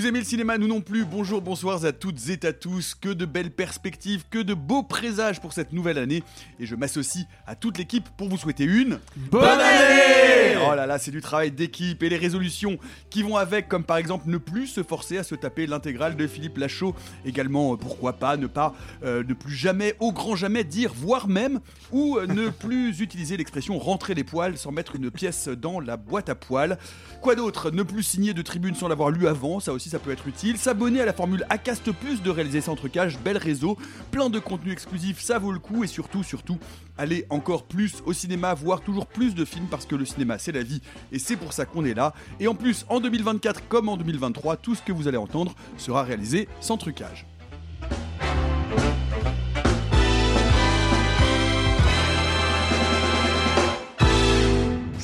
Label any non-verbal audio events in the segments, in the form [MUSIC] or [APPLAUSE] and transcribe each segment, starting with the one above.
Vous aimez le cinéma, nous non plus. Bonjour, bonsoir à toutes et à tous. Que de belles perspectives, que de beaux présages pour cette nouvelle année. Et je m'associe à toute l'équipe pour vous souhaiter une bonne année Oh là là, c'est du travail d'équipe et les résolutions qui vont avec, comme par exemple ne plus se forcer à se taper l'intégrale de Philippe Lachaud. Également, euh, pourquoi pas ne pas, euh, ne plus jamais, au grand jamais dire, voire même, ou euh, ne [LAUGHS] plus utiliser l'expression rentrer les poils sans mettre une pièce dans la boîte à poils. Quoi d'autre? Ne plus signer de tribune sans l'avoir lu avant, ça aussi ça peut être utile. S'abonner à la formule Acast Plus de réaliser Centre Cage, bel réseau, plein de contenu exclusif, ça vaut le coup et surtout, surtout, aller encore plus au cinéma, voir toujours plus de films parce que le cinéma c'est la vie et c'est pour ça qu'on est là. Et en plus, en 2024 comme en 2023, tout ce que vous allez entendre sera réalisé sans trucage.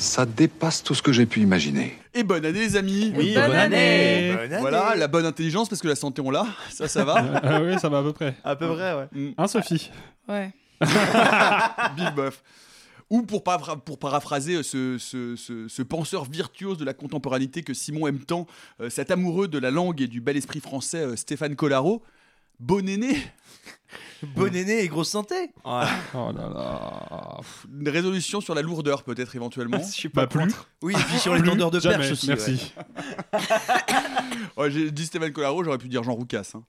Ça dépasse tout ce que j'ai pu imaginer. Et bonne année les amis Oui, bonne, année. Bonne année. Voilà, la bonne intelligence parce que la santé on l'a, ça ça va [LAUGHS] Ah oui, ça va à peu près. À peu près, ouais. Mm. Hein, Sophie Ouais. [LAUGHS] Big bof. Ou pour, para- pour paraphraser ce, ce- ce- ce penseur virtuose de la contemporanité que Simon aime tant, euh, cet amoureux de la langue et du bel esprit français euh, Stéphane Collaro, bon aîné, Bonne année et grosse santé. Oh là là. une résolution sur la lourdeur peut-être éventuellement. [LAUGHS] Je suis Bah, pas plus. contre. Oui, et puis sur les Plus, tendeurs de perche aussi. Merci. [LAUGHS] Ouais, J'ai dit Stéphane Collaro, j'aurais pu dire Jean Roucas. hein.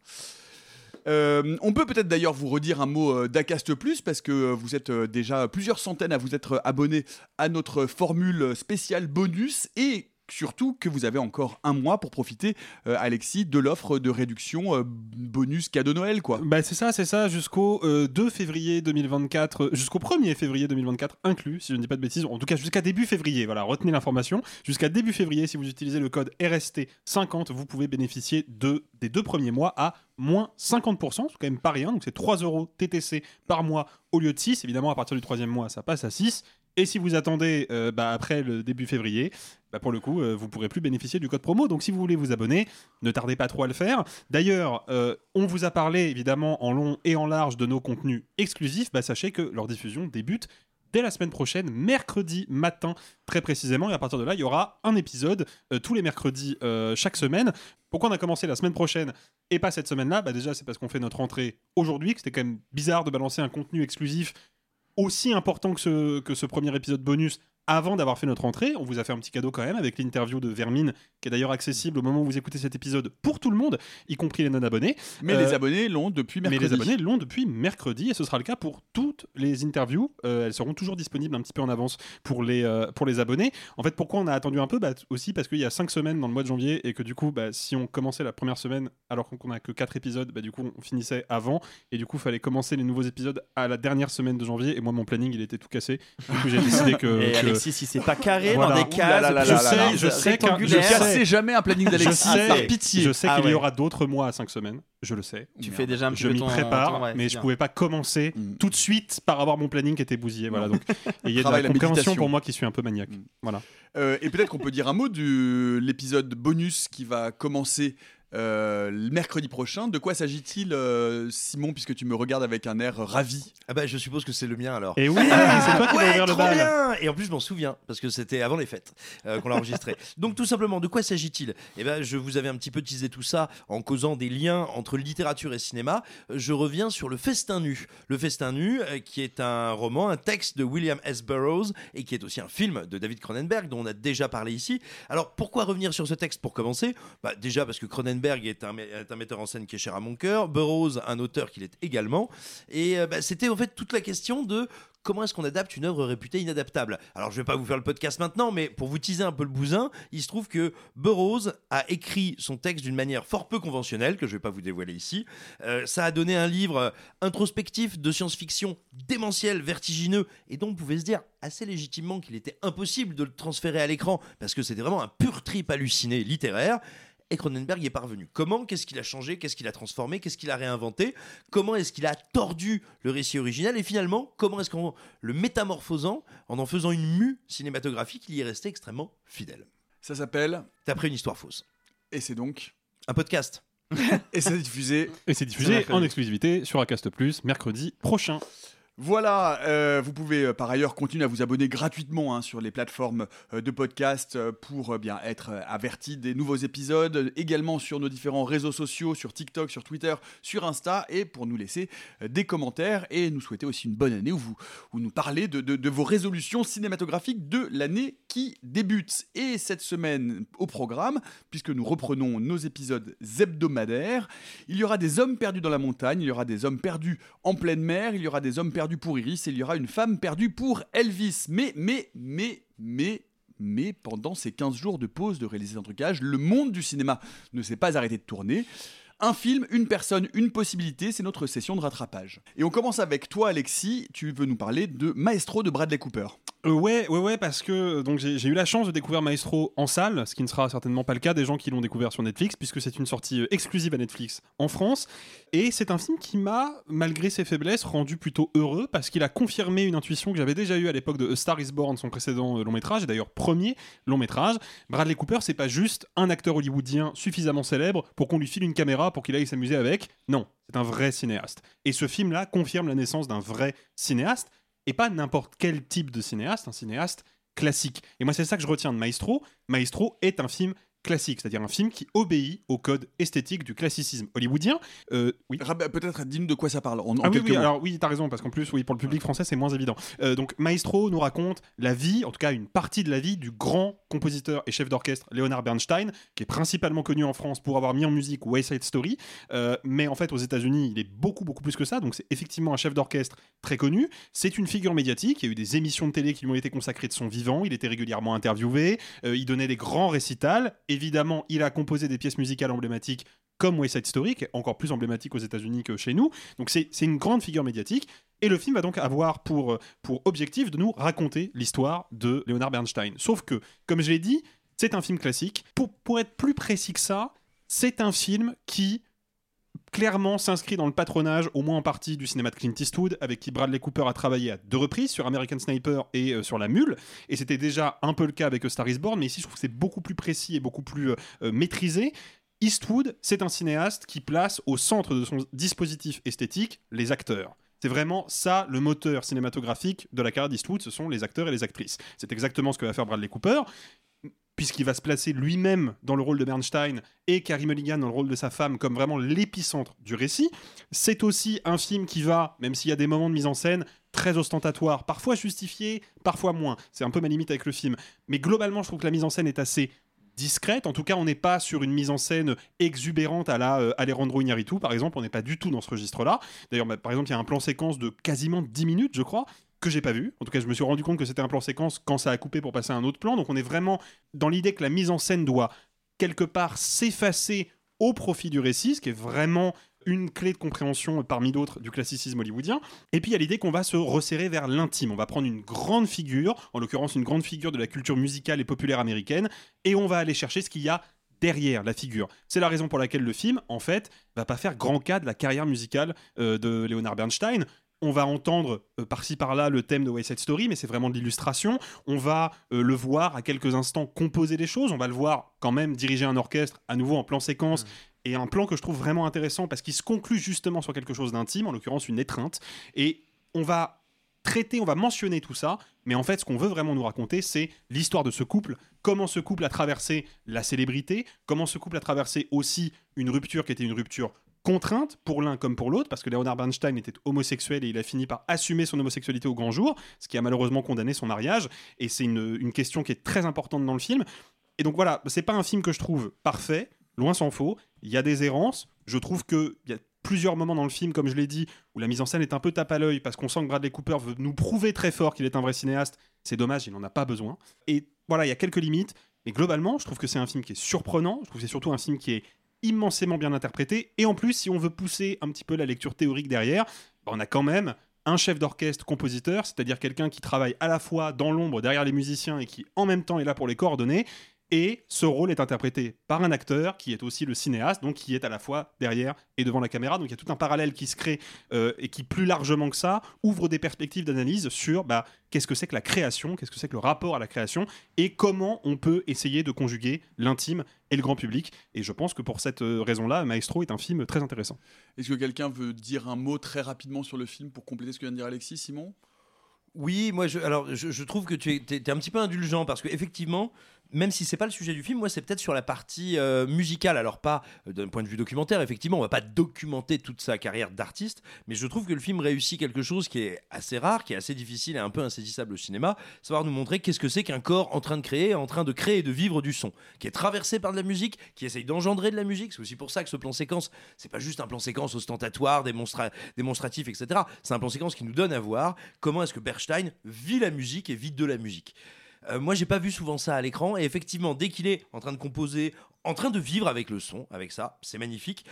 Euh, on peut peut-être d'ailleurs vous redire un mot euh, d'Acast Plus parce que euh, vous êtes déjà plusieurs centaines à vous être abonnés à notre formule spéciale bonus et surtout que vous avez encore un mois pour profiter, euh, Alexis, de l'offre de réduction euh, bonus cadeau Noël quoi. Bah c'est ça, c'est ça, jusqu'au euh, 2 février 2024, euh, jusqu'au 1er février 2024 inclus, si je ne dis pas de bêtises, en tout cas jusqu'à début février, voilà, retenez l'information, jusqu'à début février, si vous utilisez le code RST50, vous pouvez bénéficier de, des deux premiers mois à moins 50%, c'est quand même pas rien, donc c'est 3 euros TTC par mois au lieu de 6, évidemment à partir du troisième mois ça passe à 6, et si vous attendez euh, bah, après le début février, bah, pour le coup, euh, vous pourrez plus bénéficier du code promo. Donc si vous voulez vous abonner, ne tardez pas trop à le faire. D'ailleurs, euh, on vous a parlé évidemment en long et en large de nos contenus exclusifs. Bah, sachez que leur diffusion débute dès la semaine prochaine, mercredi matin très précisément. Et à partir de là, il y aura un épisode euh, tous les mercredis chaque semaine. Pourquoi on a commencé la semaine prochaine et pas cette semaine-là? Déjà, c'est parce qu'on fait notre rentrée aujourd'hui, que c'était quand même bizarre de balancer un contenu exclusif aussi important que ce, premier épisode bonus avant d'avoir fait notre entrée. On vous a fait un petit cadeau quand même avec l'interview de Vermine, qui est d'ailleurs accessible au moment où vous écoutez cet épisode pour tout le monde, y compris les non-abonnés. Mais Euh, les abonnés l'ont depuis mais mercredi. les abonnés l'ont depuis mercredi et ce sera le cas pour toutes les interviews. Euh, elles seront toujours disponibles un petit peu en avance pour les, euh, pour les abonnés. En fait, pourquoi on a attendu un peu? Bah, Aussi parce qu'il y a 5 semaines dans le mois de janvier et que du coup, bah, si on commençait la première semaine alors qu'on n'a que 4 épisodes, bah, du coup, on finissait avant et du coup, il fallait commencer les nouveaux épisodes à la dernière semaine de janvier et moi, mon planning, il était tout cassé. Du coup, j'ai [LAUGHS] décidé que. Si c'est pas carré Voilà. dans des cases, là là je là là sais, là. je sais je cassez jamais un planning je d'Alexis, sais, par pitié. je sais Ah qu'il y aura d'autres mois à 5 semaines, je le sais. Tu fais déjà un petit je peu m'y ton- prépare, ton- ouais, mais je bien. pouvais pas commencer Mm. tout de suite par avoir mon planning qui était bousillé. Voilà, donc il y a de la compréhension pour moi qui suis un peu maniaque. Mm. Voilà. Euh, et peut-être qu'on peut dire un mot de l'épisode bonus qui va commencer euh, le mercredi prochain. De quoi s'agit-il, euh, Simon, puisque tu me regardes avec un air ravi? Ah bah je suppose que c'est le mien alors. Et oui, c'est toi qui Ouais, le bal. bien Et en plus je m'en souviens parce que c'était avant les fêtes euh, qu'on l'a enregistré. [LAUGHS] Donc tout simplement, de quoi s'agit-il? Eh ben je vous avais un petit peu teasé tout ça en causant des liens entre littérature et cinéma. Je reviens sur le Festin nu. Le Festin nu, euh, qui est un roman, un texte de William S. Burroughs et qui est aussi un film de David Cronenberg dont on a déjà parlé ici. Alors pourquoi revenir sur ce texte pour commencer? Bah, Déjà parce que Cronenberg un, est un metteur en scène qui est cher à mon cœur, Burroughs un auteur qu'il est également. Et euh, bah, c'était en fait toute la question de comment est-ce qu'on adapte une œuvre réputée inadaptable Alors, je vais pas vous faire le podcast maintenant, mais pour vous teaser un peu le bousin, il se trouve que Burroughs a écrit son texte d'une manière fort peu conventionnelle, que je vais pas vous dévoiler ici. Euh, ça a donné un livre euh, introspectif de science-fiction démentiel, vertigineux, et donc on pouvait se dire assez légitimement qu'il était impossible de le transférer à l'écran, parce que c'était vraiment un pur trip halluciné littéraire. Et Cronenberg y est parvenu. Comment Qu'est-ce qu'il a changé Qu'est-ce qu'il a transformé Qu'est-ce qu'il a réinventé Comment est-ce qu'il a tordu le récit original Et finalement, comment est-ce qu'en le métamorphosant, en en faisant une mue cinématographique, il y est resté extrêmement fidèle Ça s'appelle D'après une histoire fausse. Et c'est donc Un podcast. [LAUGHS] Et c'est diffusé. Et c'est diffusé en exclusivité sur Acast Plus mercredi prochain. Voilà, euh, vous pouvez euh, par ailleurs continuer à vous abonner gratuitement hein, sur les plateformes euh, de podcast pour bien être averti des nouveaux épisodes, également sur nos différents réseaux sociaux, sur TikTok, sur Twitter, sur Insta, et pour nous laisser des commentaires et nous souhaiter aussi une bonne année où vous nous parlez de, de- de vos résolutions cinématographiques de l'année qui débute. Et cette semaine au programme, puisque nous reprenons nos épisodes hebdomadaires, il y aura des hommes perdus dans la montagne, il y aura des hommes perdus en pleine mer, il y aura des hommes perdus pour Iris et il y aura une femme perdue pour Elvis. Mais, mais, mais, mais, mais pendant ces 15 jours de pause de réaliser un trucage, le monde du cinéma ne s'est pas arrêté de tourner. Un film, une personne, une possibilité, c'est notre session de rattrapage. Et on commence avec toi, Alexis. Tu veux nous parler de Maestro de Bradley Cooper. Euh, ouais, ouais, ouais, parce que euh, donc j'ai eu la chance de découvrir Maestro en salle, ce qui ne sera certainement pas le cas des gens qui l'ont découvert sur Netflix, puisque c'est une sortie euh, exclusive à Netflix en France. Et c'est un film qui m'a, malgré ses faiblesses, rendu plutôt heureux, parce qu'il a confirmé une intuition que j'avais déjà eue à l'époque de Star Is Born, son précédent euh, long métrage, et d'ailleurs premier long métrage. Bradley Cooper, c'est pas juste un acteur hollywoodien suffisamment célèbre pour qu'on lui file une caméra pour qu'il aille s'amuser avec. Non, c'est un vrai cinéaste. Et ce film-là confirme la naissance d'un vrai cinéaste et pas n'importe quel type de cinéaste, un cinéaste classique. Et moi, c'est ça que je retiens de Maestro. Maestro est un film classique, c'est-à-dire un film qui obéit au code esthétique du classicisme hollywoodien. Euh, oui. Rab- Peut-être dis-nous de quoi ça parle en, en Ah oui, quelques oui, mots. alors oui, t'as raison, parce qu'en plus, oui, pour le public français, c'est moins évident. Euh, donc, Maestro nous raconte la vie, en tout cas une partie de la vie du grand compositeur et chef d'orchestre Leonard Bernstein, qui est principalement connu en France pour avoir mis en musique West Side Story, Euh, mais en fait, aux États-Unis, il est beaucoup, beaucoup plus que ça. Donc, c'est effectivement un chef d'orchestre très connu. C'est une figure médiatique. Il y a eu des émissions de télé qui lui ont été consacrées de son vivant. Il était régulièrement interviewé. Il donnait des grands récitals. Évidemment, il a composé des pièces musicales emblématiques comme West Side Story, qui est encore plus emblématique aux États-Unis que chez nous. Donc c'est une grande figure médiatique. Et le film va donc avoir pour, euh, pour objectif de nous raconter l'histoire de Leonard Bernstein. Sauf que, comme je l'ai dit, c'est un film classique. Pour, pour être plus précis que ça, c'est un film qui clairement s'inscrit dans le patronage, au moins en partie, du cinéma de Clint Eastwood, avec qui Bradley Cooper a travaillé à deux reprises, sur American Sniper et euh, sur La Mule. Et c'était déjà un peu le cas avec Star Is Born, mais ici je trouve que c'est beaucoup plus précis et beaucoup plus euh, euh, maîtrisé. Eastwood, c'est un cinéaste qui place au centre de son dispositif esthétique les acteurs. C'est vraiment ça le moteur cinématographique de la carrière d'Eastwood, ce sont les acteurs et les actrices. C'est exactement ce que va faire Bradley Cooper, puisqu'il va se placer lui-même dans le rôle de Bernstein et Carey Mulligan dans le rôle de sa femme comme vraiment l'épicentre du récit. C'est aussi un film qui va, même s'il y a des moments de mise en scène très ostentatoires, parfois justifiés, parfois moins. C'est un peu ma limite avec le film. Mais globalement, je trouve que la mise en scène est assez discrète. En tout cas, on n'est pas sur une mise en scène exubérante à la euh, Alejandro Iñárritu, par exemple. On n'est pas du tout dans ce registre-là. D'ailleurs, bah, par exemple, il y a un plan séquence de quasiment 10 minutes, je crois, que j'ai pas vu. En tout cas, je me suis rendu compte que c'était un plan séquence quand ça a coupé pour passer à un autre plan. Donc, on est vraiment dans l'idée que la mise en scène doit quelque part s'effacer au profit du récit, ce qui est vraiment une clé de compréhension parmi d'autres du classicisme hollywoodien. Et puis il y a l'idée qu'on va se resserrer vers l'intime. On va prendre une grande figure, en l'occurrence une grande figure de la culture musicale et populaire américaine, et on va aller chercher ce qu'il y a derrière la figure. C'est la raison pour laquelle le film, en fait, va pas faire grand cas de la carrière musicale euh, de Leonard Bernstein. On va entendre euh, par-ci par-là le thème de West Side Story, mais c'est vraiment de l'illustration. On va euh, le voir à quelques instants composer des choses. On va le voir quand même diriger un orchestre à nouveau en plan séquence et un plan que je trouve vraiment intéressant parce qu'il se conclut justement sur quelque chose d'intime, en l'occurrence une étreinte, et on va traiter, on va mentionner tout ça, mais en fait, ce qu'on veut vraiment nous raconter, c'est l'histoire de ce couple, comment ce couple a traversé la célébrité, comment ce couple a traversé aussi une rupture qui était une rupture contrainte pour l'un comme pour l'autre, parce que Leonard Bernstein était homosexuel et il a fini par assumer son homosexualité au grand jour, ce qui a malheureusement condamné son mariage, et c'est une, question qui est très importante dans le film. Et donc voilà, c'est pas un film que je trouve parfait, loin s'en faut, il y a des errances, je trouve qu'il y a plusieurs moments dans le film, comme je l'ai dit, où la mise en scène est un peu tape à l'œil parce qu'on sent que Bradley Cooper veut nous prouver très fort qu'il est un vrai cinéaste. C'est dommage, il n'en a pas besoin. Et voilà, il y a quelques limites. Mais globalement, je trouve que c'est un film qui est surprenant. Je trouve que c'est surtout un film qui est immensément bien interprété. Et en plus, si on veut pousser un petit peu la lecture théorique derrière, bah, on a quand même un chef d'orchestre compositeur, c'est-à-dire quelqu'un qui travaille à la fois dans l'ombre derrière les musiciens et qui en même temps est là pour les coordonner. Et ce rôle est interprété par un acteur qui est aussi le cinéaste, donc qui est à la fois derrière et devant la caméra. Donc il y a tout un parallèle qui se crée euh, et qui, plus largement que ça, ouvre des perspectives d'analyse sur bah, qu'est-ce que c'est que la création, qu'est-ce que c'est que le rapport à la création et comment on peut essayer de conjuguer l'intime et le grand public. Et je pense que pour cette euh, raison-là, Maestro est un film très intéressant. Est-ce que quelqu'un veut dire un mot très rapidement sur le film pour compléter ce que vient de dire Alexis, Simon? Oui, moi, je, alors, je, je trouve que tu es, es, un petit peu indulgent parce qu'effectivement, même si c'est pas le sujet du film, moi c'est peut-être sur la partie euh, musicale. Alors pas euh, d'un point de vue documentaire, effectivement, on va pas documenter toute sa carrière d'artiste, mais je trouve que le film réussit quelque chose qui est assez rare, qui est assez difficile et un peu insaisissable au cinéma, savoir nous montrer qu'est-ce que c'est qu'un corps en train de créer, en train de créer et de vivre du son, qui est traversé par de la musique, qui essaye d'engendrer de la musique. C'est aussi pour ça que ce plan séquence, c'est pas juste un plan séquence ostentatoire, démonstra démonstratif, etc. C'est un plan séquence qui nous donne à voir comment est-ce que Bernstein vit la musique et vit de la musique. Euh, moi, j'ai pas vu souvent ça à l'écran. Et effectivement, dès qu'il est en train de composer, en train de vivre avec le son, avec ça, c'est magnifique.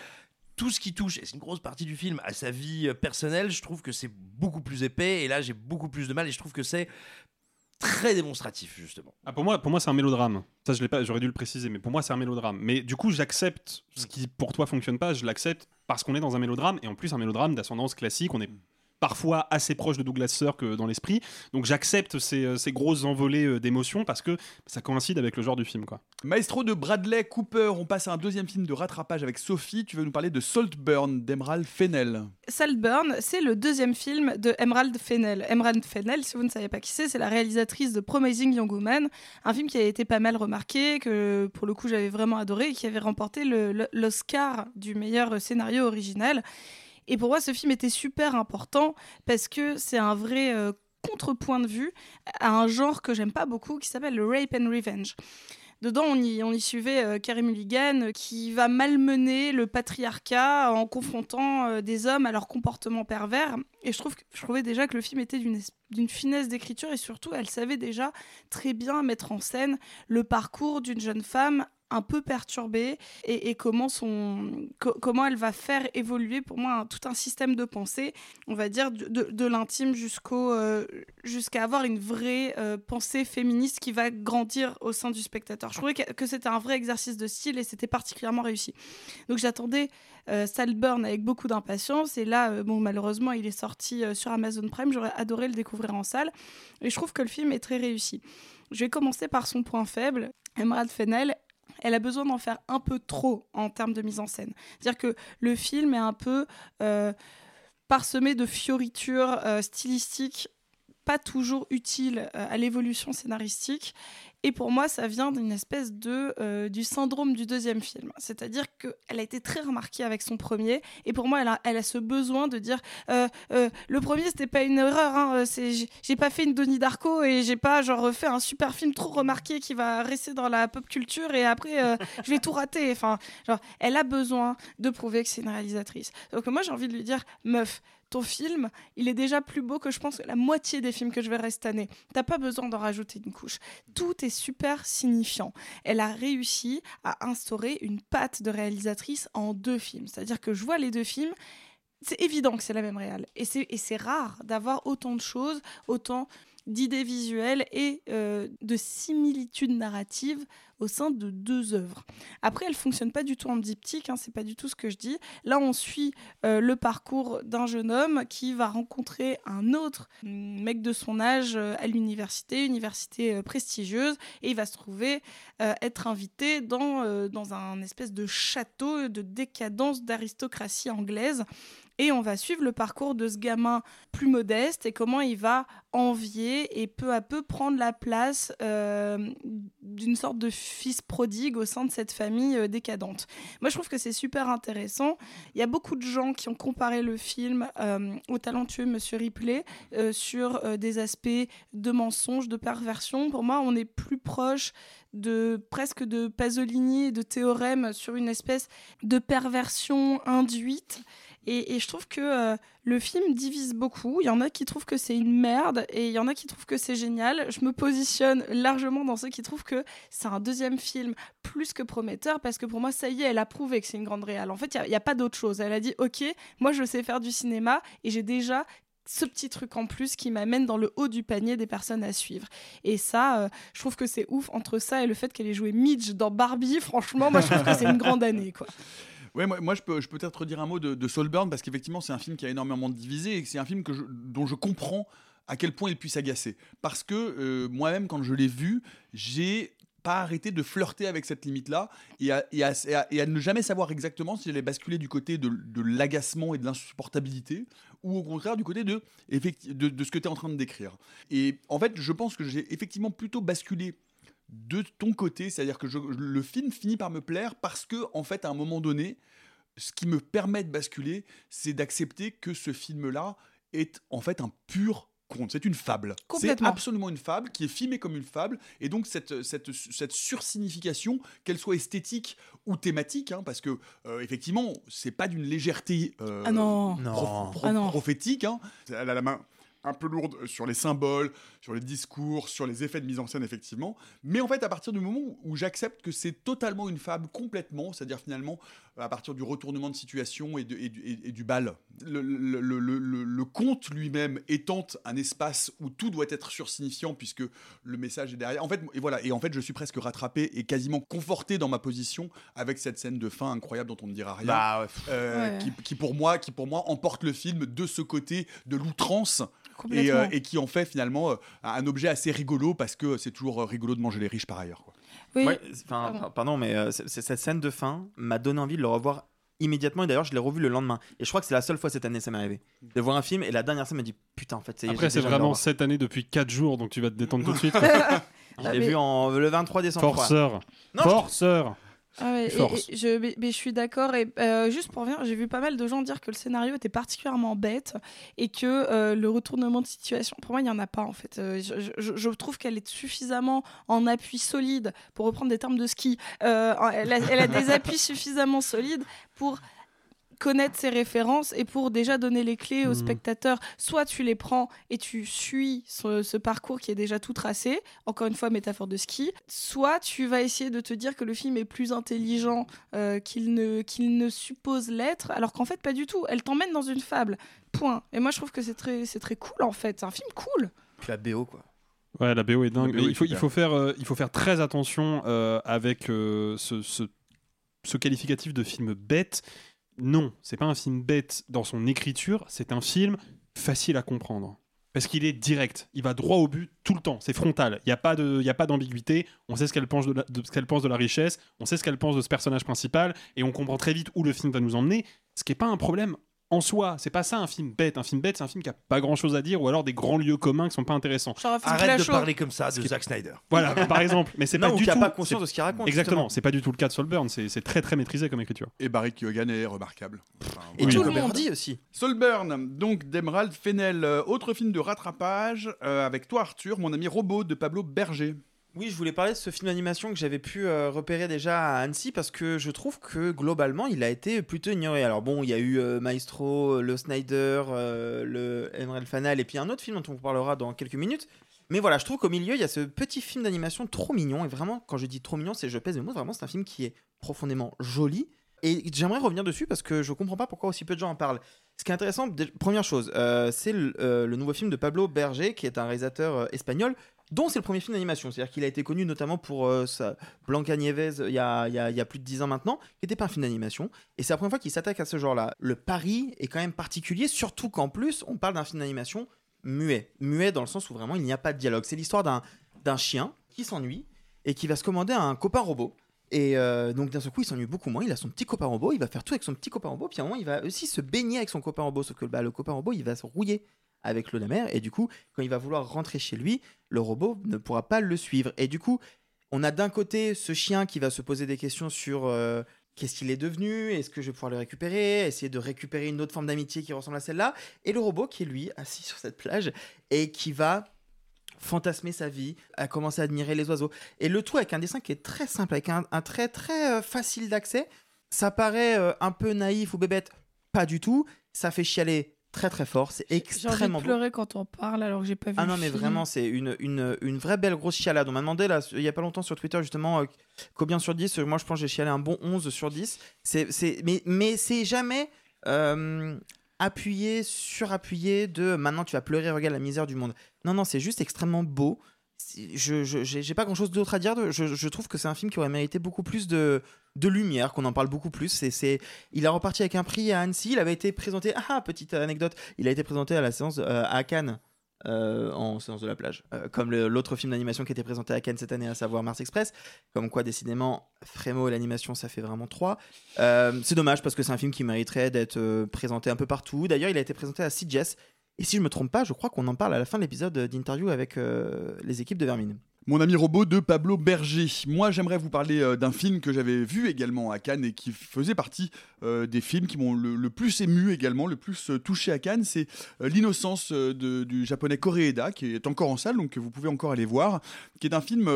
Tout ce qui touche, et c'est une grosse partie du film, à sa vie euh, personnelle, je trouve que c'est beaucoup plus épais. Et là, j'ai beaucoup plus de mal. Et je trouve que c'est très démonstratif justement. Ah, pour moi, pour moi c'est un mélodrame. Ça, je l'ai pas, j'aurais dû le préciser, mais pour moi, c'est un mélodrame. Mais du coup, j'accepte ce qui pour toi fonctionne pas. Je l'accepte parce qu'on est dans un mélodrame et en plus un mélodrame d'ascendance classique. On est parfois assez proche de Douglas Sirk dans l'esprit. Donc j'accepte ces, euh, ces, grosses envolées euh, d'émotions parce que ça coïncide avec le genre du film. Quoi. Maestro de Bradley Cooper, on passe à un deuxième film de rattrapage avec Sophie. Tu veux nous parler de Saltburn d'Emerald Fennell. Saltburn, c'est le deuxième film de Emerald Fennell. Emerald Fennell, si vous ne savez pas qui c'est, c'est la réalisatrice de Promising Young Woman, un film qui a été pas mal remarqué, que pour le coup j'avais vraiment adoré et qui avait remporté l'Oscar du meilleur scénario original. Et pour moi, ce film était super important parce que c'est un vrai euh, contrepoint de vue à un genre que j'aime pas beaucoup qui s'appelle le rape and revenge. Dedans, on y, suivait euh, Carey Mulligan qui va malmener le patriarcat en confrontant euh, des hommes à leur comportement pervers. Et je, trouve que, je trouvais déjà que le film était d'une finesse d'écriture et surtout, elle savait déjà très bien mettre en scène le parcours d'une jeune femme un peu perturbée et, comment, son, comment elle va faire évoluer pour moi tout un système de pensée, on va dire de, l'intime jusqu'au euh, jusqu'à avoir une vraie euh, pensée féministe qui va grandir au sein du spectateur. Je trouvais que, c'était un vrai exercice de style et c'était particulièrement réussi. Donc j'attendais euh, Salburn avec beaucoup d'impatience et là, bon malheureusement il est sorti sur Amazon Prime, j'aurais adoré le découvrir en salle et je trouve que le film est très réussi. Je vais commencer par son point faible. Emerald Fennell, elle a besoin d'en faire un peu trop en termes de mise en scène. C'est-à-dire que le film est un peu euh, parsemé de fioritures euh, stylistiques pas toujours utiles euh, à l'évolution scénaristique et pour moi, ça vient d'une espèce de euh, du syndrome du deuxième film. C'est-à-dire qu'elle a été très remarquée avec son premier. Et pour moi, elle a, elle a ce besoin de dire euh, euh, le premier, c'était pas une erreur. Hein, j'ai pas fait une Donnie Darko et j'ai pas genre fait un super film trop remarqué qui va rester dans la pop culture et après [LAUGHS] je vais tout rater. Enfin, genre, elle a besoin de prouver que c'est une réalisatrice. Donc moi, j'ai envie de lui dire meuf ton film, il est déjà plus beau que je pense la moitié des films que je verrai cette année. T'as pas besoin d'en rajouter une couche. Tout est super signifiant. Elle a réussi à instaurer une patte de réalisatrice en deux films. C'est-à-dire que je vois les deux films, c'est évident que c'est la même réale. Et c'est rare d'avoir autant de choses, autant d'idées visuelles et euh, de similitudes narratives au sein de deux œuvres. Après, elle fonctionne pas du tout en diptyque, hein, c'est pas du tout ce que je dis. Là, on suit euh, le parcours d'un jeune homme qui va rencontrer un autre mec de son âge euh, à l'université, université euh, prestigieuse, et il va se trouver être invité dans, dans un espèce de château de décadence d'aristocratie anglaise. Et on va suivre le parcours de ce gamin plus modeste et comment il va envier et peu à peu prendre la place euh, d'une sorte de fils prodigue au sein de cette famille euh, décadente. Moi, je trouve que c'est super intéressant. Il y a beaucoup de gens qui ont comparé le film euh, au talentueux Monsieur Ripley sur des aspects de mensonge, de perversion. Pour moi, on est plus proche de presque de Pasolini et de théorème sur une espèce de perversion induite. Et, je trouve que euh, le film divise beaucoup. Il y en a qui trouvent que c'est une merde et il y en a qui trouvent que c'est génial. Je me positionne largement dans ceux qui trouvent que c'est un deuxième film plus que prometteur parce que pour moi, ça y est, elle a prouvé que c'est une grande réale. En fait, il n'y a, a, pas d'autre chose. Elle a dit, ok, moi je sais faire du cinéma et j'ai déjà ce petit truc en plus qui m'amène dans le haut du panier des personnes à suivre. Et ça, euh, je trouve que c'est ouf entre ça et le fait qu'elle ait joué Midge dans Barbie. Franchement, moi je trouve que c'est une grande année, quoi. [LAUGHS] Ouais, moi, je peux, je peux peut-être redire un mot de, de Soulburn parce qu'effectivement, c'est un film qui a énormément divisé et c'est un film que dont je comprends à quel point il puisse agacer. Parce que euh, moi-même, quand je l'ai vu, j'ai pas arrêté de flirter avec cette limite-là et à, ne jamais savoir exactement si j'allais basculer du côté de, l'agacement et de l'insupportabilité ou au contraire du côté de, de ce que tu es en train de décrire. Et en fait, je pense que j'ai effectivement plutôt basculé de ton côté, c'est-à-dire que je, le film finit par me plaire parce que, en fait, à un moment donné, ce qui me permet de basculer, c'est d'accepter que ce film-là est en fait un pur conte. C'est une fable. C'est absolument une fable qui est filmée comme une fable. Et donc, cette, cette, cette sursignification, qu'elle soit esthétique ou thématique, hein, parce que, euh, effectivement, c'est pas d'une légèreté euh, ah non. Prof, prof, ah non. prophétique. Hein. Elle a la main un peu lourde sur les symboles, sur les discours, sur les effets de mise en scène, effectivement. Mais en fait, à partir du moment où j'accepte que c'est totalement une fable, complètement, c'est-à-dire finalement, à partir du retournement de situation et, de, et, du, et du, bal, le, le, le, le conte lui-même étant un espace où tout doit être sursignifiant, puisque le message est derrière. En fait, et voilà, et en fait, je suis presque rattrapé et quasiment conforté dans ma position avec cette scène de fin incroyable dont on ne dira rien, bah, ouais. Euh, ouais. Qui, qui, pour moi, qui pour moi emporte le film de ce côté de l'outrance et, euh, et, qui en fait finalement euh, un objet assez rigolo parce que c'est toujours euh, rigolo de manger les riches par ailleurs. Quoi. Oui. Ouais, pardon. pardon. mais euh, cette scène de fin m'a donné envie de le revoir immédiatement et d'ailleurs je l'ai revu le lendemain et je crois que c'est la seule fois cette année ça m'est arrivé de voir un film et la dernière scène m'a dit putain en fait c'est après c'est vraiment cette année depuis 4 jours donc tu vas te détendre tout de [LAUGHS] suite je l'ai vu en le 23 décembre forceur forceur ah ouais, et, et je, mais, mais, je suis d'accord. Et euh, juste pour revenir, j'ai vu pas mal de gens dire que le scénario était particulièrement bête et que euh, le retournement de situation, pour moi, il n'y en a pas en fait. Euh, je, je, je, trouve qu'elle est suffisamment en appui solide, pour reprendre des termes de ski. Elle a, elle, a, des appuis [LAUGHS] suffisamment solides pour connaître ses références et pour déjà donner les clés aux mmh. spectateurs, soit tu les prends et tu suis ce, ce, parcours qui est déjà tout tracé, encore une fois métaphore de ski, soit tu vas essayer de te dire que le film est plus intelligent euh, qu'il ne, qu'il ne suppose l'être, alors qu'en fait pas du tout, elle t'emmène dans une fable, point. Et moi je trouve que c'est très, c'est très cool en fait, c'est un film cool. Puis la BO quoi. Ouais, la BO est dingue. BO il, faut, il, faut faire, euh, il faut faire très attention euh, avec ce, ce, ce qualificatif de film bête non, c'est pas un film bête dans son écriture, c'est un film facile à comprendre. Parce qu'il est direct, il va droit au but tout le temps, c'est frontal, il n'y a pas d'ambiguïté, on sait ce qu'elle pense, de, ce qu'elle pense de la richesse, on sait ce qu'elle pense de ce personnage principal, et on comprend très vite où le film va nous emmener, ce qui n'est pas un problème en soi, c'est pas ça un film bête. Un film bête, c'est un film qui a pas grand chose à dire ou alors des grands lieux communs qui sont pas intéressants. Arrête de parler comme ça de Zack Snyder. Voilà, [LAUGHS] par exemple. Mais c'est pas du qui tout. a pas conscience de ce qu'il raconte. Exactement, c'est pas du tout le cas de Solburn. C'est très très maîtrisé comme écriture. Et Barry Keoghan est remarquable. Enfin, et oui. tout le monde dit aussi. Solburn, donc d'Emerald Fennel, euh, autre film de rattrapage euh, avec toi Arthur, mon ami robot de Pablo Berger. Oui, je voulais parler de ce film d'animation que j'avais pu euh, repérer déjà à Annecy parce que je trouve que globalement il a été plutôt ignoré. Alors bon, il y a eu euh, Maestro, le Snyder, euh, le Emerald Fanal et puis un autre film dont on vous parlera dans quelques minutes. Mais voilà, je trouve qu'au milieu il y a ce petit film d'animation trop mignon et vraiment, quand je dis trop mignon, c'est je pèse mes mots, vraiment c'est un film qui est profondément joli. Et j'aimerais revenir dessus parce que je comprends pas pourquoi aussi peu de gens en parlent. Ce qui est intéressant, première chose, euh, c'est le, euh, nouveau film de Pablo Berger, qui est un réalisateur euh, espagnol dont c'est le premier film d'animation. C'est-à-dire qu'il a été connu notamment pour euh, sa Blanca Nieves il y a, y a- plus de 10 ans maintenant, qui n'était pas un film d'animation. Et c'est la première fois qu'il s'attaque à ce genre-là. Le pari est quand même particulier, surtout qu'en plus, on parle d'un film d'animation muet. Muet dans le sens où vraiment il n'y a pas de dialogue. C'est l'histoire d'un chien qui s'ennuie et qui va se commander un copain robot. Et euh, donc d'un seul coup, il s'ennuie beaucoup moins. Il a son petit copain robot. Il va faire tout avec son petit copain robot. Puis à un moment, il va aussi se baigner avec son copain robot. Sauf que bah, le copain robot, il va se rouiller avec l'eau de la mer. Et du coup, quand il va vouloir rentrer chez lui, le robot ne pourra pas le suivre. Et du coup, on a d'un côté ce chien qui va se poser des questions sur euh, qu'est-ce qu'il est devenu, est-ce que je vais pouvoir le récupérer, essayer de récupérer une autre forme d'amitié qui ressemble à celle-là. Et le robot qui est lui assis sur cette plage et qui va fantasmer sa vie, à commencer à admirer les oiseaux. Et le tout avec un dessin qui est très simple, avec un, un trait très euh, facile d'accès. Ça paraît euh, un peu naïf ou bébête, pas du tout. Ça fait chialer très très fort, c'est J'ai envie extrêmement de quand on parle alors que j'ai pas vu. Ah non, mais film. vraiment, c'est une, une, une vraie belle grosse chialade. On m'a demandé, là, il y a pas longtemps sur Twitter, justement, euh, combien sur 10 Moi, je pense que j'ai chialé un bon 11 sur 10. C'est, c'est, mais, mais c'est jamais euh, appuyé, surappuyé de maintenant tu vas pleurer, regarde la misère du monde. Non, non, c'est juste extrêmement beau. Je, j'ai pas grand chose d'autre à dire. Je, trouve que c'est un film qui aurait mérité beaucoup plus de, de lumière, qu'on en parle beaucoup plus. C'est, il a reparti avec un prix à Annecy. Il avait été présenté. Ah, petite anecdote. Il a été présenté à la séance euh, à Cannes. euh, en séance de la plage, Euh, comme l'autre film d'animation qui était présenté à Cannes cette année, à savoir Mars Express. Comme quoi, décidément, Frémo et l'animation, ça fait vraiment trois. C'est dommage parce que c'est un film qui mériterait d'être présenté un peu partout. D'ailleurs, il a été présenté à CGS. Et si je me trompe pas, je crois qu'on en parle à la fin de l'épisode d'interview avec euh, les équipes de Vermine. Mon ami robot de Pablo Berger. Moi, j'aimerais vous parler euh, d'un film que j'avais vu également à Cannes et qui faisait partie euh, des films qui m'ont le, plus ému également, le plus euh, touché à Cannes. C'est L'innocence du japonais Koreeda, qui est encore en salle, donc que vous pouvez encore aller voir, qui est un film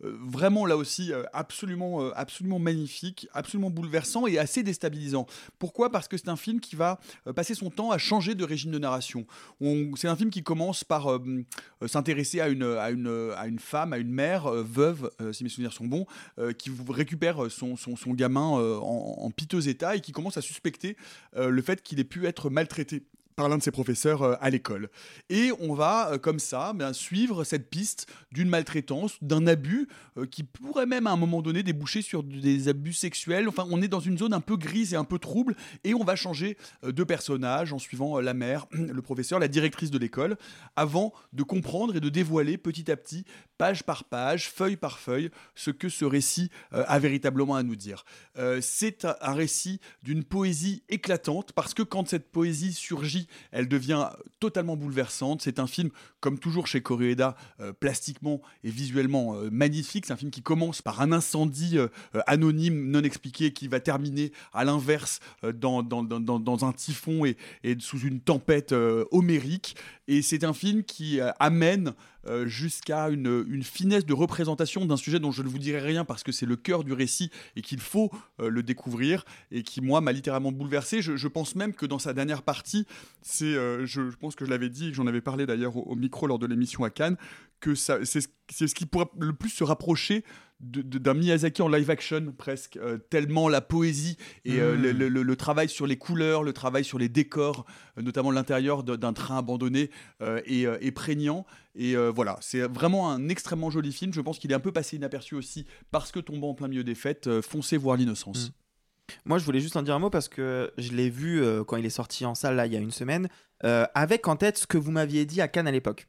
vraiment là aussi absolument, absolument magnifique, absolument bouleversant et assez déstabilisant. Pourquoi? Parce que c'est un film qui va passer son temps à changer de régime de narration. On- C'est un film qui commence par s'intéresser à une femme, à une mère euh, veuve, euh, si mes souvenirs sont bons, euh, qui récupère son, gamin en, piteux état et qui commence à suspecter le fait qu'il ait pu être maltraité par l'un de ses professeurs euh, à l'école. Et on va, euh, comme ça, ben, suivre cette piste d'une maltraitance, d'un abus, euh, qui pourrait même à un moment donné déboucher sur des abus sexuels. Enfin, on est dans une zone un peu grise et un peu trouble, et on va changer de personnage en suivant la mère, [CLEARS THROAT] le professeur, la directrice de l'école, avant de comprendre et de dévoiler petit à petit, page par page, feuille par feuille, ce que ce récit a véritablement à nous dire. C'est un récit d'une poésie éclatante, parce que quand cette poésie surgit, elle devient totalement bouleversante. C'est un film, comme toujours chez Koreeda, euh, plastiquement et visuellement euh, magnifique. C'est un film qui commence par un incendie euh, anonyme, non expliqué, qui va terminer à l'inverse dans, un typhon et, sous une tempête homérique. Et c'est un film qui amène euh, jusqu'à une, finesse de représentation d'un sujet dont je ne vous dirai rien parce que c'est le cœur du récit et qu'il faut euh, le découvrir et qui, moi, m'a littéralement bouleversé. Je, pense même que dans sa dernière partie, c'est, euh, je, pense que je l'avais dit, j'en avais parlé d'ailleurs au micro lors de l'émission à Cannes, que ça, c'est, ce- c'est ce qui pourrait le plus se rapprocher d'un Miyazaki en live action presque, euh, tellement la poésie et euh, Mm. le, le- travail sur les couleurs, le travail sur les décors, euh, notamment l'intérieur d'un train abandonné est, est prégnant. Et voilà, c'est vraiment un extrêmement joli film. Je pense qu'il est un peu passé inaperçu aussi parce que tombant en plein milieu des fêtes, foncez voir l'innocence. Moi, je voulais juste en dire un mot parce que je l'ai vu quand il est sorti en salle là il y a une semaine, avec en tête ce que vous m'aviez dit à Cannes à l'époque.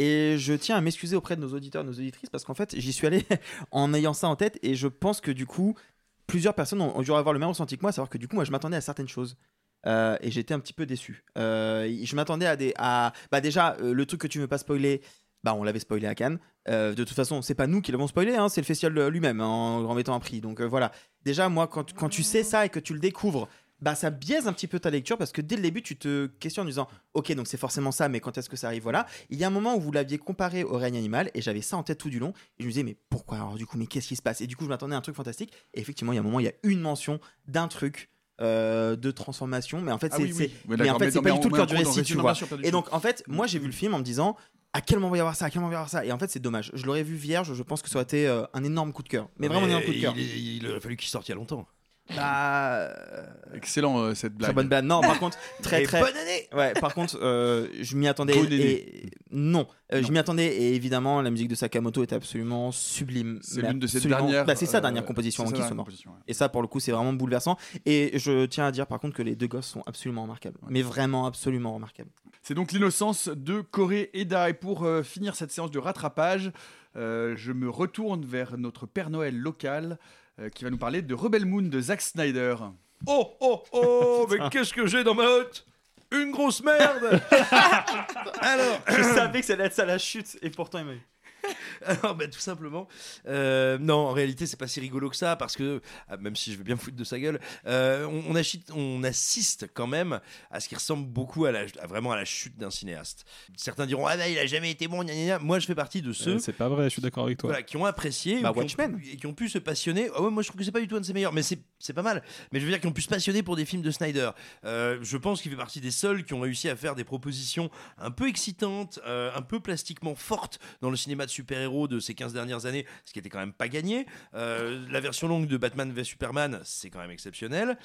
Et je tiens à m'excuser auprès de nos auditeurs, nos auditrices, parce qu'en fait, j'y suis allé [LAUGHS] en ayant ça en tête, et je pense que du coup, plusieurs personnes ont, ont dû avoir le même ressenti que moi, à savoir que du coup, moi, je m'attendais à certaines choses. Euh, et j'étais un petit peu déçu. Euh, je m'attendais à des. À... Bah, déjà, euh, le truc que tu ne veux pas spoiler, bah, on l'avait spoilé à Cannes. De toute façon, c'est pas nous qui l'avons spoilé, hein, c'est le festival lui-même hein, en remettant un prix. Donc voilà. Déjà, moi, quand, quand tu sais ça et que tu le découvres, bah ça biaise un petit peu ta lecture parce que dès le début, tu te questionnes en disant Ok, donc c'est forcément ça, mais quand est-ce que ça arrive? Voilà. Il y a un moment où vous l'aviez comparé au règne animal et j'avais ça en tête tout du long. Et je me disais Mais pourquoi alors du coup Mais qu'est-ce qui se passe? Et du coup, je m'attendais à un truc fantastique. Et effectivement, il y a un moment, il y a une mention d'un truc. euh, de transformation mais en fait Ah c'est oui, oui. mais en fait c'est pas du tout le cœur du récit tu vois et donc en fait moi j'ai vu le film en me disant à quel moment va y avoir ça? À quel moment va y avoir ça? Et en fait c'est dommage je l'aurais vu vierge je pense que ça aurait été euh, un énorme coup de cœur mais vraiment un énorme coup de cœur Il, il aurait fallu qu'il sorte il y a longtemps. Bah. Excellent euh, cette blague. Très bonne blague. Non, par contre, [LAUGHS] très Et très. bonne année Ouais, par contre, euh, je m'y attendais. Bonne année. et... Non, Euh, Non. je m'y attendais et évidemment, la musique de Sakamoto est absolument sublime. C'est l'une de ses dernières. Bah, c'est sa dernière composition c'est en sa qui dernière sonore. composition, ouais. Et ça, pour le coup, c'est vraiment bouleversant. Et je tiens à dire par contre que les deux gosses sont absolument remarquables. Mais vraiment absolument remarquables. C'est donc l'innocence de Corée Eda. Et pour euh, finir cette séance de rattrapage, euh, je me retourne vers notre Père Noël local qui va nous parler de Rebel Moon de Zack Snyder. Oh oh oh, [LAUGHS] mais qu'est-ce que j'ai dans ma hotte? Une grosse merde [LAUGHS] Alors, je [CLEARS THROAT] savais que ça allait être ça la chute et pourtant il m'a eu. [LAUGHS] Alors, bah, tout simplement, euh, non, en réalité, c'est pas si rigolo que ça parce que, ah, même si je veux bien me foutre de sa gueule, euh, on, on achite- on assiste quand même à ce qui ressemble beaucoup à, la, à vraiment à la chute d'un cinéaste. Certains diront, ah bah, il a jamais été bon, gna, gna, gna. Moi, je fais partie de ceux Euh, c'est pas vrai, je suis d'accord avec toi. voilà, qui ont apprécié Bah, ou qui ont et qui ont pu se passionner. Ah ouais, moi je trouve que c'est pas du tout un de ses meilleurs, mais c'est c'est pas mal. Mais je veux dire, qui ont pu se passionner pour des films de Snyder. Euh, je pense qu'il fait partie des seuls qui ont réussi à faire des propositions un peu excitantes, euh, un peu plastiquement fortes dans le cinéma de super-héros de ces 15 dernières années, ce qui était quand même pas gagné. Euh, la version longue de Batman v Superman, c'est quand même exceptionnel.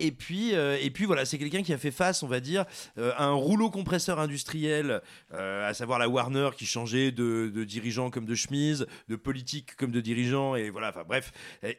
Et puis, euh, et puis voilà, c'est quelqu'un qui a fait face, on va dire, euh, à un rouleau compresseur industriel, euh, à savoir la Warner qui changeait de, dirigeant comme de chemise, de politique comme de dirigeant, et voilà, enfin bref,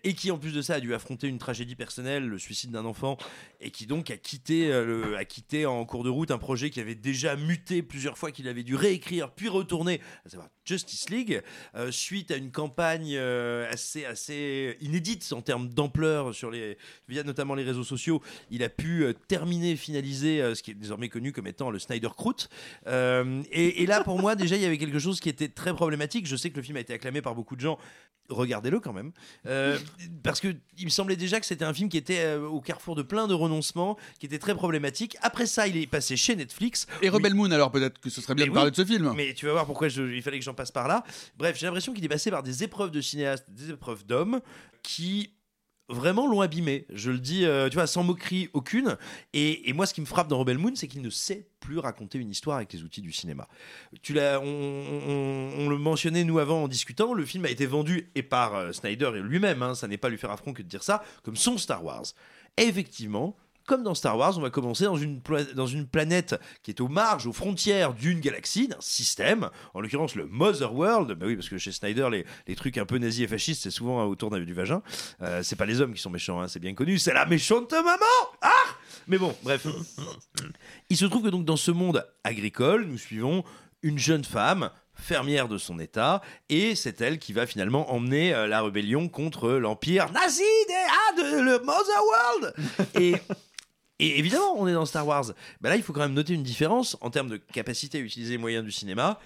et qui en plus de ça a dû affronter une tragédie personnelle, le suicide d'un enfant, et qui donc a quitté, a quitté en cours de route un projet qui avait déjà muté plusieurs fois, qu'il avait dû réécrire puis retourner, à savoir Justice League, euh, suite à une campagne euh, assez, assez inédite en termes d'ampleur sur les, via notamment les réseaux sociaux, il a pu euh, terminer, finaliser ce qui est désormais connu comme étant le Snyder. Euh, et, et là, pour moi, déjà, il y avait quelque chose qui était très problématique. Je sais que le film a été acclamé par beaucoup de gens. Regardez-le quand même. Euh, parce que il me semblait déjà que c'était un film qui était euh, au carrefour de plein de renoncements, qui était très problématique. Après ça, il est passé chez Netflix. Et Rebel Moon, alors peut-être que ce serait bien Mais de parler de ce film. Mais tu vas voir pourquoi je- il fallait que j'en passe par là. Bref, j'ai l'impression qu'il est passé par des épreuves de cinéaste, des épreuves d'hommes qui vraiment l'ont abîmé. Je le dis, euh, tu vois, sans moquerie aucune. Et, moi, ce qui me frappe dans Rebel Moon, c'est qu'il ne sait plus raconter une histoire avec les outils du cinéma. Tu l'as, on, le mentionnait nous avant en discutant. Le film a été vendu et par euh, Snyder lui-même. hein, ça n'est pas lui faire affront que de dire ça, comme son Star Wars. Effectivement. Comme dans Star Wars, on va commencer dans une, planète qui est aux marges, aux frontières d'une galaxie, d'un système, en l'occurrence le Mother World. Bah oui, parce que chez Snyder, les, trucs un peu nazis et fascistes, c'est souvent autour d'un- du vagin. Euh, c'est pas les hommes qui sont méchants, hein, c'est bien connu, c'est la méchante maman Ah Mais bon, bref. Il se trouve que donc dans ce monde agricole, nous suivons une jeune femme fermière de son état et c'est elle qui va finalement emmener euh, la rébellion contre l'empire nazi des, ah, de le Mother World et et évidemment, on est dans Star Wars. Bah là, il faut quand même noter une différence en termes de capacité à utiliser les moyens du cinéma.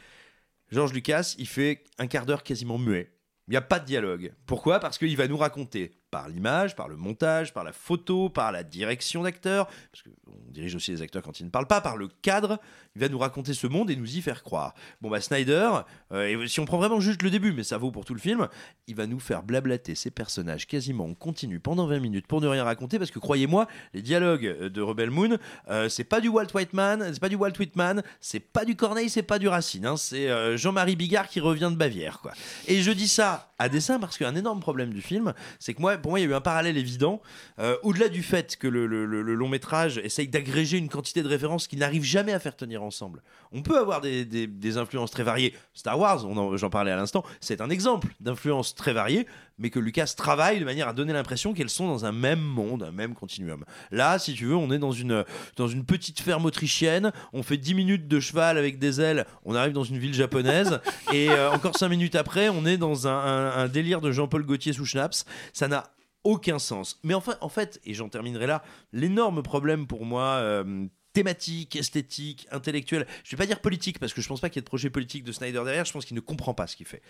George Lucas, il fait un quart d'heure quasiment muet. Il n'y a pas de dialogue. Pourquoi? Parce qu'il va nous raconter par l'image, par le montage, par la photo, par la direction d'acteurs, parce qu'on dirige aussi les acteurs quand ils ne parlent pas, par le cadre, il va nous raconter ce monde et nous y faire croire. Bon bah Snyder, euh, et si on prend vraiment juste le début, mais ça vaut pour tout le film, il va nous faire blablater ces personnages quasiment en continu pendant 20 minutes pour ne rien raconter, parce que croyez-moi, les dialogues euh, de Rebel Moon, euh, c'est pas du Walt Whitman, c'est pas du Walt Whitman, c'est pas du Corneille, c'est pas du Racine, hein, c'est euh, Jean-Marie Bigard qui revient de Bavière, quoi. Et je dis ça à dessein parce qu'un énorme problème du film, c'est que moi, pour moi, il y a eu un parallèle évident. Euh, Au-delà du fait que le, long métrage essaye d'agréger une quantité de références qui n'arrive jamais à faire tenir ensemble. On peut avoir des, des- influences très variées. Star Wars, j'en parlais à l'instant, c'est un exemple d'influence très variée, mais que Lucas travaille de manière à donner l'impression qu'elles sont dans un même monde, un même continuum. Là, si tu veux, on est dans une, dans une petite ferme autrichienne, on fait 10 minutes de cheval avec des ailes, on arrive dans une ville japonaise, [LAUGHS] et euh, encore 5 minutes après, on est dans un, un- un délire de Jean-Paul Gaultier sous Schnaps. Ça n'a aucun sens. Mais enfin, en fait, et j'en terminerai là, l'énorme problème pour moi. euh, thématique, esthétique, intellectuelle. Je vais pas dire politique parce que je pense pas qu'il y ait de projet politique de Snyder derrière. Je pense qu'il ne comprend pas ce qu'il fait.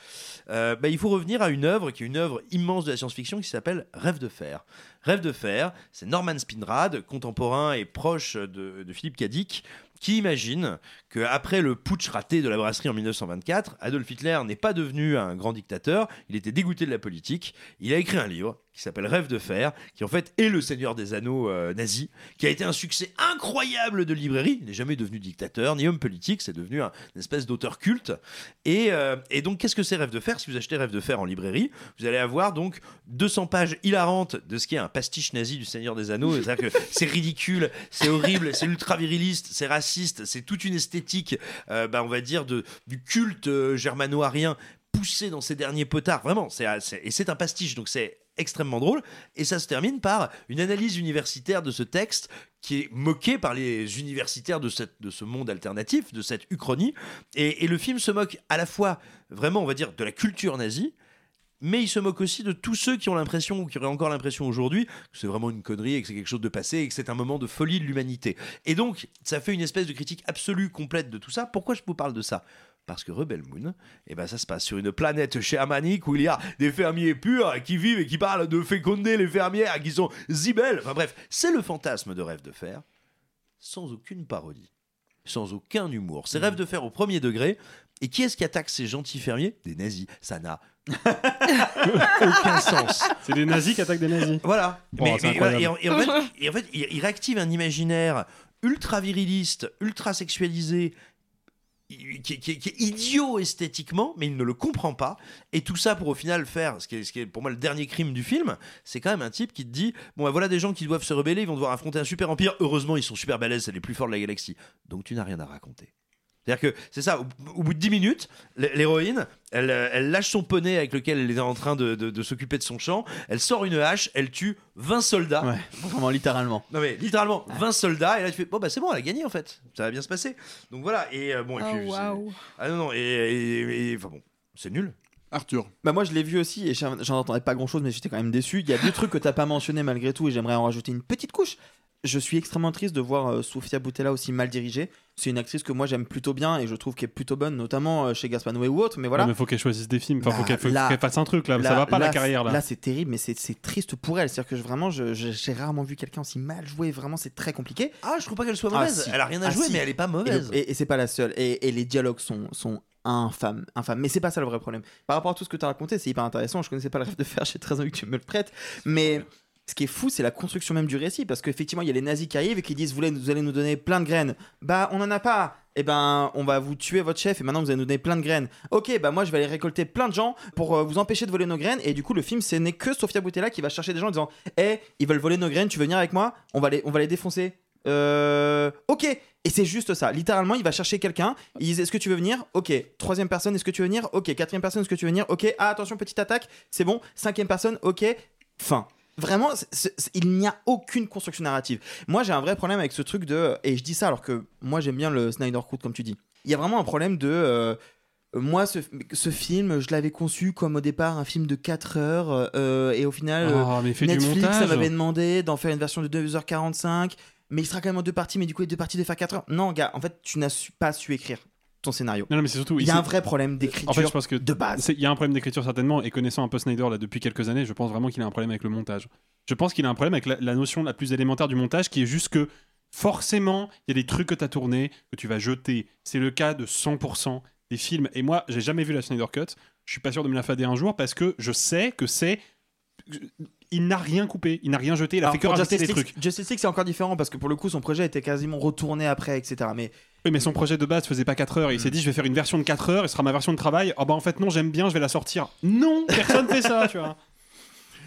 Euh, bah, il faut revenir à une œuvre qui est une œuvre immense de la science-fiction qui s'appelle Rêve de fer. Rêve de fer, c'est Norman Spinrad, contemporain et proche de, de Philippe Cadic, qui imagine que après le putsch raté de la brasserie en 1924, Adolf Hitler n'est pas devenu un grand dictateur, il était dégoûté de la politique. Il a écrit un livre qui s'appelle Rêve de fer, qui en fait est le Seigneur des Anneaux euh, nazi, qui a été un succès incroyable de librairie. Il n'est jamais devenu dictateur ni homme politique, c'est devenu un, une espèce d'auteur culte. Et, euh, et donc, qu'est-ce que c'est Rêve de fer? Si vous achetez Rêve de fer en librairie, vous allez avoir donc 200 pages hilarantes de ce qui est un pastiche nazi du Seigneur des Anneaux. C'est-à-dire que c'est ridicule, c'est horrible, c'est ultra viriliste, c'est raciste, c'est toute une esthétique, euh, bah, on va dire, du culte euh, germano-arien poussé dans ces derniers potards. Vraiment, c'est, c'est- et c'est un pastiche, donc c'est extrêmement drôle. Et ça se termine par une analyse universitaire de ce texte qui est moqué par les universitaires de ce monde alternatif, de cette uchronie. Et, et le film se moque à la fois, vraiment, on va dire, de la culture nazie, mais il se moque aussi de tous ceux qui ont l'impression, ou qui auraient encore l'impression aujourd'hui, que c'est vraiment une connerie et que c'est quelque chose de passé et que c'est un moment de folie de l'humanité. Et donc, ça fait une espèce de critique absolue, complète de tout ça. Pourquoi je vous parle de ça? Parce que Rebel Moon, eh ben, ça se passe sur une planète chamanique où il y a des fermiers purs qui vivent et qui parlent de féconder les fermières qui sont si belles. Enfin bref, c'est le fantasme de Rêve de Fer, sans aucune parodie, sans aucun humour. C'est Rêve de Fer au premier degré. Et qui est-ce qui attaque ces gentils fermiers? Des nazis. Ça n'a [LAUGHS] aucun sens. C'est des nazis qui attaquent des nazis. Voilà. Oh, Mais- et, en, et en fait, et en fait, il, il réactive un imaginaire ultra viriliste, ultra sexualisé, qui, qui- qui est idiot esthétiquement, mais il ne le comprend pas. Et tout ça pour au final faire, ce qui est, ce qui est pour moi le dernier crime du film, c'est quand même un type qui te dit Bon, ben voilà des gens qui doivent se rebeller, ils vont devoir affronter un super empire. Heureusement, ils sont super balèzes, c'est les plus forts de la galaxie. Donc tu n'as rien à raconter. C'est-à-dire que c'est ça, au, au bout de 10 minutes, l'héroïne, elle, euh, elle lâche son poney avec lequel elle est en train de, de- de s'occuper de son champ, elle sort une hache, elle tue 20 soldats. Ouais, vraiment littéralement. Non mais littéralement 20 soldats et là tu fais bon bah c'est bon elle a gagné en fait ça va bien se passer donc voilà et euh, bon et Oh, puis, ah non non et, et- et- enfin bon c'est nul Arthur. Bah moi je l'ai vu aussi et j'en j'en entendais pas grand chose mais j'étais quand même déçu. Il y a deux trucs que t'as pas mentionné malgré tout et j'aimerais en rajouter une petite couche. Je suis extrêmement triste de voir euh, Sofia Boutella aussi mal dirigée. C'est une actrice que moi j'aime plutôt bien et je trouve qu'elle est plutôt bonne, notamment euh, chez Gaspar Noé ou autre. Mais voilà. Ouais, mais faut qu'elle choisisse des films. Enfin, faut qu'elle fasse un truc là. ça va pas la carrière là. Là, c'est terrible, mais c'est triste pour elle. C'est-à-dire que je- vraiment, j'ai rarement vu quelqu'un aussi mal jouer. Vraiment, c'est très compliqué. ah je trouve pas qu'elle soit Ah, mauvaise si. elle a rien à Ah, jouer si. mais elle est pas Et, mauvaise le- et- et c'est pas la seule. Et, et les dialogues sont, sont infâmes, infâmes. Mais c'est pas ça le vrai problème. Par rapport à tout ce que tu as raconté, c'est hyper intéressant. Je connaissais pas le rêve de faire. [LAUGHS] J'ai très envie que tu me le prêtes. Mais ce qui est fou, c'est la construction même du récit. Parce qu'effectivement, il y a les nazis qui arrivent et qui disent vous, allez nous donner plein de graines. Bah, on en a pas. Eh ben, on va vous tuer votre chef et maintenant vous allez nous donner plein de graines. Ok, bah moi je vais aller récolter plein de gens pour euh, vous empêcher de voler nos graines. Et du coup, le film, ce n'est que Sofia Boutella qui va chercher des gens en disant Eh, ils veulent voler nos graines, tu veux venir avec moi? On va, les, on va les défoncer. Euh. Ok. Et c'est juste ça. Littéralement, il va chercher quelqu'un. Il dit Est-ce que tu veux venir? Ok. Troisième personne, est-ce que tu veux venir? Ok. Quatrième personne, est-ce que tu veux venir? Ok. Ah, attention, petite attaque. C'est bon. Cinquième personne, ok. Fin. Vraiment, il n'y a aucune construction narrative. Moi, j'ai un vrai problème avec ce truc de. Et je dis ça alors que moi, j'aime bien le Snyder Cut, comme tu dis. Il y a vraiment un problème de. euh, moi, ce, ce film, je l'avais conçu comme au départ un film de 4 heures. euh, et au final, euh, Oh, fais du Netflix, ça m'avait demandé d'en faire une version de 2h45. Mais il sera quand même en deux parties, mais du coup, les deux parties de faire 4 heures. Non, gars, en fait, tu n'as pas su écrire ton scénario. Non, non, mais c'est surtout. Il y a un vrai problème d'écriture En fait, je pense que de base. Il y a un problème d'écriture certainement, et connaissant un peu Snyder là depuis quelques années, je pense vraiment qu'il a un problème avec le montage. Je pense qu'il a un problème avec la, la notion la plus élémentaire du montage, qui est juste que forcément, il y a des trucs que tu as tournés, que tu vas jeter. C'est le cas de 100% des films. Et moi, j'ai jamais vu la Snyder Cut. Je suis pas sûr de me la fader un jour parce que je sais que c'est. Il n'a rien coupé, il n'a rien jeté, il a Alors, fait que rajouter des trucs. Justice League, c'est encore différent parce que pour le coup, son projet était quasiment retourné après, etc. Mais Oui, mais son projet de base faisait pas 4 heures. Il s'est dit, je vais faire une version de 4 heures, et ce sera ma version de travail. Oh bah en fait, non, j'aime bien, je vais la sortir. Non, personne fait ça, tu vois.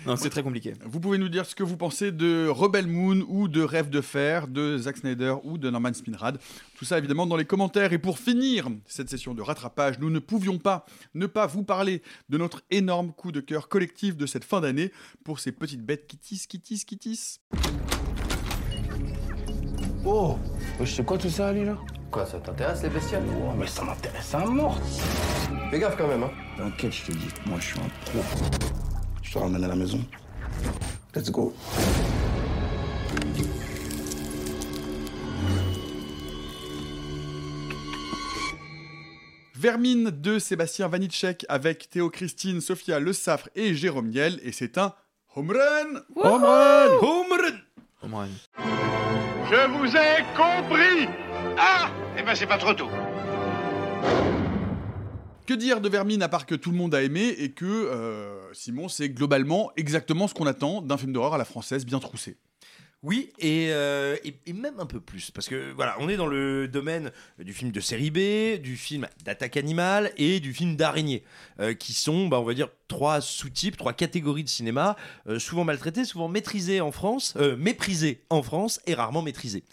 Non, c'est très compliqué. Vous pouvez nous dire ce que vous pensez de Rebel Moon ou de Rêve de fer de Zack Snyder ou de Norman Spinrad. Tout ça évidemment dans les commentaires. Et pour finir cette session de rattrapage, nous ne pouvions pas ne pas vous parler de notre énorme coup de cœur collectif de cette fin d'année pour ces petites bêtes qui tissent, qui tissent, qui tissent. Oh, c'est quoi tout ça, Ali, là? Quoi, ça t'intéresse les bestioles? Oh, mais ça m'intéresse à mort Fais gaffe quand même, hein. T'inquiète, je te dis, moi je suis un pro. Je te ramène à la maison. Let's go. Vermine de Sébastien Vanitschek avec Théo Christine, Sophia Le Saffre et Jérôme Niel. Et c'est un home run Home run Home run Home run. Je vous ai compris Ah Eh ben c'est pas trop tôt. Que dire de Vermine à part que tout le monde a aimé et que euh, Simon, c'est globalement exactement ce qu'on attend d'un film d'horreur à la française bien troussé? Oui, et, euh, et, et même un peu plus. Parce que voilà, on est dans le domaine du film de série B, du film d'attaque animale et du film d'araignée, euh, qui sont, bah, on va dire, trois sous-types, trois catégories de cinéma, euh, souvent maltraités, souvent maîtrisés en France, méprisés en France et rarement maîtrisés.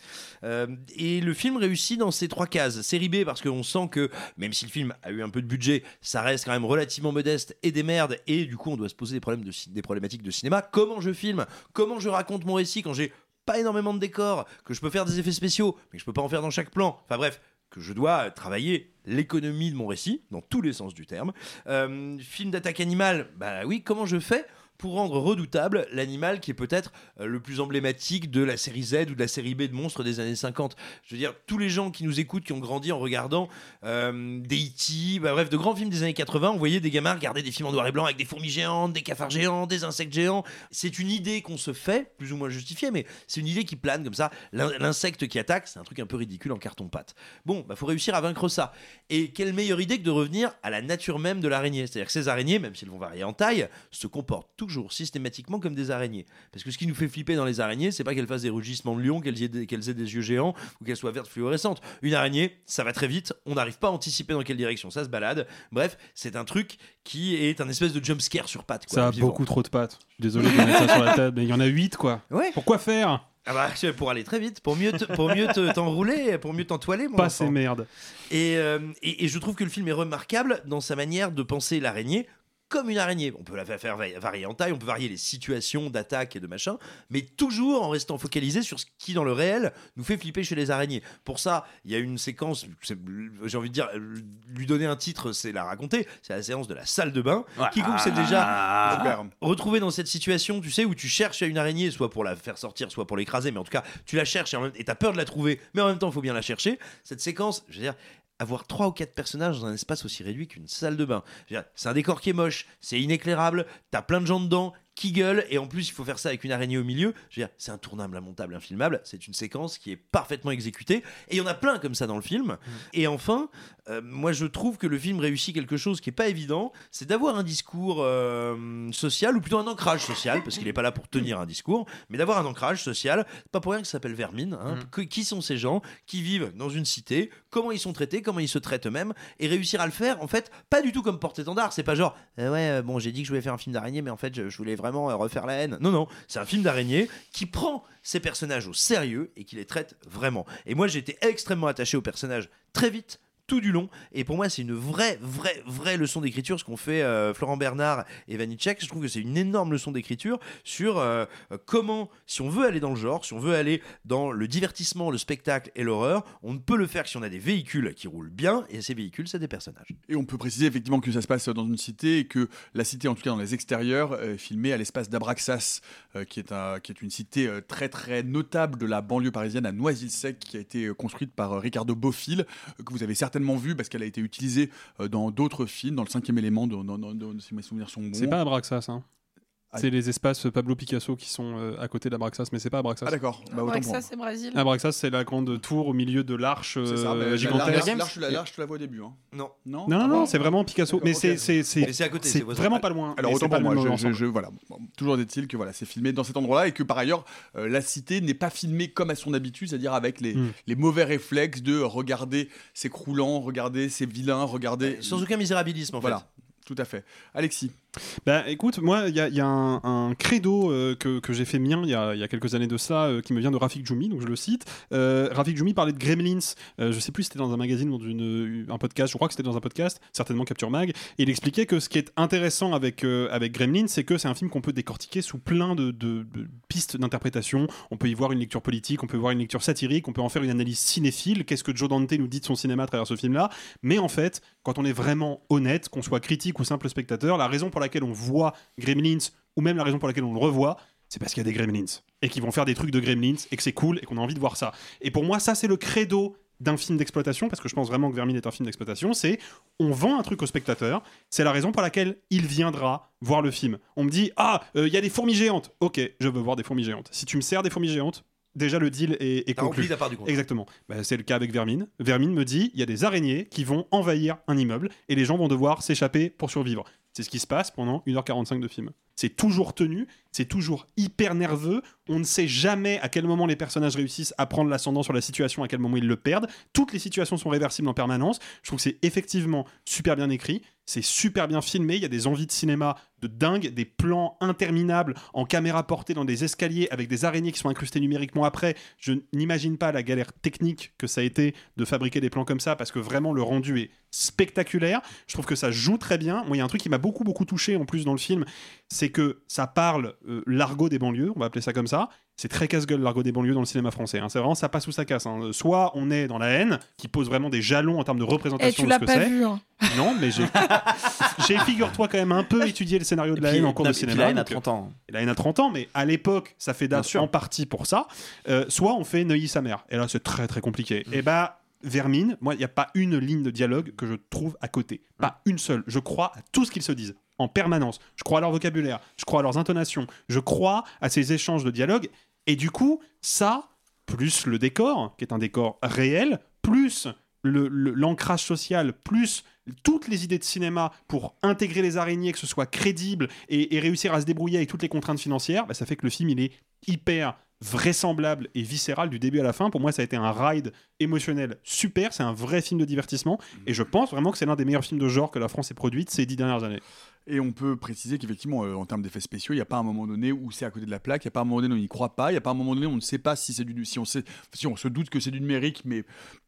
Et le film réussit dans ces trois cases. Série B, parce qu'on sent que, même si le film a eu un peu de budget, ça reste quand même relativement modeste et des merdes, et du coup, on doit se poser des, problèmes de, des problématiques de cinéma. Comment je filme? Comment je raconte mon récit? Quand j'ai pas énormément de décors, que je peux faire des effets spéciaux, mais que je peux pas en faire dans chaque plan. Enfin bref, que je dois euh, travailler l'économie de mon récit, dans tous les sens du terme. Euh, film d'attaque animale, bah oui, comment je fais pour rendre redoutable l'animal qui est peut-être euh, le plus emblématique de la série Z ou de la série B de monstres des années 50. Je veux dire, tous les gens qui nous écoutent, qui ont grandi en regardant euh, des E.T., bah, bref, de grands films des années 80, on voyait des gamins regarder des films en noir et blanc avec des fourmis géantes, des cafards géants, des insectes géants. C'est une idée qu'on se fait, plus ou moins justifiée, mais c'est une idée qui plane comme ça. L'in- L'insecte qui attaque, c'est un truc un peu ridicule en carton-pâte. Bon, bah faut réussir à vaincre ça. Et quelle meilleure idée que de revenir à la nature même de l'araignée? C'est-à-dire que ces araignées, même si elles vont varier en taille, se comportent systématiquement comme des araignées. Parce que ce qui nous fait flipper dans les araignées, c'est pas qu'elles fassent des rugissements de lion, qu'elles aient, des- aient des yeux géants ou qu'elles soient vertes fluorescentes. Une araignée, ça va très vite, on n'arrive pas à anticiper dans quelle direction ça se balade. Bref, c'est un truc qui est un espèce de jump scare sur pattes. quoi, Ça a vivant. beaucoup trop de pattes. Désolé de mettre ça sur la table, mais il y en a 8 quoi. Ouais. Pourquoi faire? Ah bah, pour aller très vite, pour mieux te- pour mieux te- t'enrouler, pour mieux t'entoiler, mon Pas enfant. ces merdes. Et, euh, et, et je trouve que le film est remarquable dans sa manière de penser l'araignée comme une araignée. On peut la faire va- varier en taille, on peut varier les situations d'attaque et de machin, mais toujours en restant focalisé sur ce qui, dans le réel, nous fait flipper chez les araignées. Pour ça, il y a une séquence, j'ai envie de dire, lui donner un titre, c'est la raconter, c'est la séance de la salle de bain, qui coupe, c'est déjà Super. retrouver dans cette situation, tu sais, où tu cherches une araignée, soit pour la faire sortir, soit pour l'écraser, mais en tout cas, tu la cherches et t'as peur de la trouver, mais en même temps, il faut bien la chercher. Cette séquence, je veux dire, avoir trois ou quatre personnages dans un espace aussi réduit qu'une salle de bain. C'est un décor qui est moche, c'est inéclairable, t'as plein de gens dedans qui gueulent, et en plus, il faut faire ça avec une araignée au milieu. C'est intournable, immontable, infilmable. C'est une séquence qui est parfaitement exécutée, et il y en a plein comme ça dans le film. Et enfin, euh, moi, je trouve que le film réussit quelque chose qui est pas évident, c'est d'avoir un discours euh, social, ou plutôt un ancrage social, parce qu'il n'est pas là pour tenir un discours, mais d'avoir un ancrage social. Pas pour rien que ça s'appelle Vermine. hein. Que- qui sont ces gens qui vivent dans une cité Comment ils sont traités Comment ils se traitent eux-mêmes Et réussir à le faire, en fait, pas du tout comme porte-étendard. C'est pas genre, euh, ouais, bon, j'ai dit que je voulais faire un film d'araignée, mais en fait, je, je voulais vraiment refaire la haine. Non, non, c'est un film d'araignée qui prend ses personnages au sérieux et qui les traite vraiment. Et moi, j'ai été extrêmement attaché aux personnages très vite tout du long. Et pour moi c'est une vraie vraie vraie leçon d'écriture ce qu'ont fait euh, Florent Bernard et Vanitschek je trouve que c'est une énorme leçon d'écriture sur euh, euh, comment si on veut aller dans le genre si on veut aller dans le divertissement le spectacle et l'horreur on ne peut le faire que si on a des véhicules qui roulent bien et ces véhicules c'est des personnages. Et on peut préciser effectivement que ça se passe dans une cité et que la cité, en tout cas dans les extérieurs, est filmée à l'espace d'Abraxas, qui, est un- qui est une cité très très notable de la banlieue parisienne à Noisy-le-Sec, qui a été construite par Ricardo euh, que vous avez certainement vu parce qu'elle a été utilisée euh, dans d'autres films, dans le cinquième élément, dans- dans- dans- si mes souvenirs sont bons. C'est pas Abraxas, hein. C'est les espaces Pablo Picasso qui sont euh, à côté d'Abraxas, mais c'est pas Abraxas. Ah d'accord, bah, moi. c'est Brésil. Abraxas, c'est la grande tour au milieu de l'arche C'est ça, euh, la- gigantesque. la- L'arche, la- l'arche, tu la vois au début. Hein. non Non, Non, non, Ah non, bon c'est vraiment Picasso. Mais ok. c'est, c'est, c'est, Mais c'est à côté, c'est vraiment pas loin. Alors autant c'est pas pour le moi, même je, je- je- voilà. Bon, toujours est-il que voilà, c'est filmé dans cet endroit-là et que par ailleurs euh, la cité n'est pas filmée comme à son habitude, c'est-à-dire avec les, Mm. les mauvais réflexes de regarder ces croulants, regarder ces vilains, regarder sans aucun misérabilisme en voilà. fait Tout à fait. Alexis. Bah écoute, moi, il y a, y un, credo euh, que, que j'ai fait mien il y, a, y a quelques années de ça, euh, qui me vient de Rafik Djoumi, donc je le cite. Euh, Rafik Djoumi parlait de Gremlins, je sais plus si c'était dans un magazine ou dans un podcast, je crois que c'était dans un podcast, certainement Capture Mag, et il expliquait que ce qui est intéressant avec, avec Gremlins, c'est que c'est un film qu'on peut décortiquer sous plein de, de- de pistes d'interprétation. On peut y voir une lecture politique, on peut voir une lecture satirique, on peut en faire une analyse cinéphile. Qu'est-ce que Joe Dante nous dit de son cinéma à travers ce film-là? Mais en fait, quand on est vraiment honnête, qu'on soit critique ou simple spectateur, la raison pour laquelle on voit Gremlins, ou même la raison pour laquelle on le revoit, c'est parce qu'il y a des Gremlins. Et qu'ils vont faire des trucs de Gremlins, et que c'est cool, et qu'on a envie de voir ça. Et pour moi, ça, c'est le credo d'un film d'exploitation, parce que je pense vraiment que Vermine est un film d'exploitation, c'est on vend un truc au spectateur, c'est la raison pour laquelle il viendra voir le film. On me dit, ah, euh, il y a des fourmis géantes. Ok, je veux voir des fourmis géantes. Si tu me sers des fourmis géantes, déjà le deal est, conclu. part du. Exactement. Bah, c'est le cas avec Vermine. Vermine me dit il y a des araignées qui vont envahir un immeuble et les gens vont devoir s'échapper pour survivre. C'est ce qui se passe pendant 1h45 de film. C'est toujours tenu, c'est toujours hyper nerveux. On ne sait jamais à quel moment les personnages réussissent à prendre l'ascendant sur la situation, à quel moment ils le perdent. Toutes les situations sont réversibles en permanence. Je trouve que c'est effectivement super bien écrit, c'est super bien filmé. Il y a des envies de cinéma de dingue, des plans interminables en caméra portée dans des escaliers avec des araignées qui sont incrustées numériquement après. Je n'imagine pas la galère technique que ça a été de fabriquer des plans comme ça parce que vraiment le rendu est spectaculaire. Je trouve que ça joue très bien. Moi, il y a un truc qui m'a beaucoup beaucoup touché en plus dans le film, c'est que ça parle euh, l'argot des banlieues, on va appeler ça comme ça. C'est très casse-gueule l'argot des banlieues dans le cinéma français. hein. C'est vraiment ça passe ou ça casse. hein. Soit on est dans la haine, qui pose vraiment des jalons en termes de Et représentation Eh, tu de l'as ce que pas c'est. vu. hein. Non, mais j'ai, [LAUGHS] j'ai figure-toi quand même un peu étudié le scénario de la Et puis- haine en cours non, de et puis cinéma. la haine a donc, 30 ans. et La haine a 30 ans, mais à l'époque, ça fait date en partie pour ça. Euh, soit on fait Neuilly sa mère. Et là, c'est très très compliqué. Et bah, Vermine, moi, il n'y a pas une ligne de dialogue que je trouve à côté. Pas une seule. Je crois à tout ce qu'ils se disent. En permanence. Je crois à leur vocabulaire. Je crois à leurs intonations. Je crois à ces échanges de dialogue. Et du coup, ça, plus le décor, qui est un décor réel, plus l'ancrage social, plus toutes les idées de cinéma pour intégrer les araignées, que ce soit crédible et, réussir à se débrouiller avec toutes les contraintes financières, bah, ça fait que le film il est hyper vraisemblable et viscéral du début à la fin. Pour moi, ça a été un ride émotionnel super. C'est un vrai film de divertissement. Et je pense vraiment que c'est l'un des meilleurs films de genre que la France ait produite ces dix dernières années. Et on peut préciser qu'effectivement, euh, en termes d'effets spéciaux, il n'y a pas un moment donné où c'est à côté de la plaque, il n'y a pas un moment donné où on n'y croit pas, il n'y a pas un moment donné où on ne sait pas si c'est du. Si on, sait, si on se doute que c'est du numérique, mais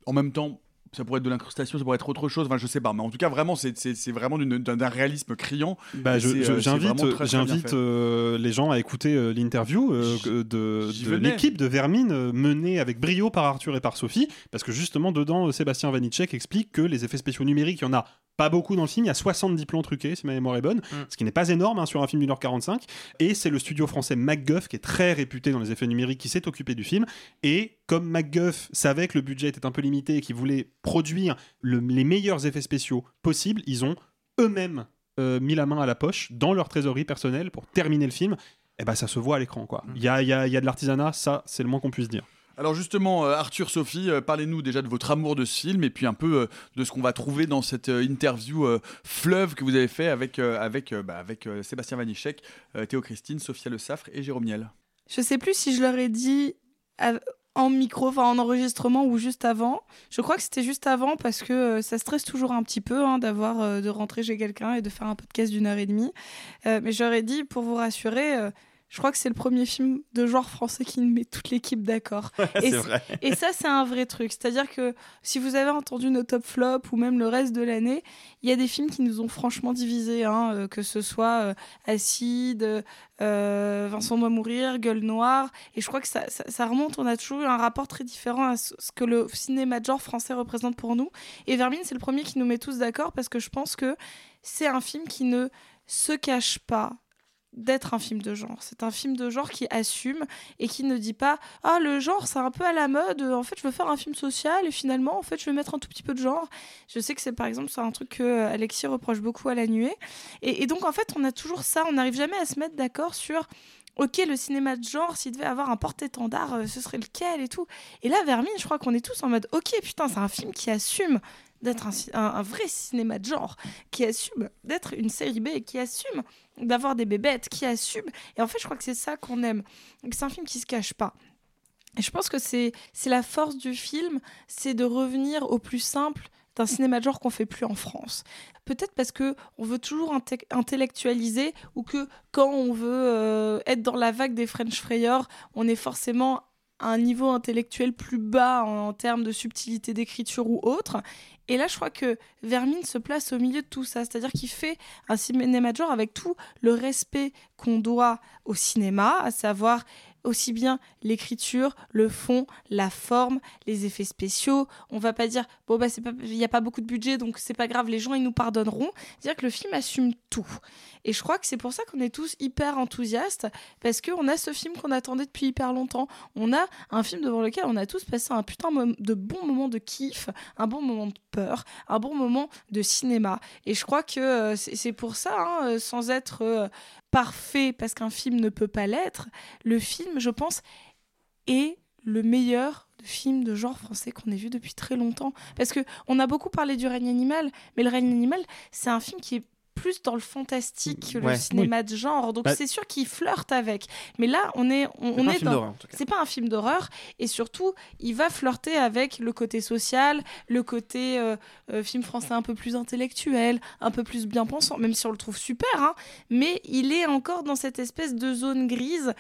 en même temps. Ça pourrait être de l'incrustation, ça pourrait être autre chose. Enfin, je sais pas, mais en tout cas, vraiment, c'est- vraiment d'un réalisme criant. Bah, euh, j'invite, j'invite euh, les gens à écouter euh, l'interview euh, de, l'équipe de Vermine menée avec brio par Arthur et par Sophie, parce que justement dedans Sébastien Vanitschek explique que les effets spéciaux numériques, il y en a pas beaucoup dans le film, il y a 70 plans truqués si ma mémoire est bonne, Mm. ce qui n'est pas énorme hein, sur un film d'une heure 45, et c'est le studio français MacGuff qui est très réputé dans les effets numériques qui s'est occupé du film, et comme MacGuff savait que le budget était un peu limité et qu'il voulait produire le- les meilleurs effets spéciaux possibles, ils ont eux-mêmes euh, mis la main à la poche dans leur trésorerie personnelle pour terminer le film. Et ben ça se voit à l'écran quoi. Il y a, il y a- il y a de l'artisanat, ça c'est le moins qu'on puisse dire. Alors justement, euh, Arthur, Sophie, euh, parlez-nous déjà de votre amour de ce film et puis un peu de ce qu'on va trouver dans cette interview fleuve que vous avez fait avec, avec, bah, avec Sébastien Vanichek, Théo Christine, Sophia Le Saffre et Jérôme Niel. Je sais plus si je leur ai dit en micro, en enregistrement ou juste avant. Je crois que c'était juste avant parce que euh, ça stresse toujours un petit peu hein, d'avoir euh, de rentrer chez quelqu'un et de faire un podcast d'une heure et demie. Euh, mais j'aurais dit pour vous rassurer. Je crois que c'est le premier film de genre français qui met toute l'équipe d'accord. et, c'est vrai. et ça, c'est un vrai truc. C'est-à-dire que si vous avez entendu nos top flops ou même le reste de l'année, il y a des films qui nous ont franchement divisés, hein, euh, que ce soit euh, Acide, euh, Vincent doit mourir, Gueule noire. Et je crois que ça, ça, ça remonte, on a toujours eu un rapport très différent à ce que le cinéma de genre français représente pour nous. Et Vermine, c'est le premier qui nous met tous d'accord parce que je pense que c'est un film qui ne se cache pas d'être un film de genre. C'est un film de genre qui assume et qui ne dit pas ah le genre c'est un peu à la mode. En fait je veux faire un film social et finalement en fait je vais mettre un tout petit peu de genre. Je sais que c'est par exemple c'est un truc que euh, Alexis reproche beaucoup à la nuée. Et, donc en fait on a toujours ça. On n'arrive jamais à se mettre d'accord sur Ok, le cinéma de genre, s'il devait avoir un porte-étendard, euh, ce serait lequel et tout? Et là, Vermine, je crois qu'on est tous en mode Ok, putain, c'est un film qui assume d'être un, vrai cinéma de genre, qui assume d'être une série B, qui assume d'avoir des bébêtes, qui assume. Et en fait, je crois que c'est ça qu'on aime. C'est un film qui se cache pas. Et je pense que c'est la force du film, c'est de revenir au plus simple d'un cinéma de genre qu'on fait plus en France. Peut-être parce que on veut toujours inte- intellectualiser ou que quand on veut euh, être dans la vague des French frayeurs, on est forcément un niveau intellectuel plus bas en, en termes de subtilité d'écriture ou autre. Et là, je crois que Vermine se place au milieu de tout ça, c'est-à-dire qu'il fait un cinéma de avec tout le respect qu'on doit au cinéma, à savoir aussi bien l'écriture, le fond, la forme, les effets spéciaux. On va pas dire bon bah il y a pas beaucoup de budget donc c'est pas grave, les gens ils nous pardonneront. C'est-à-dire que le film assume tout. Et je crois que c'est pour ça qu'on est tous hyper enthousiastes parce qu'on a ce film qu'on attendait depuis hyper longtemps. On a un film devant lequel on a tous passé un putain de bon moment de kiff, un bon moment de peur, un bon moment de cinéma. Et je crois que euh, c'est c'est pour ça, hein, euh, sans être euh, parfait parce qu'un film ne peut pas l'être, le film, je pense, est le meilleur film de genre français qu'on ait vu depuis très longtemps. Parce que on a beaucoup parlé du règne animal, mais le règne animal, c'est un film qui est plus dans le fantastique que Ouais. le cinéma de genre. Donc Bah- c'est sûr qu'il flirte avec. Mais là, on est, on, C'est on est film dans. C'est pas un film d'horreur. Et surtout, il va flirter avec le côté social, le côté euh, euh, film français un peu plus intellectuel, un peu plus bien pensant, même si on le trouve super. hein. mais il est encore dans cette espèce de zone grise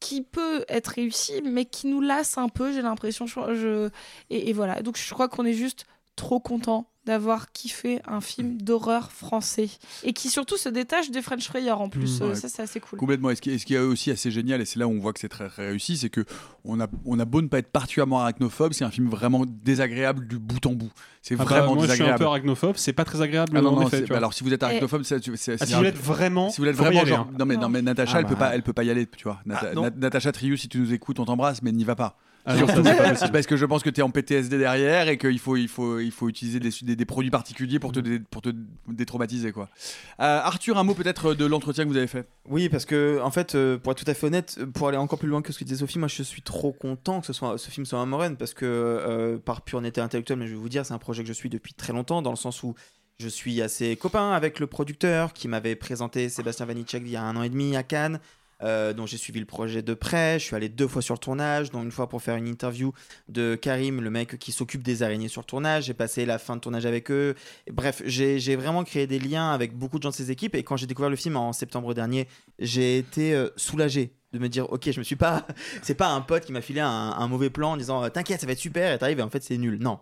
qui peut être réussie, mais qui nous lasse un peu, j'ai l'impression. Je, je- et, et voilà. Donc je crois qu'on est juste trop content d'avoir kiffé un film d'horreur français et qui surtout se détache des French Frayeurs en plus. Mmh, Euh, ouais. Ça, c'est assez cool. Complètement. Et ce qui, et ce qui est aussi assez génial, et c'est là où on voit que c'est très réussi, c'est que on a, on a beau ne pas être particulièrement arachnophobe, c'est un film vraiment désagréable du bout en bout. C'est Ah bah, vraiment moi, je suis un peu arachnophobe, c'est pas très agréable Ah non, en non, effet. alors si vous êtes arachnophobe, c'est- Ah, si vous l'êtes vraiment, si vous l'êtes vraiment genre, hein. non mais non mais Natacha, Ah elle peut bah. pas, elle peut pas y aller, tu vois. Nata- Ah, Natacha Triou, si tu nous écoutes, on t'embrasse, mais n'y va pas. Ah non, ça, Surtout, c'est pas possible. parce que je pense que tu es en PTSD derrière et qu'il faut, il faut, il faut utiliser des, des- des produits particuliers pour te, dé- pour te détraumatiser. Quoi. Euh, Arthur, un mot peut-être de l'entretien que vous avez fait? Oui, parce que en fait, euh, pour être tout à fait honnête, pour aller encore plus loin que ce que disait Sophie, moi je suis trop content que ce, soit, ce film soit un Moren parce que euh, par pure honnêteté intellectuelle, mais je vais vous dire, c'est un projet que je suis depuis très longtemps dans le sens où je suis assez copain avec le producteur qui m'avait présenté Sébastien Vanitschek il y a un an et demi à Cannes. Euh, dont j'ai suivi le projet de près, je suis allé deux fois sur le tournage, dont une fois pour faire une interview de Karim, le mec qui s'occupe des araignées sur le tournage. J'ai passé la fin de tournage avec eux. Bref, j'ai j'ai vraiment créé des liens avec beaucoup de gens de ces équipes. Et quand j'ai découvert le film en septembre dernier, j'ai été euh, soulagé de me dire ok je me suis pas [LAUGHS] c'est pas un pote qui m'a filé un, un mauvais plan en disant euh, t'inquiète ça va être super et t'arrives et en fait c'est nul non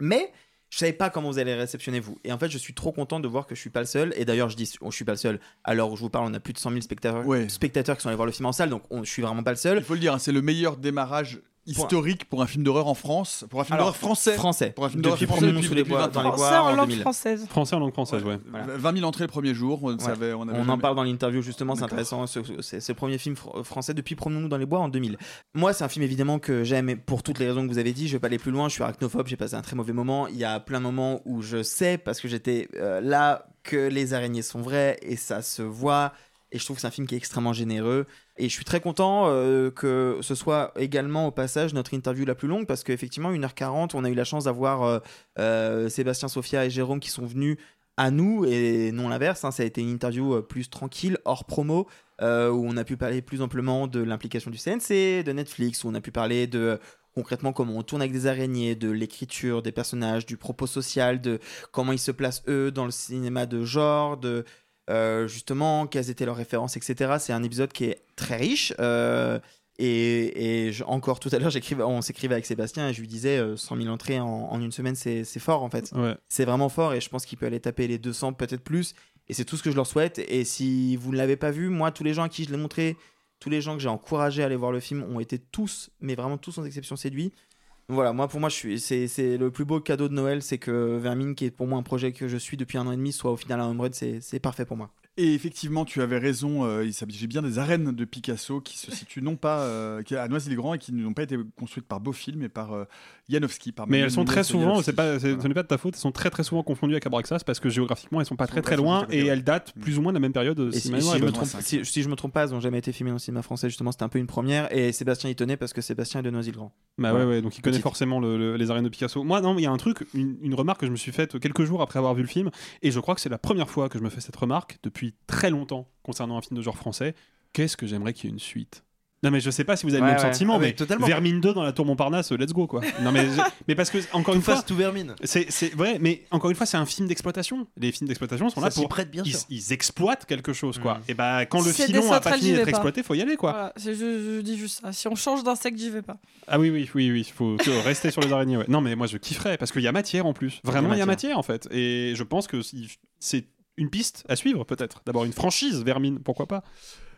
mais je savais pas comment vous allez réceptionner vous. Et en fait je suis trop content de voir que je suis pas le seul. Et d'ailleurs je dis oh, je suis pas le seul. À l'heure où je vous parle on a plus de 100 000 spectateurs, spectateurs qui sont allés voir le film en salle. Donc on- je suis vraiment pas le seul. Il faut le dire, hein, c'est le meilleur démarrage historique pour un film d'horreur en France, pour un film d'horreur français. français. Pour un film Depuis d'horreur français depuis, les bois- 20 dans les bois Français en en langue 2000. française. Français en langue française, ouais. 20 000 entrées le premier jour, on, Ouais. savait, on, avait On en parle dans l'interview justement, c'est intéressant. ce- C'est c'est le premier film fr- français depuis Promenons-nous dans les bois en 2000. Moi, c'est un film évidemment que j'aime et pour toutes les raisons que vous avez dit. Je vais pas aller plus loin. Je suis arachnophobe. J'ai passé un très mauvais moment. Il y a plein de moments où je sais parce que j'étais euh, là que les araignées sont vraies et ça se voit. Et je trouve que c'est un film qui est extrêmement généreux. Et je suis très content euh, que ce soit également au passage notre interview la plus longue parce qu'effectivement, 1h40, on a eu la chance d'avoir euh, euh, Sébastien, Sophia et Jérôme qui sont venus à nous et non l'inverse. hein. Ça a été une interview plus tranquille, hors promo, où on a pu parler plus amplement de l'implication du CNC, de Netflix, où on a pu parler de concrètement comment on tourne avec des araignées, de l'écriture des personnages, du propos social, de comment ils se placent eux dans le cinéma de genre, de justement quelles étaient leurs références, etc. C'est un épisode qui est très riche. euh, et, et je- encore tout à l'heure, on s'écrivait avec Sébastien et je lui disais euh, 100 000 entrées en, en une semaine, c'est c'est fort en fait. Ouais. C'est vraiment fort et je pense qu'il peut aller taper les 200, peut-être plus. Et c'est tout ce que je leur souhaite. Et si vous ne l'avez pas vu, moi, tous les gens à qui je l'ai montré, tous les gens que j'ai encouragé à aller voir le film ont été tous, mais vraiment tous sans exception séduits. Voilà, moi pour moi, c'est, le plus beau cadeau de Noël, c'est que Vermine, qui est pour moi un projet que je suis depuis un an et demi, soit au final un home run, c'est, c'est parfait pour moi. Et effectivement, tu avais raison, euh, il s'agit bien des arènes de Picasso qui se [LAUGHS] situent non pas euh, à Noisy-le-Grand et qui n'ont pas été construites par Beaufil, mais par euh, Janowski. Par Mais elles sont très souvent, c'est pas, ce n'est pas de ta faute, elles sont très très souvent confondues avec Abraxas parce que géographiquement elles sont pas très très sont loin et elles datent plus ou moins de la même période. Et si je me trompe, si, si je me trompe pas, elles n'ont jamais été filmées dans le cinéma français, justement, c'était un peu une première. Et Sébastien y tenait parce que Sébastien est de Noisy-le-Grand. Bah Voilà. ouais, ouais, donc il connaît Petite. forcément le- le- les arènes de Picasso. Moi, non, il y a un truc, une, une remarque que je me suis faite quelques jours après avoir vu le film, et je crois que c'est la première fois que je me fais cette remarque depuis très longtemps concernant un film de genre français. Qu'est-ce que j'aimerais qu'il y ait une suite? Non mais je sais pas si vous avez Ouais, le même ouais. sentiment, Ah, mais mais totalement. Vermine 2 dans la tour Montparnasse, let's go quoi. Non mais, je- mais parce que encore une fois, tout vermine. c'est vrai, mais encore une fois, c'est un film d'exploitation. Les films d'exploitation sont Ça là pour prête bien ils, sûr. ils exploitent quelque chose quoi. Mm. Et bah quand le filon a pas fini d'être exploité, faut y aller quoi. Voilà, je, je dis juste ça. Si on change d'insecte, j'y vais pas. Ah oui, oui, oui, oui, il faut, [LAUGHS] rester sur les araignées. ouais. Non, mais moi je kifferais parce qu'il y a matière en plus. Vraiment, il y a matière en fait. Et je pense que c'est une piste à suivre peut-être. D'abord une franchise, Vermine, pourquoi pas.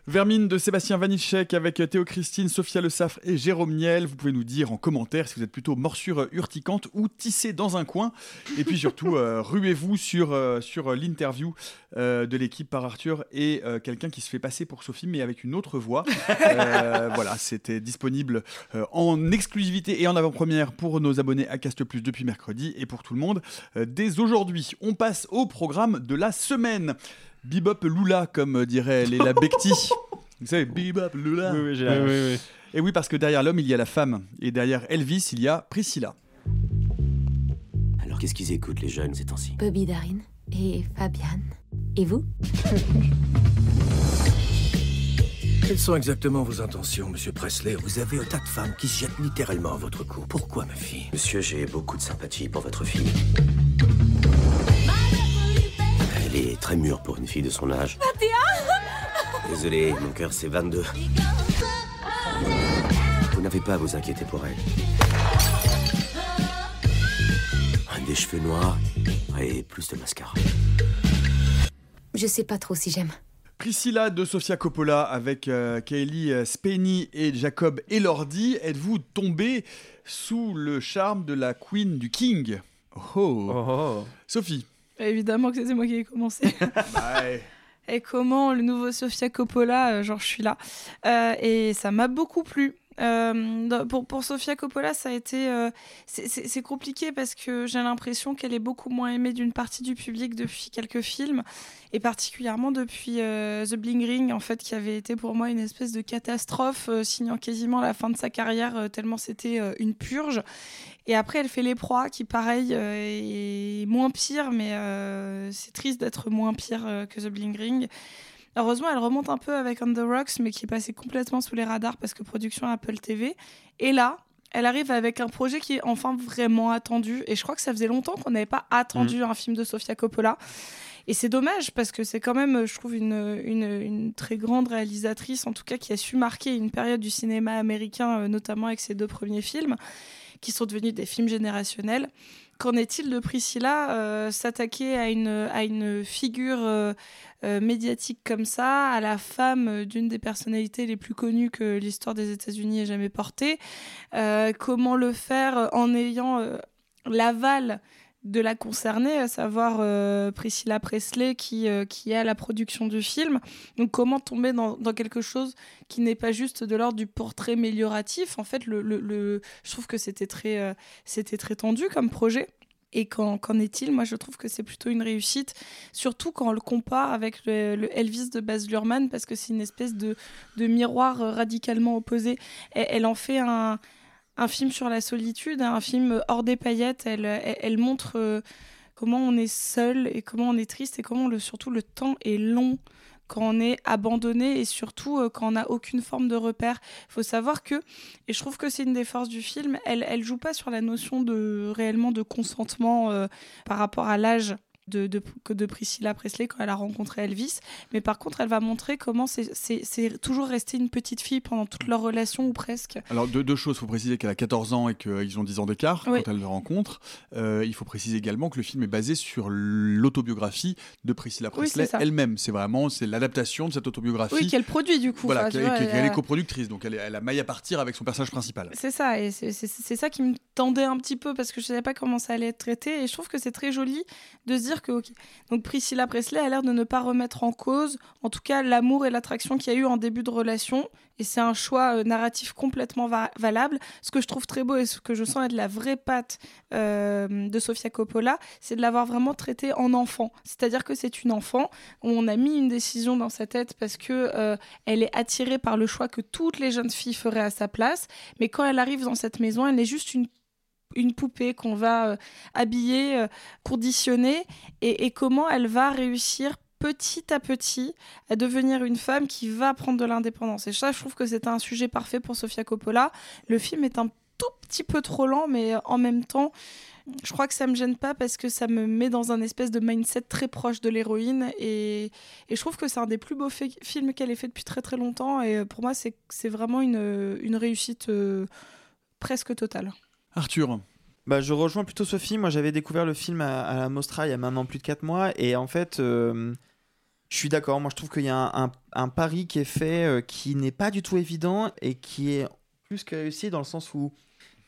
Vermine de Sébastien Vanitschek avec Théo Christine, Sophia Le Saffre et Jérôme Niel. Vous pouvez nous dire en commentaire si vous êtes plutôt morsure urticante ou tissé dans un coin. Et puis surtout, [LAUGHS] euh, ruez-vous sur, euh, sur l'interview euh, de l'équipe par Arthur et quelqu'un qui se fait passer pour Sophie mais avec une autre voix. [LAUGHS] Voilà, c'était disponible en exclusivité et en avant-première pour nos abonnés à Cast Plus depuis mercredi et pour tout le monde dès aujourd'hui. On passe au programme de la semaine. Bebop Lula, comme dirait Léla Becti. [LAUGHS] Vous savez, bibap, lula. Oui, oui, j'ai la- Oui, oui, oui. Et oui, parce que derrière l'homme, il y a la femme. Et derrière Elvis, il y a Priscilla. Alors qu'est-ce qu'ils écoutent les jeunes ces temps-ci? Bobby Darin et Fabian. Et vous? [LAUGHS] Quelles sont exactement vos intentions, monsieur Presley? Vous avez un tas de femmes qui se jettent littéralement à votre cou. Pourquoi, ma fille? Monsieur, j'ai beaucoup de sympathie pour votre fille. Très mûre pour une fille de son âge. Désolé, mon cœur c'est 22. Vous n'avez pas à vous inquiéter pour elle. Des cheveux noirs et plus de mascara. Je sais pas trop si j'aime. Priscilla de Sofia Coppola avec euh, Kaylee euh, Spenny et Jacob Elordi. Êtes-vous tombé sous le charme de la Queen du King? Oh, Sophie. Évidemment que c'est moi qui ai commencé. [LAUGHS] Et comment le nouveau Sofia Coppola, euh, genre je suis là. Euh, et ça m'a beaucoup plu. Euh, pour, pour Sofia Coppola, ça a été. c'est- compliqué parce que j'ai l'impression qu'elle est beaucoup moins aimée d'une partie du public depuis quelques films, et particulièrement depuis The Bling Ring, en fait, qui avait été pour moi une espèce de catastrophe, signant quasiment la fin de sa carrière, tellement c'était une purge. Et après, elle fait Les Proies, qui, pareil, euh, est moins pire, mais euh, c'est triste d'être moins pire euh, que The Bling Ring. Heureusement, elle remonte un peu avec On the Rocks, mais qui est passé complètement sous les radars parce que production Apple TV. Et là, elle arrive avec un projet qui est enfin vraiment attendu. Et je crois que ça faisait longtemps qu'on n'avait pas attendu un film de Sofia Coppola. Et c'est dommage parce que c'est quand même, je trouve, une, une, une très grande réalisatrice, en tout cas qui a su marquer une période du cinéma américain, notamment avec ses deux premiers films, qui sont devenus des films générationnels. Qu'en est-il de Priscilla euh, s'attaquer à une, à une figure euh, euh, médiatique comme ça, à la femme d'une des personnalités les plus connues que l'histoire des États-Unis ait jamais portée Comment le faire en ayant l'aval de la concernée, à savoir euh, Priscilla Presley qui, euh, qui est à la production du film. Donc comment tomber dans, dans quelque chose qui n'est pas juste de l'ordre du portrait amélioratif? En fait, le, le- je trouve que c'était très, euh, très tendu comme projet. Et qu'en est-il? Moi, je trouve que c'est plutôt une réussite, surtout quand on le compare avec le, Elvis de Baz Luhrmann, parce que c'est une espèce de, de miroir radicalement opposé. Elle en fait un, un film sur la solitude, un film hors des paillettes. Elle, elle, elle montre euh, comment on est seul et comment on est triste et comment surtout le temps est long quand on est abandonné et surtout euh, quand on n'a aucune forme de repère. Il faut savoir que, et je trouve que c'est une des forces du film, elle elle joue pas sur la notion de réellement de consentement euh, par rapport à l'âge. De, de, que de Priscilla Presley quand elle a rencontré Elvis. Mais par contre, elle va montrer comment c'est- toujours resté une petite fille pendant toute leur relation ou presque. Alors, deux, deux choses. Il faut préciser qu'elle a 14 ans et qu'ils ont 10 ans d'écart Oui. quand elle le rencontre. Euh, il faut préciser également que le film est basé sur l'autobiographie de Priscilla Presley elle-même. C'est vraiment c'est l'adaptation de cette autobiographie. Oui, qu'elle produit du coup. Voilà, Enfin, qu'elle est coproductrice, donc elle, elle a maille à partir avec son personnage principal. C'est ça, et c'est- c'est c'est ça qui me tendait un petit peu parce que je savais pas comment ça allait être traité. Et je trouve que c'est très joli de se dire que, donc Priscilla Presley a l'air de ne pas remettre en cause, en tout cas, l'amour et l'attraction qu'il y a eu en début de relation. Et c'est un choix euh, narratif complètement va- valable. Ce que je trouve très beau et ce que je sens être la vraie patte euh, de Sofia Coppola, c'est de l'avoir vraiment traité en enfant. C'est-à-dire que c'est une enfant où on a mis une décision dans sa tête parce que euh, elle est attirée par le choix que toutes les jeunes filles feraient à sa place. Mais quand elle arrive dans cette maison, elle est juste une une poupée qu'on va euh, habiller, euh, conditionner, et, comment elle va réussir petit à petit à devenir une femme qui va prendre de l'indépendance. Et ça, je trouve que c'est un sujet parfait pour Sofia Coppola. Le film est un tout petit peu trop lent, mais en même temps, je crois que ça me gêne pas parce que ça me met dans un espèce de mindset très proche de l'héroïne et, je trouve que c'est un des plus beaux fi- films qu'elle ait fait depuis très très longtemps et euh, pour moi c'est vraiment une, réussite euh, presque totale. Arthur. Bah, je rejoins plutôt Sophie. Moi, j'avais découvert le film à, la Mostra il y a maintenant plus de 4 mois. Et en fait, euh, je suis d'accord. Moi, je trouve qu'il y a un, pari qui est fait euh, qui n'est pas du tout évident et qui est plus que réussi dans le sens où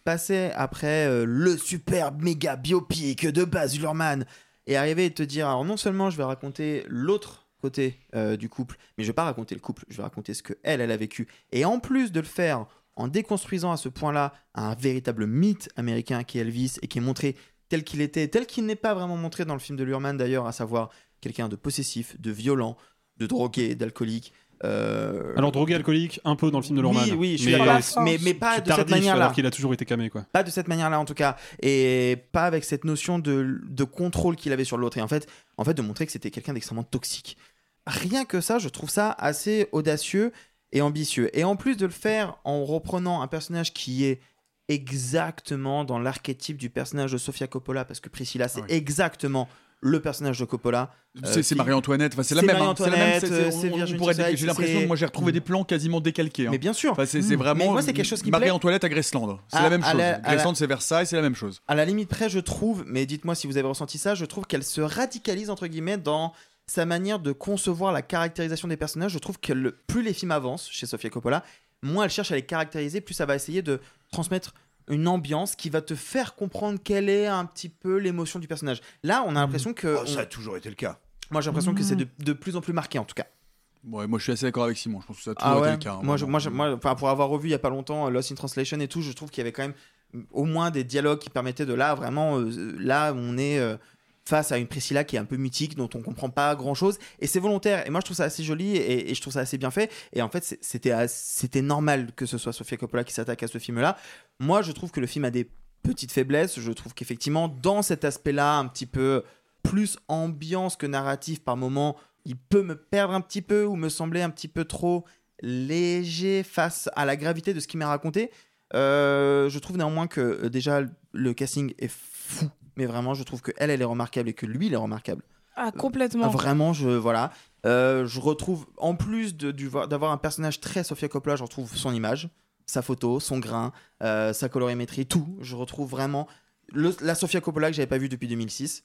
passer après euh, le super méga biopic de Baz Luhrmann et arriver et te dire alors non seulement je vais raconter l'autre côté du couple, mais je vais pas raconter le couple, je vais raconter ce que elle elle a vécu et en plus de le faire en déconstruisant à ce point-là un véritable mythe américain qui est Elvis et qui est montré tel qu'il était, tel qu'il n'est pas vraiment montré dans le film de Luhrmann d'ailleurs, à savoir quelqu'un de possessif, de violent, de drogué, d'alcoolique, Euh, Alors drogué alcoolique, un peu dans le film de Oui, Lorman. oui, je suis mais, euh, Mais- mais pas de cette manière-là. Alors qu'il a toujours été camé, quoi. Pas de cette manière-là en tout cas, et pas avec cette notion de, de contrôle qu'il avait sur l'autre, et en fait, en fait de montrer que c'était quelqu'un d'extrêmement toxique. Rien que ça, je trouve ça assez audacieux et ambitieux. Et en plus de le faire en reprenant un personnage qui est exactement dans l'archétype du personnage de Sofia Coppola, parce que Priscilla, c'est exactement le personnage de Coppola. C'est Euh, c'est Marie-Antoinette, enfin, c'est la même. hein, la même, c'est- euh, J'ai l'impression que moi j'ai retrouvé des plans quasiment décalqués. hein. Mais bien sûr. Enfin, c'est Mm. c'est vraiment. Mais moi, c'est quelque chose qui me plaît. Marie-Antoinette à Graceland. C'est la même chose. la- à la- Graceland, c'est Versailles, c'est la même chose. À la limite près, je trouve, mais dites-moi si vous avez ressenti ça, je trouve qu'elle se radicalise entre guillemets dans sa manière de concevoir la caractérisation des personnages. Je trouve que le- plus les films avancent chez Sofia Coppola, moins elle cherche à les caractériser, plus ça va essayer de transmettre une ambiance qui va te faire comprendre quelle est un petit peu l'émotion du personnage. Là, on a l'impression que Oh, ça a toujours été le cas. moi j'ai l'impression que c'est de, de plus en plus marqué en tout cas. Ouais, moi je suis assez d'accord avec Simon. Je pense que ça a toujours Ah été ouais. le cas. hein, moi, je- moi, je- moi, enfin, pour avoir revu il y a pas longtemps euh, Lost in Translation et tout, je trouve qu'il y avait quand même mm, au moins des dialogues qui permettaient de là vraiment euh, là on est euh, face à une Priscilla qui est un peu mythique dont on comprend pas grand chose et c'est volontaire et moi je trouve ça assez joli et, je trouve ça assez bien fait et en fait c'était normal que ce soit Sofia Coppola qui s'attaque à ce film là. Moi je trouve que le film a des petites faiblesses, je trouve qu'effectivement dans cet aspect là un petit peu plus ambiance que narratif par moment, il peut me perdre un petit peu ou me sembler un petit peu trop léger face à la gravité de ce qu'il m'a raconté. Euh, je trouve néanmoins que euh, déjà le casting est fou, mais vraiment je trouve que elle, elle est remarquable et que lui, il est remarquable. Ah, complètement. Ah, vraiment, je voilà. Euh, je retrouve en plus de- du- d'avoir un personnage très Sofia Coppola, je retrouve son image, sa photo, son grain, euh, sa colorimétrie, tout. Je retrouve vraiment le- la Sofia Coppola que j'avais pas vue depuis 2006.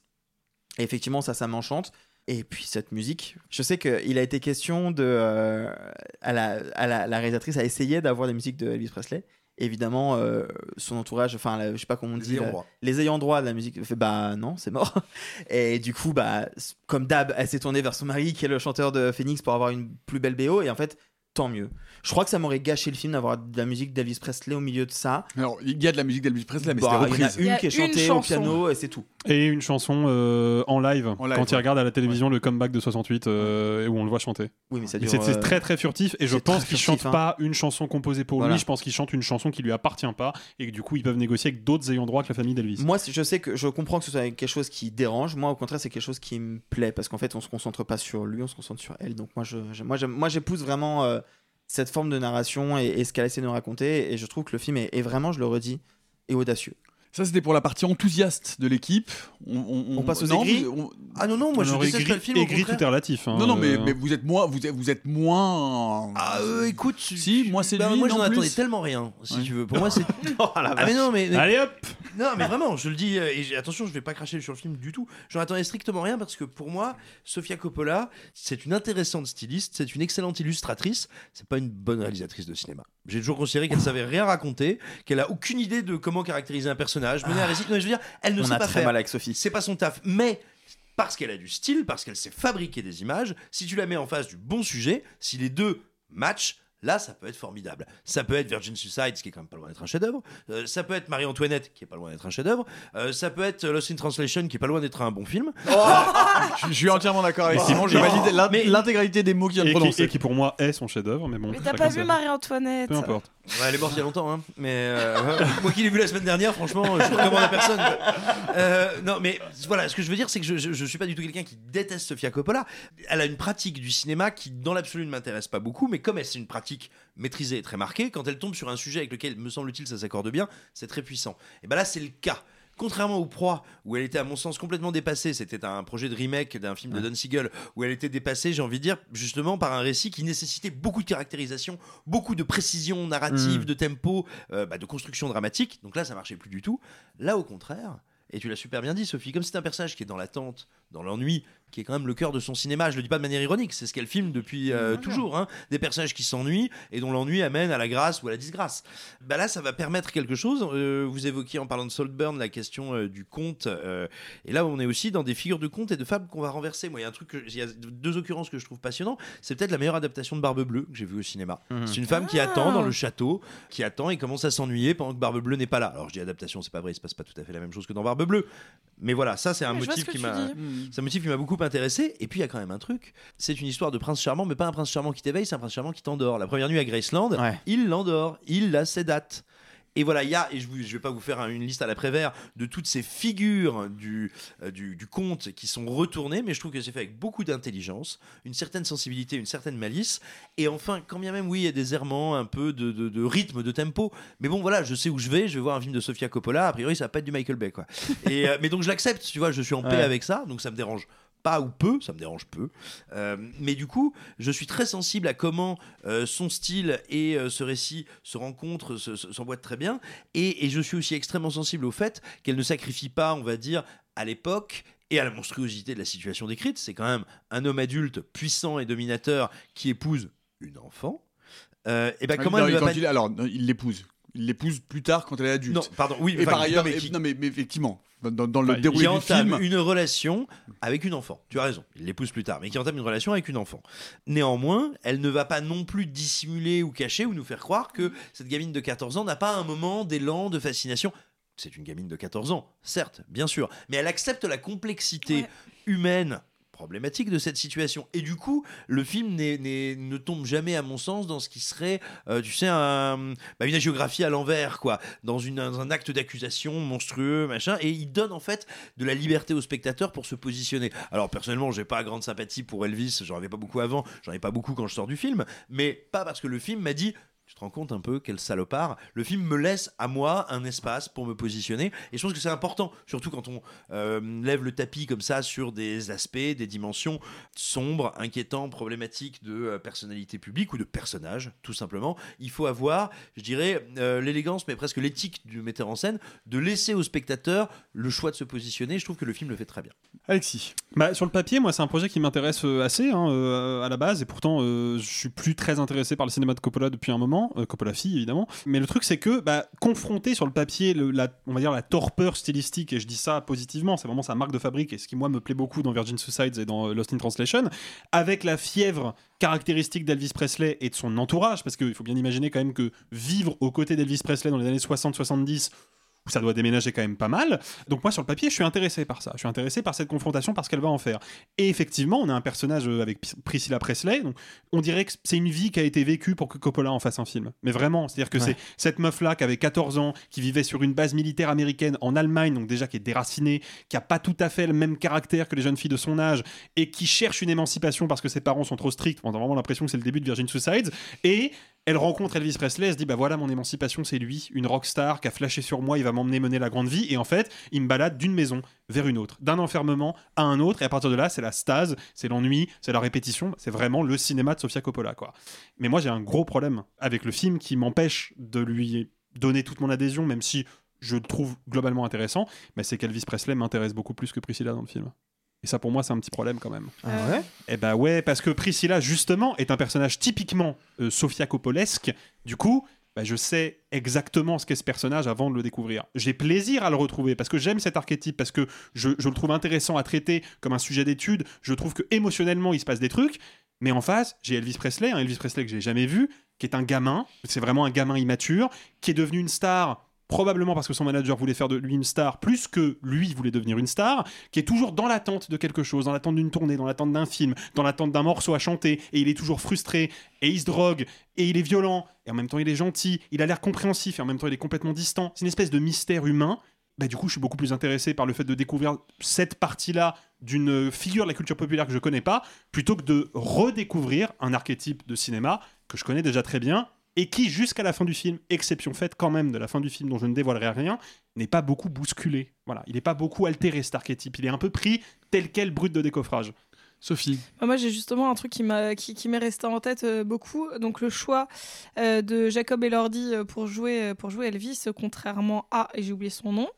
Et effectivement, ça, ça m'enchante. Et puis cette musique, je sais qu'il a été question de. euh, à la, à la, la réalisatrice a essayé d'avoir des musiques de Elvis Presley. Évidemment, euh, son entourage, enfin, la- je sais pas comment on Les dit, ayants la- droit. les ayants droit de la musique, fait bah non, c'est mort. [LAUGHS] Et du coup, bah, comme d'hab, elle s'est tournée vers son mari, qui est le chanteur de Phoenix, pour avoir une plus belle BO. Et en fait, tant mieux. Je crois que ça m'aurait gâché le film d'avoir de la musique d'Elvis Presley au milieu de ça. Alors, il y a de la musique d'Elvis Presley, mais Bah, c'était il y en a reprise. une qui est chantée au piano et c'est tout. Et une chanson euh, en live, live, quand ouais. il regarde à la télévision le comeback de 68 euh, et où on le voit chanter. Oui, mais ça dure, c'est c'est euh, très très furtif et je pense qu'il chante hein. pas une chanson composée pour Voilà. lui, je pense qu'il chante une chanson qui lui appartient pas et que du coup ils peuvent négocier avec d'autres ayants droit que la famille d'Elvis. Moi, je sais que je comprends que ce soit quelque chose qui dérange. Moi, au contraire, c'est quelque chose qui me plaît parce qu'en fait, on se concentre pas sur lui, on se concentre sur elle. Donc moi, je, moi, j'épouse vraiment euh, cette forme de narration et, et ce qu'elle essaie de nous raconter. Et je trouve que le film est, est vraiment, je le redis, est audacieux. Ça, c'était pour la partie enthousiaste de l'équipe. On, On passe aux non, aigris on- Ah non, non, moi je déteste aigri- le film. aigri, tout est relatif. hein, Non, non, mais, euh, mais vous êtes moins. Vous êtes, vous êtes moins. Ah, euh, écoute, si, moi c'est bah, lui. moi j'en attendais tellement rien, si Ouais. tu veux. Pour moi, c'est. [LAUGHS] ah, mais non, mais. Allez hop Non, mais vraiment, je le dis, euh, et attention, je vais pas cracher sur le film du tout. J'en attendais strictement rien parce que pour moi, Sofia Coppola, c'est une intéressante styliste, c'est une excellente illustratrice, c'est pas une bonne réalisatrice de cinéma. J'ai toujours considéré qu'elle savait rien raconter, qu'elle a aucune idée de comment caractériser un personnage, mener. Non, mais je veux dire, elle ne sait pas très faire. mal avec Sophie. C'est pas son taf. Mais parce qu'elle a du style, parce qu'elle sait fabriquer des images, si tu la mets en face du bon sujet, si les deux matchent, là, ça peut être formidable. Ça peut être Virgin Suicide, ce qui est quand même pas loin d'être un chef-d'œuvre. Euh, ça peut être Marie-Antoinette, qui est pas loin d'être un chef-d'œuvre. Euh, ça peut être Lost in Translation, qui est pas loin d'être un bon film. Je, [LAUGHS] je suis entièrement d'accord avec Oh. Simon. Je valide l'intégralité des mots qu'il vient de et, qui, prononcer. et qui pour moi est son chef-d'œuvre, mais bon. Mais t'as pas vu Marie-Antoinette Peu importe. Ouais, elle est morte il y a longtemps, hein. Mais euh, [LAUGHS] moi qui l'ai vu la semaine dernière, franchement, je recommande à personne. Euh, non, mais voilà, ce que je veux dire, c'est que je, je, je suis pas du tout quelqu'un qui déteste Sofia Coppola. Elle a une pratique du cinéma qui, dans l'absolu, ne m'intéresse pas beaucoup, mais comme elle c'est une pratique maîtrisée et très marquée, quand elle tombe sur un sujet avec lequel, me semble-t-il, ça s'accorde bien, c'est très puissant. Et ben là, c'est le cas. Contrairement au Proie, où elle était à mon sens complètement dépassée, c'était un projet de remake d'un film de Don Siegel, où elle était dépassée, j'ai envie de dire, justement par un récit qui nécessitait beaucoup de caractérisation, beaucoup de précision narrative, Mm. de tempo, euh, bah, de construction dramatique. Donc là, ça marchait plus du tout. Là, au contraire, et tu l'as super bien dit, Sophie, comme c'est un personnage qui est dans l'attente, dans l'ennui, qui est quand même le cœur de son cinéma, je le dis pas de manière ironique, c'est ce qu'elle filme depuis euh, toujours, hein, des personnages qui s'ennuient et dont l'ennui amène à la grâce ou à la disgrâce. Bah là, ça va permettre quelque chose. Euh, vous évoquiez en parlant de Saltburn la question euh, du conte, et là, on est aussi dans des figures de conte et de fables qu'on va renverser. Moi, il y a un truc, il y a deux occurrences que je trouve passionnant. C'est peut-être la meilleure adaptation de Barbe Bleue que j'ai vue au cinéma. Mhm. C'est une femme qui Ah. attend dans le château, qui attend et commence à s'ennuyer pendant que Barbe Bleue n'est pas là. Alors, je dis adaptation, c'est pas vrai, il se passe pas tout à fait la même chose que dans Barbe Bleue. Mais voilà, ça, c'est un motif qui m'a. un motif qui m'a beaucoup intéressé. Et puis il y a quand même un truc. C'est une histoire de prince charmant, mais pas un prince charmant qui t'éveille, c'est un prince charmant qui t'endort. La première nuit à Graceland, il l'endort, il la sédate. Et voilà, il y a, et je ne vais pas vous faire un- une liste à l'après-vert de toutes ces figures du, euh, du, du conte qui sont retournées, mais je trouve que c'est fait avec beaucoup d'intelligence, une certaine sensibilité, une certaine malice. Et enfin, quand bien même, oui, il y a des errements, un peu de, de- de rythme, de tempo, mais bon, voilà, je sais où je vais, je vais voir un film de Sofia Coppola, a priori, ça va pas être du Michael Bay, quoi. Et, euh, mais donc, je l'accepte, tu vois, je suis en paix Ouais. avec ça, donc ça me dérange pas ou peu, ça me dérange peu. Euh, mais du coup, je suis très sensible à comment euh, son style et euh, ce récit se rencontrent, se- se- s'emboîtent très bien. Et, et je suis aussi extrêmement sensible au fait qu'elle ne sacrifie pas, on va dire, à l'époque et à la monstruosité de la situation décrite. C'est quand même un homme adulte puissant et dominateur qui épouse une enfant. Euh, et ben Ah, comment non, lui va pas il- Alors, il l'épouse. Il l'épouse plus tard quand elle est adulte. Non, pardon, oui, Et enfin, par ailleurs, non, mais qui- non, mais, mais effectivement, dans, dans le qui déroulé du entame film, une relation avec une enfant. Tu as raison, il l'épouse plus tard, mais qui entame une relation avec une enfant. Néanmoins, elle ne va pas non plus dissimuler ou cacher ou nous faire croire que cette gamine de 14 ans n'a pas un moment d'élan de fascination. C'est une gamine de 14 ans, certes, bien sûr, mais elle accepte la complexité humaine problématique de cette situation. Et du coup, le film n'est- ne tombe jamais, à mon sens, dans ce qui serait, euh, tu sais, un- bah, une géographie à l'envers, quoi, dans, dans un acte d'accusation monstrueux, machin. Et il donne en fait de la liberté au spectateur pour se positionner. Alors personnellement, j'ai pas grande sympathie pour Elvis, j'en avais pas beaucoup avant, j'en ai pas beaucoup quand je sors du film, mais pas parce que le film m'a dit. Tu te rends compte un peu quel salopard Le film me laisse à moi un espace pour me positionner et je pense que c'est important, surtout quand on euh, lève le tapis comme ça sur des aspects, des dimensions sombres, inquiétants, problématiques de euh, personnalité publique ou de personnage, tout simplement. Il faut avoir, je dirais, euh, l'élégance, mais presque l'éthique du metteur en scène, de laisser au spectateur le choix de se positionner. Je trouve que le film le fait très bien. Alexis. Bah, sur le papier, moi, c'est un projet qui m'intéresse assez hein, euh, à la base, et pourtant, euh, je suis plus très intéressé par le cinéma de Coppola depuis un moment, euh, Coppola fille évidemment. Mais le truc, c'est que, bah, confronté sur le papier, la, on va dire la torpeur stylistique, et je dis ça positivement, c'est vraiment sa marque de fabrique, et ce qui moi me plaît beaucoup dans Virgin Suicides et dans euh, Lost in Translation, avec la fièvre caractéristique d'Elvis Presley et de son entourage, parce qu'il faut bien imaginer quand même que vivre aux côtés d'Elvis Presley dans les années 60-70 où ça doit déménager quand même pas mal. Donc moi sur le papier, je suis intéressé par ça. Je suis intéressé par cette confrontation parce qu'elle va en faire. Et effectivement, on a un personnage euh, avec Priscilla Presley. Donc on dirait que c'est une vie qui a été vécue pour que Coppola en fasse un film. Mais vraiment, c'est-à-dire que Ouais. c'est cette meuf-là qui avait 14 ans, qui vivait sur une base militaire américaine en Allemagne, donc déjà qui est déracinée, qui a pas tout à fait le même caractère que les jeunes filles de son âge et qui cherche une émancipation parce que ses parents sont trop stricts. On a vraiment l'impression que c'est le début de Virgin Suicides. Et elle rencontre Elvis Presley, elle se dit bah voilà mon émancipation c'est lui, une rockstar qui a flashé sur moi, il va m'emmener mener la grande vie et en fait il me balade d'une maison vers une autre, d'un enfermement à un autre et à partir de là c'est la stase, c'est l'ennui, c'est la répétition, c'est vraiment le cinéma de Sofia Coppola quoi. Mais moi j'ai un gros problème avec le film qui m'empêche de lui donner toute mon adhésion même si je le trouve globalement intéressant, mais c'est qu'Elvis Presley m'intéresse beaucoup plus que Priscilla dans le film. Et ça, pour moi, c'est un petit problème quand même. Ah ouais? Eh ben ouais, parce que Priscilla, justement, est un personnage typiquement euh, Sofia Coppolesque. Du coup, bah, je sais exactement ce qu'est ce personnage avant de le découvrir. J'ai plaisir à le retrouver parce que j'aime cet archétype, parce que je, je le trouve intéressant à traiter comme un sujet d'étude. Je trouve que émotionnellement, il se passe des trucs. Mais en face, j'ai Elvis Presley, un Elvis Presley que j'ai jamais vu, qui est un gamin. C'est vraiment un gamin immature, qui est devenu une star probablement parce que son manager voulait faire de lui une star plus que lui voulait devenir une star, qui est toujours dans l'attente de quelque chose, dans l'attente d'une tournée, dans l'attente d'un film, dans l'attente d'un morceau à chanter, et il est toujours frustré, et il se drogue, et il est violent, et en même temps il est gentil, il a l'air compréhensif, et en même temps il est complètement distant. C'est une espèce de mystère humain. Bah, du coup, je suis beaucoup plus intéressé par le fait de découvrir cette partie-là d'une figure de la culture populaire que je connais pas, plutôt que de redécouvrir un archétype de cinéma que je connais déjà très bien et qui, jusqu'à la fin du film, exception faite quand même de la fin du film dont je ne dévoilerai rien, n'est pas beaucoup bousculé. Voilà, il n'est pas beaucoup altéré cet archétype. Il est un peu pris tel quel brut de décoffrage. Sophie. Bah, Moi, j'ai justement un truc qui m'a qui, qui m'est resté en tête euh, beaucoup. Donc le choix euh, de Jacob Elordi euh, pour jouer pour jouer Elvis, contrairement à et j'ai oublié son nom.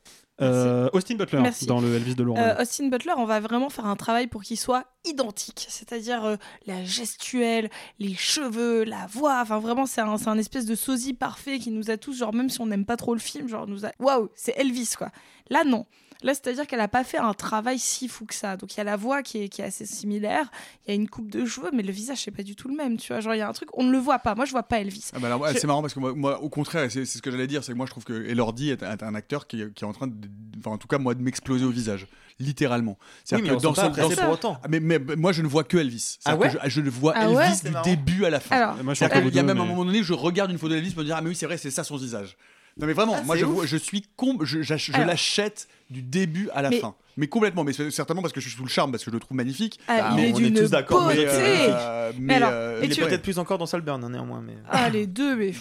Euh, Austin Butler Merci. dans le Elvis de Laurent. Euh, Austin Butler, on va vraiment faire un travail pour qu'il soit identique, c'est-à-dire euh, la gestuelle, les cheveux, la voix. Enfin, vraiment, c'est un, c'est un espèce de sosie parfait qui nous a tous, genre, même si on n'aime pas trop le film, genre, nous a. Waouh, c'est Elvis, quoi. Là, non. Là, c'est-à-dire qu'elle a pas fait un travail si fou que ça. Donc il y a la voix qui est, qui est assez similaire, il y a une coupe de cheveux, mais le visage c'est pas du tout le même. Tu vois, genre il y a un truc, on ne le voit pas. Moi, je vois pas Elvis. Ah bah alors, ouais, Je- C'est marrant parce que moi, moi, au contraire, c'est c'est ce que j'allais dire, c'est que moi je trouve que Elordi est, est un acteur qui, qui est en train de, enfin en tout cas moi de m'exploser au visage, littéralement. Oui, mais on sont pas Sol- pressés Sol- pour autant. Ah, mais, mais- mais moi je ne vois que Elvis. Ah C'est-à-dire ouais que je, je ne vois Ah ouais Elvis du marrant. début à la fin. Alors, Moi, je C'est-à-dire qu'il y a même un moment donné, je regarde une photo d'Elvis, je me dis ah mais oui c'est vrai, c'est ça son visage. Non mais vraiment, Ah, moi je, suis con, je, je l'achète du début à la Mais- fin. Mais complètement, mais certainement parce que je suis sous le charme, parce que je le trouve magnifique. Ah, il mais est on est tous d'accord, mais, euh, Mais alors, euh, et Il est tu- peut-être plus encore dans Salburn, hein, néanmoins. Mais... Ah, les deux, mais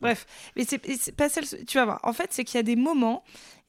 bref. Mais c'est pas celle. Tu vas voir. En fait, c'est qu'il y a des moments.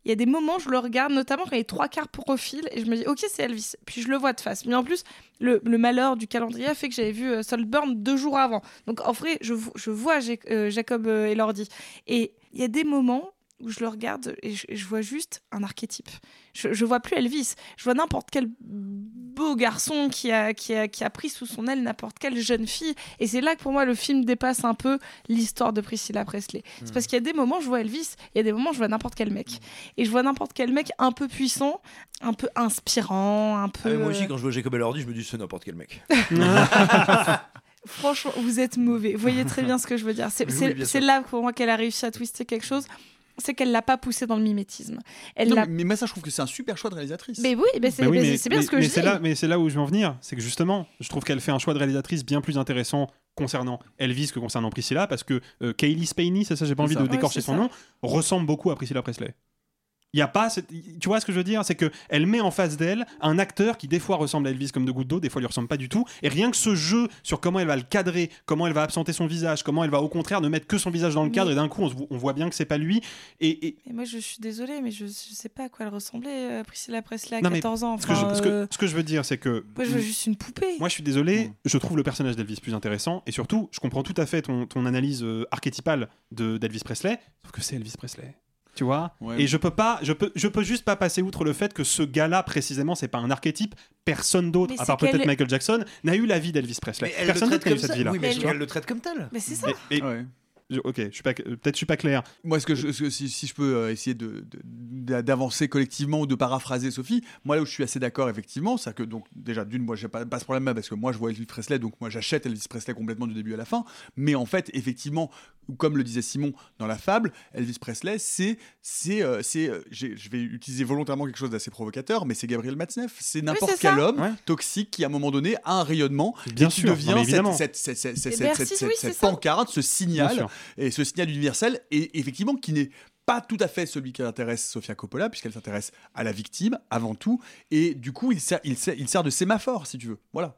Il y a des moments, je le regarde, notamment quand il y a trois quarts profil, et je me dis, ok, c'est Elvis. Puis je le vois de face. Mais en plus, le, le malheur du calendrier a fait que j'avais vu euh, Saltburn deux jours avant. Donc en vrai, je, je vois euh, Jacob euh, Elordi. Et il y a des moments où je le regarde et je, et je vois juste un archétype. Je, je vois plus Elvis. Je vois n'importe quel beau garçon qui a, qui, a, qui a pris sous son aile n'importe quelle jeune fille. Et c'est là que pour moi le film dépasse un peu l'histoire de Priscilla Presley. C'est parce qu'il y a des moments je vois Elvis, il y a des moments je vois n'importe quel mec. Et je vois n'importe quel mec un peu puissant, un peu inspirant, un peu. Ah, mais moi aussi, euh, quand je vois Jacob Elordi, je me dis c'est n'importe quel mec. [LAUGHS] Franchement, vous êtes mauvais. Vous voyez très bien ce que je veux dire. C'est Oui, là pour moi qu'elle a réussi à twister quelque chose. C'est qu'elle l'a pas poussé dans le mimétisme. Elle Non, l'a. mais, mais ça, je trouve que c'est un super choix de réalisatrice. Mais oui, mais c'est Bah oui, bien mais- ce que mais je c'est dis. là, mais c'est là où je veux en venir. C'est que justement, je trouve qu'elle fait un choix de réalisatrice bien plus intéressant concernant Elvis que concernant Priscilla, parce que euh, Kaylee Spaney, c'est ça, j'ai pas envie ça. de décorcher son ça. nom, ressemble beaucoup à Priscilla Presley. Il y a pas cette- tu vois ce que je veux dire? C'est que elle met en face d'elle un acteur qui des fois ressemble à Elvis comme de gouttes d'eau des fois lui ressemble pas du tout et rien que ce jeu sur comment elle va le cadrer comment elle va absenter son visage comment elle va au contraire ne mettre que son visage dans le cadre Mais- et d'un coup on, se vo- on voit bien que c'est pas lui et, et- moi, je suis désolée, mais je, je sais pas à quoi elle ressemblait, euh, Priscilla Presley à Non, mais 14 ans. ce que, je, Enfin, ce que- euh, ce que je veux dire c'est que Moi, je veux juste une poupée. Moi, je suis désolé, je trouve le personnage d'Elvis plus intéressant, et surtout, je comprends tout à fait ton, ton analyse euh, archétypale de- d'Elvis Presley, sauf que c'est Elvis Presley. Tu vois Ouais. Et je peux pas, je peux, je peux juste pas passer outre le fait que ce gars-là, précisément, c'est pas un archétype. Personne d'autre, à part peut-être Michael Jackson, n'a eu la vie d'Elvis Presley. Mais Personne d'autre n'a eu comme cette vie-là. Oui, mais elle- elle le traite comme tel. Mais c'est ça. Mais- mais- Ouais. Ok, je suis pas, peut-être je suis pas clair. Moi, ce que je- ce que- si, si je peux euh, essayer de- de- d'avancer collectivement ou de paraphraser Sophie, moi là où je suis assez d'accord effectivement, c'est que donc déjà d'une, moi j'ai pas, pas ce problème-là parce que moi je vois Elvis Presley, donc moi j'achète Elvis Presley complètement du début à la fin. Mais en fait, effectivement, comme le disait Simon dans la fable, Elvis Presley, c'est c'est euh, c'est, euh, j'ai- je vais utiliser volontairement quelque chose d'assez provocateur, mais c'est Gabriel Matzneff, c'est n'importe c'est quel ça. homme Ouais. toxique qui à un moment donné a un rayonnement Bien et qui sûr, non, devient évidemment. cette, cette, cette, cette, Et cette- merci, cette- oui, cette c'est ça. pancarte, ce Bien signal sûr. Et ce signal universel, et effectivement qui n'est pas tout à fait celui qui intéresse Sofia Coppola, puisqu'elle s'intéresse à la victime avant tout, et du coup il sert, il sert, il sert de sémaphore, si tu veux. Voilà.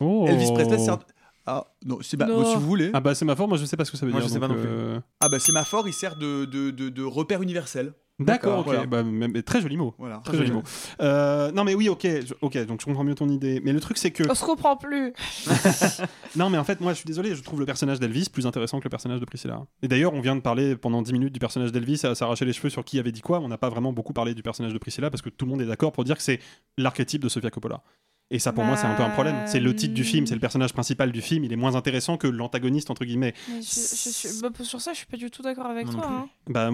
Oh. Elvis Presley sert. Ah non, c'est bah, Non. si vous voulez. Ah bah ma forme, moi je sais pas ce que ça veut Moi, dire. je sais pas non plus. euh, Ah bah sémaphore, il sert de, de, de, de repère universel. D'accord, ok. voilà. Bah, très joli mot. Voilà. Très joli mot. Euh, non mais oui, ok, je- ok. Donc je comprends mieux ton idée. Mais le truc c'est que On se comprend plus. [LAUGHS] Non, mais en fait, moi, je suis désolé, je trouve le personnage d'Elvis plus intéressant que le personnage de Priscilla. Et d'ailleurs, on vient de parler pendant 10 minutes du personnage d'Elvis à s'arracher les cheveux sur qui avait dit quoi. On n'a pas vraiment beaucoup parlé du personnage de Priscilla parce que tout le monde est d'accord pour dire que c'est l'archétype de Sofia Coppola. Et ça, pour moi, c'est un peu un problème. C'est le titre du film, c'est le personnage principal du film. Il est moins intéressant que l'antagoniste, entre guillemets. Mais je, je suis, bah, sur ça, je suis pas du tout d'accord avec non toi. hein. Bah,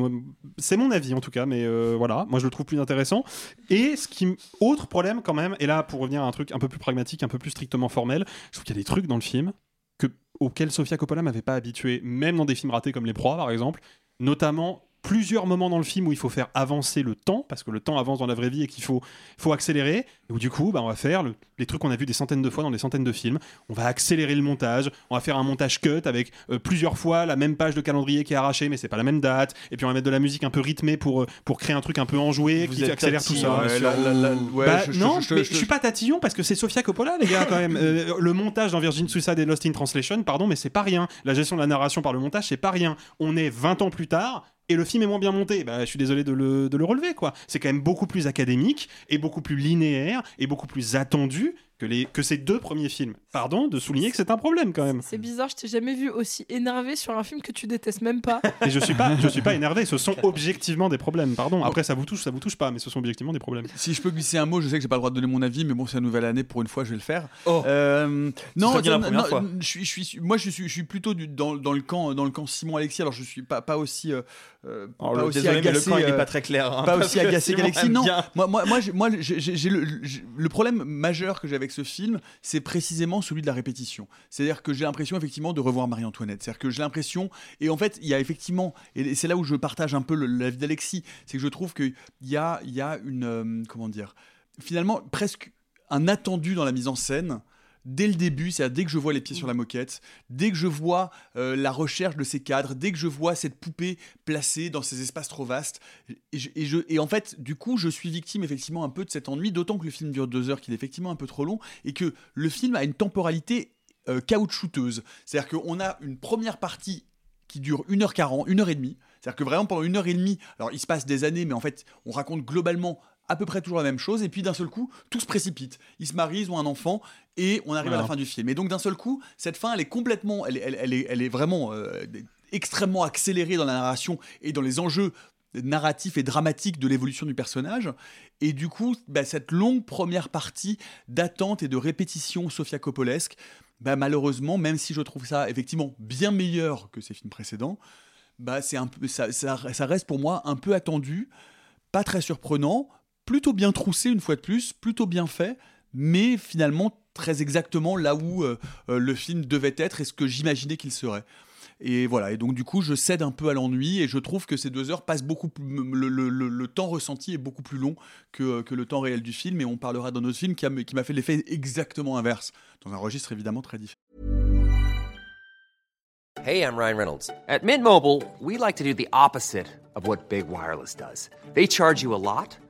c'est mon avis en tout cas, mais euh, voilà, moi je le trouve plus intéressant. Et ce qui, autre problème quand même, et là pour revenir à un truc un peu plus pragmatique, un peu plus strictement formel, je trouve qu'il y a des trucs dans le film que, auxquels Sofia Coppola m'avait pas habitué, même dans des films ratés comme Les Proies par exemple, notamment plusieurs moments dans le film où il faut faire avancer le temps, parce que le temps avance dans la vraie vie et qu'il faut, faut accélérer, et où du coup, bah, on va faire le- les trucs qu'on a vus des centaines de fois dans des centaines de films, on va accélérer le montage, on va faire un montage cut avec euh, plusieurs fois la même page de calendrier qui est arrachée, mais c'est pas la même date, et puis on va mettre de la musique un peu rythmée pour, euh, pour créer un truc un peu enjoué Vous qui accélère tout ça. monsieur la- la- la- ouais, Bah, je- non, je- je- mais je- je suis pas tatillon parce que c'est Sofia Coppola, les gars, quand même. Euh, le montage dans Virgin Suicide et Lost in Translation, pardon, mais c'est pas rien. La gestion de la narration par le montage, c'est pas rien. On est 20 ans plus tard. Et le film est moins bien monté. Bah, je suis désolé de le, de le relever, quoi. C'est quand même beaucoup plus académique et beaucoup plus linéaire et beaucoup plus attendu que, les, que ces deux premiers films. Pardon de souligner que c'est un problème quand même. C'est bizarre, je t'ai jamais vu aussi énervé sur un film que tu détestes même pas. [LAUGHS] Et je suis pas, je suis pas [LAUGHS] énervé. Ce sont objectivement des problèmes. Pardon. Après, ça vous touche, ça vous touche pas, mais ce sont objectivement des problèmes. Si je peux glisser un mot, je sais que j'ai pas le droit de donner mon avis, mais bon, c'est la nouvelle année, pour une fois, je vais le faire. Oh. Euh, non, serait bien la non, première non, fois. je suis, je suis, moi, je suis, je suis plutôt du- dans, dans le camp, dans le camp Simon Alexis. Alors, je suis pas, pas aussi, euh, euh, Oh, pas le- aussi désolé, mais le agacé, camp, il est pas très clair, hein, pas aussi que agacé qu'Alexis. Non, moi, moi, moi, j'ai- moi, j'ai j'ai le, j'ai- le problème majeur que j'ai avec ce film, c'est précisément celui de la répétition. C'est-à-dire que j'ai l'impression effectivement de revoir Marie-Antoinette. C'est-à-dire que j'ai l'impression, et en fait, il y a effectivement, et c'est là où je partage un peu l'avis d'Alexis, c'est que je trouve qu'il y a, y a une, euh, comment dire, finalement presque un attendu dans la mise en scène. Dès le début, c'est-à-dire dès que je vois les pieds sur la moquette, dès que je vois euh, la recherche de ces cadres, dès que je vois cette poupée placée dans ces espaces trop vastes, et, en fait, du coup, je suis victime effectivement un peu de cet ennui, d'autant que le film dure deux heures, qu'il est effectivement un peu trop long, et que le film a une temporalité euh, caoutchouteuse. C'est-à-dire qu'on a une première partie qui dure 1h40, 1h30. C'est-à-dire que vraiment pendant une heure et demie, alors il se passe des années, mais en fait, on raconte globalement à peu près toujours la même chose, et puis d'un seul coup, tout se précipite. Ils se marient, ils ont un enfant, et on arrive à la fin du film. Et donc d'un seul coup, cette fin, elle est complètement, elle, est- elle, elle est, elle est vraiment euh, extrêmement accélérée dans la narration et dans les enjeux narratifs et dramatiques de l'évolution du personnage. Et du coup, bah, cette longue première partie d'attente et de répétition Sofia Coppolesque, bah, malheureusement, même si je trouve ça effectivement bien meilleur que ses films précédents, bah, c'est un peu, ça, ça, ça reste pour moi un peu attendu, pas très surprenant, plutôt bien troussé une fois de plus, plutôt bien fait, mais finalement très exactement là où euh, euh, le film devait être et ce que j'imaginais qu'il serait. Et voilà, et donc du coup, je cède un peu à l'ennui et je trouve que ces deux heures passent beaucoup plus. Le, temps ressenti est beaucoup plus long que, que le temps réel du film, et on parlera d'un autre film qui qui m'a fait l'effet exactement inverse, dans un registre évidemment très différent. Hey, I'm Ryan Reynolds. At Mint Mobile, we like to do the opposite of what Big Wireless does. They charge you a lot,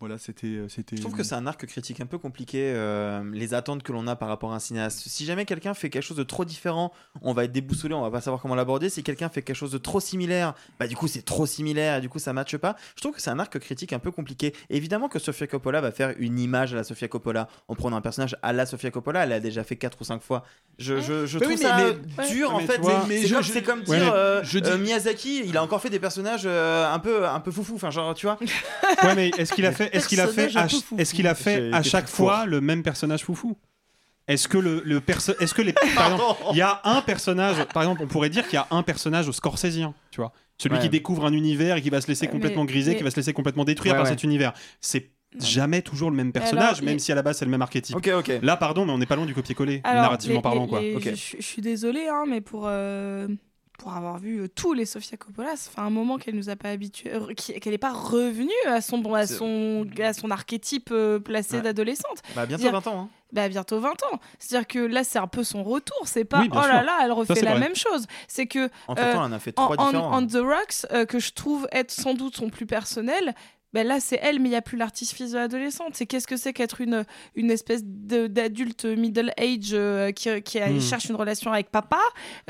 Voilà, c'était. euh, c'était Je trouve que c'est un arc critique un peu compliqué, euh, les attentes que l'on a par rapport à un cinéaste. Si jamais quelqu'un fait quelque chose de trop différent, on va être déboussolé, on va pas savoir comment l'aborder. Si quelqu'un fait quelque chose de trop similaire, bah du coup c'est trop similaire et du coup ça matche pas. Je trouve que c'est un arc critique un peu compliqué. Évidemment que Sofia Coppola va faire une image à la Sofia Coppola en prenant un personnage à la Sofia Coppola. Elle l'a déjà fait 4 ou 5 fois. Je, je, je Mais trouve oui, ça mais- dur Ouais, en mais fait. C'est- mais c'est je- comme, je- c'est comme ouais, dire mais euh, je dis- euh, Miyazaki, il a encore fait des personnages euh, un peu un peu foufou. Enfin genre tu vois. [LAUGHS] Ouais, mais est-ce qu'il a fait, est-ce qu'il a fait, à, est-ce qu'il a fait à chaque fois le même personnage foufou? Est-ce que le, le perso- est-ce que les, [LAUGHS] par exemple, il y a un personnage, par exemple, on pourrait dire qu'il y a un personnage au Scorsésien, tu vois, celui Ouais. qui découvre un univers et qui va se laisser Ouais, complètement mais- griser, mais- qui va se laisser complètement détruire Ouais, par ouais. cet univers. C'est jamais toujours le même personnage, alors, même les- si à la base c'est le même archétype. Ok ok. Là, pardon, mais on n'est pas loin du copier-coller, narrativement les- parlant, les- quoi. les- je, je suis désolée, hein, mais pour, euh, pour avoir vu euh, tous les Sofia Coppola, fait un moment qu'elle nous a pas habitués, euh, qu'elle n'est pas revenue à son, à son, à son archétype euh, placé Ouais. d'adolescente. Bah bientôt Dire- 20 ans. Hein. Bah, bientôt 20 ans. C'est-à-dire que là, c'est un peu son retour. C'est pas, Oui, oh là sûr. là, elle refait la vrai. même chose. C'est que Entre Euh, en a fait en, trois en- différents. hein. on The Rocks, euh, que je trouve être sans doute son plus personnel, ben là c'est elle, mais il n'y a plus l'artifice de l'adolescente. C'est qu'est-ce que c'est qu'être une, une espèce de- d'adulte middle age euh, qui, qui a- Hmm. cherche une relation avec papa.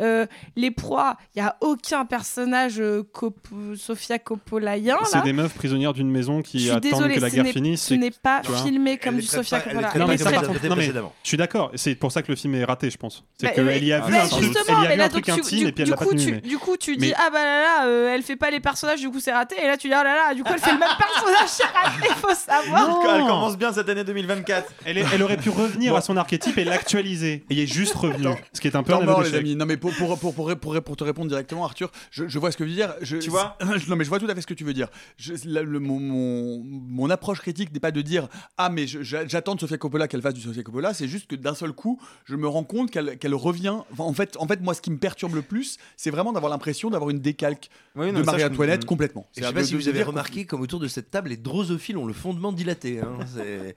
Euh, les proies, il n'y a aucun personnage euh, Cop- Sofia Coppolaien. C'est des meufs prisonnières d'une maison qui attendent désolée, que la guerre finisse. Ce n'est pas filmé comme du Sofia pas- elle les Coppola. traite Non, pas mais Elle comme est ça, ça, par traite- c'était contre, non, mais précédemment. je suis d'accord. C'est pour ça que le film est raté, je pense. C'est Bah, qu'elle y a vu un truc, un truc donc, tu- intime et puis elle l'a pas tenu. du coup, tu dis ah bah là là, euh, elle fait pas les personnages, du coup c'est raté. Et là tu dis ah là là, du coup elle fait le même personnage, [LAUGHS] c'est raté. Faut savoir. Non. Elle commence bien cette année 2024. Elle, est- elle aurait pu revenir à son archétype et l'actualiser. Et il est juste revenu. Ce qui est un peu un aveu mort, les d'échec. amis. Non, mais pour, pour, pour, pour, pour- pour te répondre directement, Arthur, je, je vois ce que tu veux dire. Je, Tu vois [CLEARS THROAT] Non, mais je vois tout à fait ce que tu veux dire. Je- la- le- mon, mon, mon approche critique n'est pas de dire Ah, mais je- j'a- j'attends de Sofia Coppola qu'elle fasse du Sofia Coppola. C'est juste que d'un seul coup, je me rends compte qu'elle qu'elle revient. Enfin, en, fait, en fait, moi, ce qui me perturbe le plus, c'est vraiment d'avoir l'impression d'avoir une décalque Oui, non, de mais ça, je Marie-Antoinette comprends. complètement. Et je sais pas si vous avez remarqué comme autour de cette table, les drosophiles ont le fondement dilaté. hein. [LAUGHS] C'est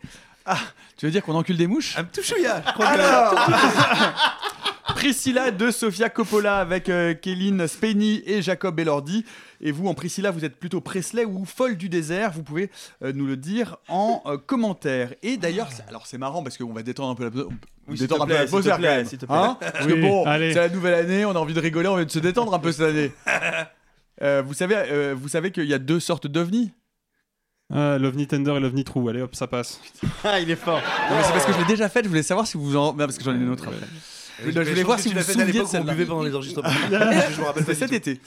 Tu veux dire qu'on encule des mouches un tout chouïa. je crois que- Alors [LAUGHS] [LAUGHS] Priscilla de Sofia Coppola avec euh, Kéline Spenny et Jacob Elordi. Et vous, en Priscilla, vous êtes plutôt Presley ou folle du désert Vous pouvez euh, nous le dire en euh, commentaire. Et d'ailleurs, c'est- alors c'est marrant parce qu'on va détendre un peu la, Oui, s'il détendre te un peu plaît, la poseur, plaît, quand même. plaît. Hein parce que bon, allez. c'est la nouvelle année, on a envie de rigoler, on a envie de se détendre un peu cette année. Euh, vous savez, euh, vous savez qu'il y a deux sortes d'ovnis? Ah, L'OVNI Tender et l'OVNI True, allez hop, ça passe. [LAUGHS] Ah, il est fort. Non, mais c'est parce que je l'ai déjà fait, je voulais savoir si vous en. Non, parce que j'en ai une autre après. Je, voulais voir si tu vous vous fait à souviez de l'époque où on celle-là. buvait pendant les enregistrements. [LAUGHS] Je me rappelle pas C'était du cet tout. été.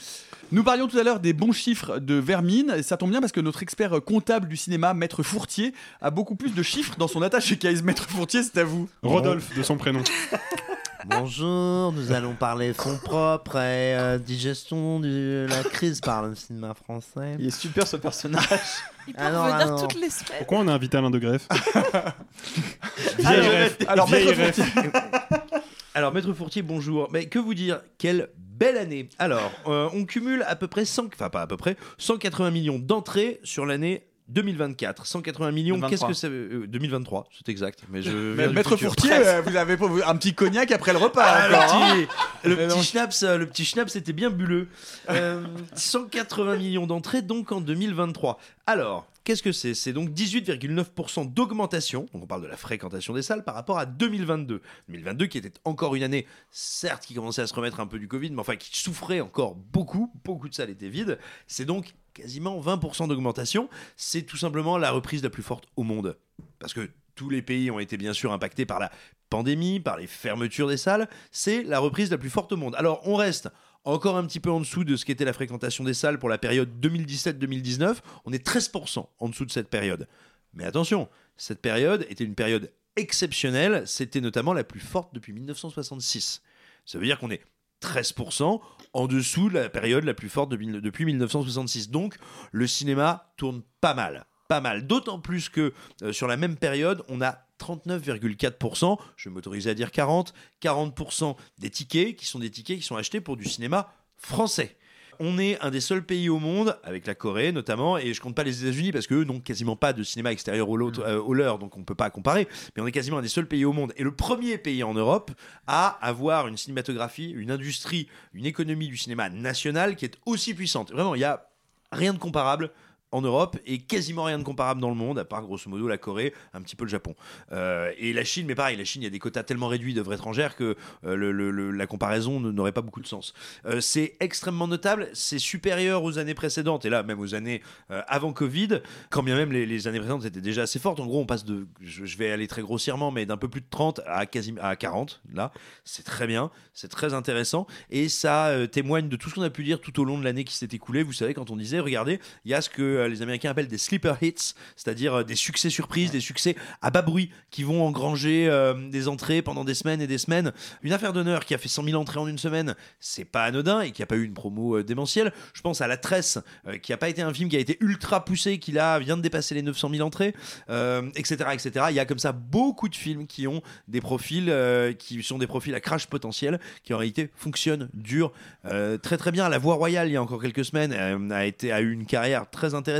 Nous parlions tout à l'heure des bons chiffres de Vermine. et Ça tombe bien parce que notre expert comptable du cinéma, Maître Fourtier, a beaucoup plus de chiffres dans son attaché case. Maître Fourtier, c'est à vous. Rodolphe, de son prénom. [LAUGHS] Bonjour, nous allons parler fonds propres et euh, digestion de la crise par le cinéma français. Il est super ce personnage. Il peut Alors, revenir alors. toutes les semaines. Pourquoi on a invité Alain de Greffe [LAUGHS] Vieille Alors, ref. alors, Vieille Maître ref. Fourtier. Alors, Maître Fourtier, bonjour. Mais que vous dire? Quelle belle année Alors, euh, on cumule à peu près 100, enfin pas à peu près, 180 millions d'entrées sur l'année 2024. 180 millions, qu'est-ce 2023. que ça veut euh, 2023, c'est exact. Mais je [LAUGHS] Mais Maître. Fourtier, euh, vous avez un petit cognac après le repas. Ah, encore, hein. le petit, le euh, le petit schnaps, c'était bien bulleux. Euh, 180 millions d'entrées donc en 2023. Alors, qu'est-ce que c'est? C'est donc 18,9% d'augmentation. Donc on parle de la fréquentation des salles par rapport à 2022. 2022 qui était encore une année, certes, qui commençait à se remettre un peu du Covid, mais enfin qui souffrait encore beaucoup. Beaucoup de salles étaient vides. C'est donc quasiment 20% d'augmentation. C'est tout simplement la reprise la plus forte au monde. Parce que tous les pays ont été bien sûr impactés par la pandémie, par les fermetures des salles. C'est la reprise la plus forte au monde. Alors on reste encore un petit peu en dessous de ce qu'était la fréquentation des salles pour la période 2017-2019. On est 13% en dessous de cette période. Mais attention, cette période était une période exceptionnelle. C'était notamment la plus forte depuis 1966. Ça veut dire qu'on est 13% en dessous de la période la plus forte depuis 1966. Donc le cinéma tourne pas mal. Pas mal. D'autant plus que euh, sur la même période, on a 39,4%, je vais m'autoriser à dire 40, 40% des tickets qui sont des tickets qui sont achetés pour du cinéma français. On est un des seuls pays au monde, avec la Corée notamment, et je compte pas les États-Unis parce qu'eux n'ont quasiment pas de cinéma extérieur au, l'autre- euh, au leur, donc on peut pas comparer, mais on est quasiment un des seuls pays au monde, et le premier pays en Europe à avoir une cinématographie, une industrie, une économie du cinéma national qui est aussi puissante. Vraiment, il y a rien de comparable en Europe et quasiment rien de comparable dans le monde, à part grosso modo la Corée, un petit peu le Japon. Euh, et la Chine, mais pareil, la Chine, il y a des quotas tellement réduits d'œuvres étrangères que euh, la comparaison n'aurait pas beaucoup de sens. Euh, c'est extrêmement notable, c'est supérieur aux années précédentes, et là même aux années avant Covid, quand bien même les, années précédentes étaient déjà assez fortes. En gros, on passe de, je, vais aller très grossièrement, mais d'un peu plus de 30 à, quasi, à 40, là, c'est très bien, c'est très intéressant, et ça témoigne de tout ce qu'on a pu dire tout au long de l'année qui s'est écoulée. Vous savez, quand on disait, regardez, il y a ce que euh, les Américains appellent des sleeper hits, c'est-à-dire euh, des succès surprises, des succès à bas bruit qui vont engranger euh, des entrées pendant des semaines et des semaines. Une affaire d'honneur qui a fait 100 000 entrées en une semaine, c'est pas anodin et qui a pas eu une promo démentielle. Je pense à La Tresse, qui a pas été un film qui a été ultra poussé, qui là vient de dépasser les 900 000 entrées, etc., etc. Il y a comme ça beaucoup de films qui ont des profils, qui sont des profils à crash potentiel, qui en réalité fonctionnent, durent très très bien. La Voix Royale, il y a encore quelques semaines, a été a eu une carrière très intéressante.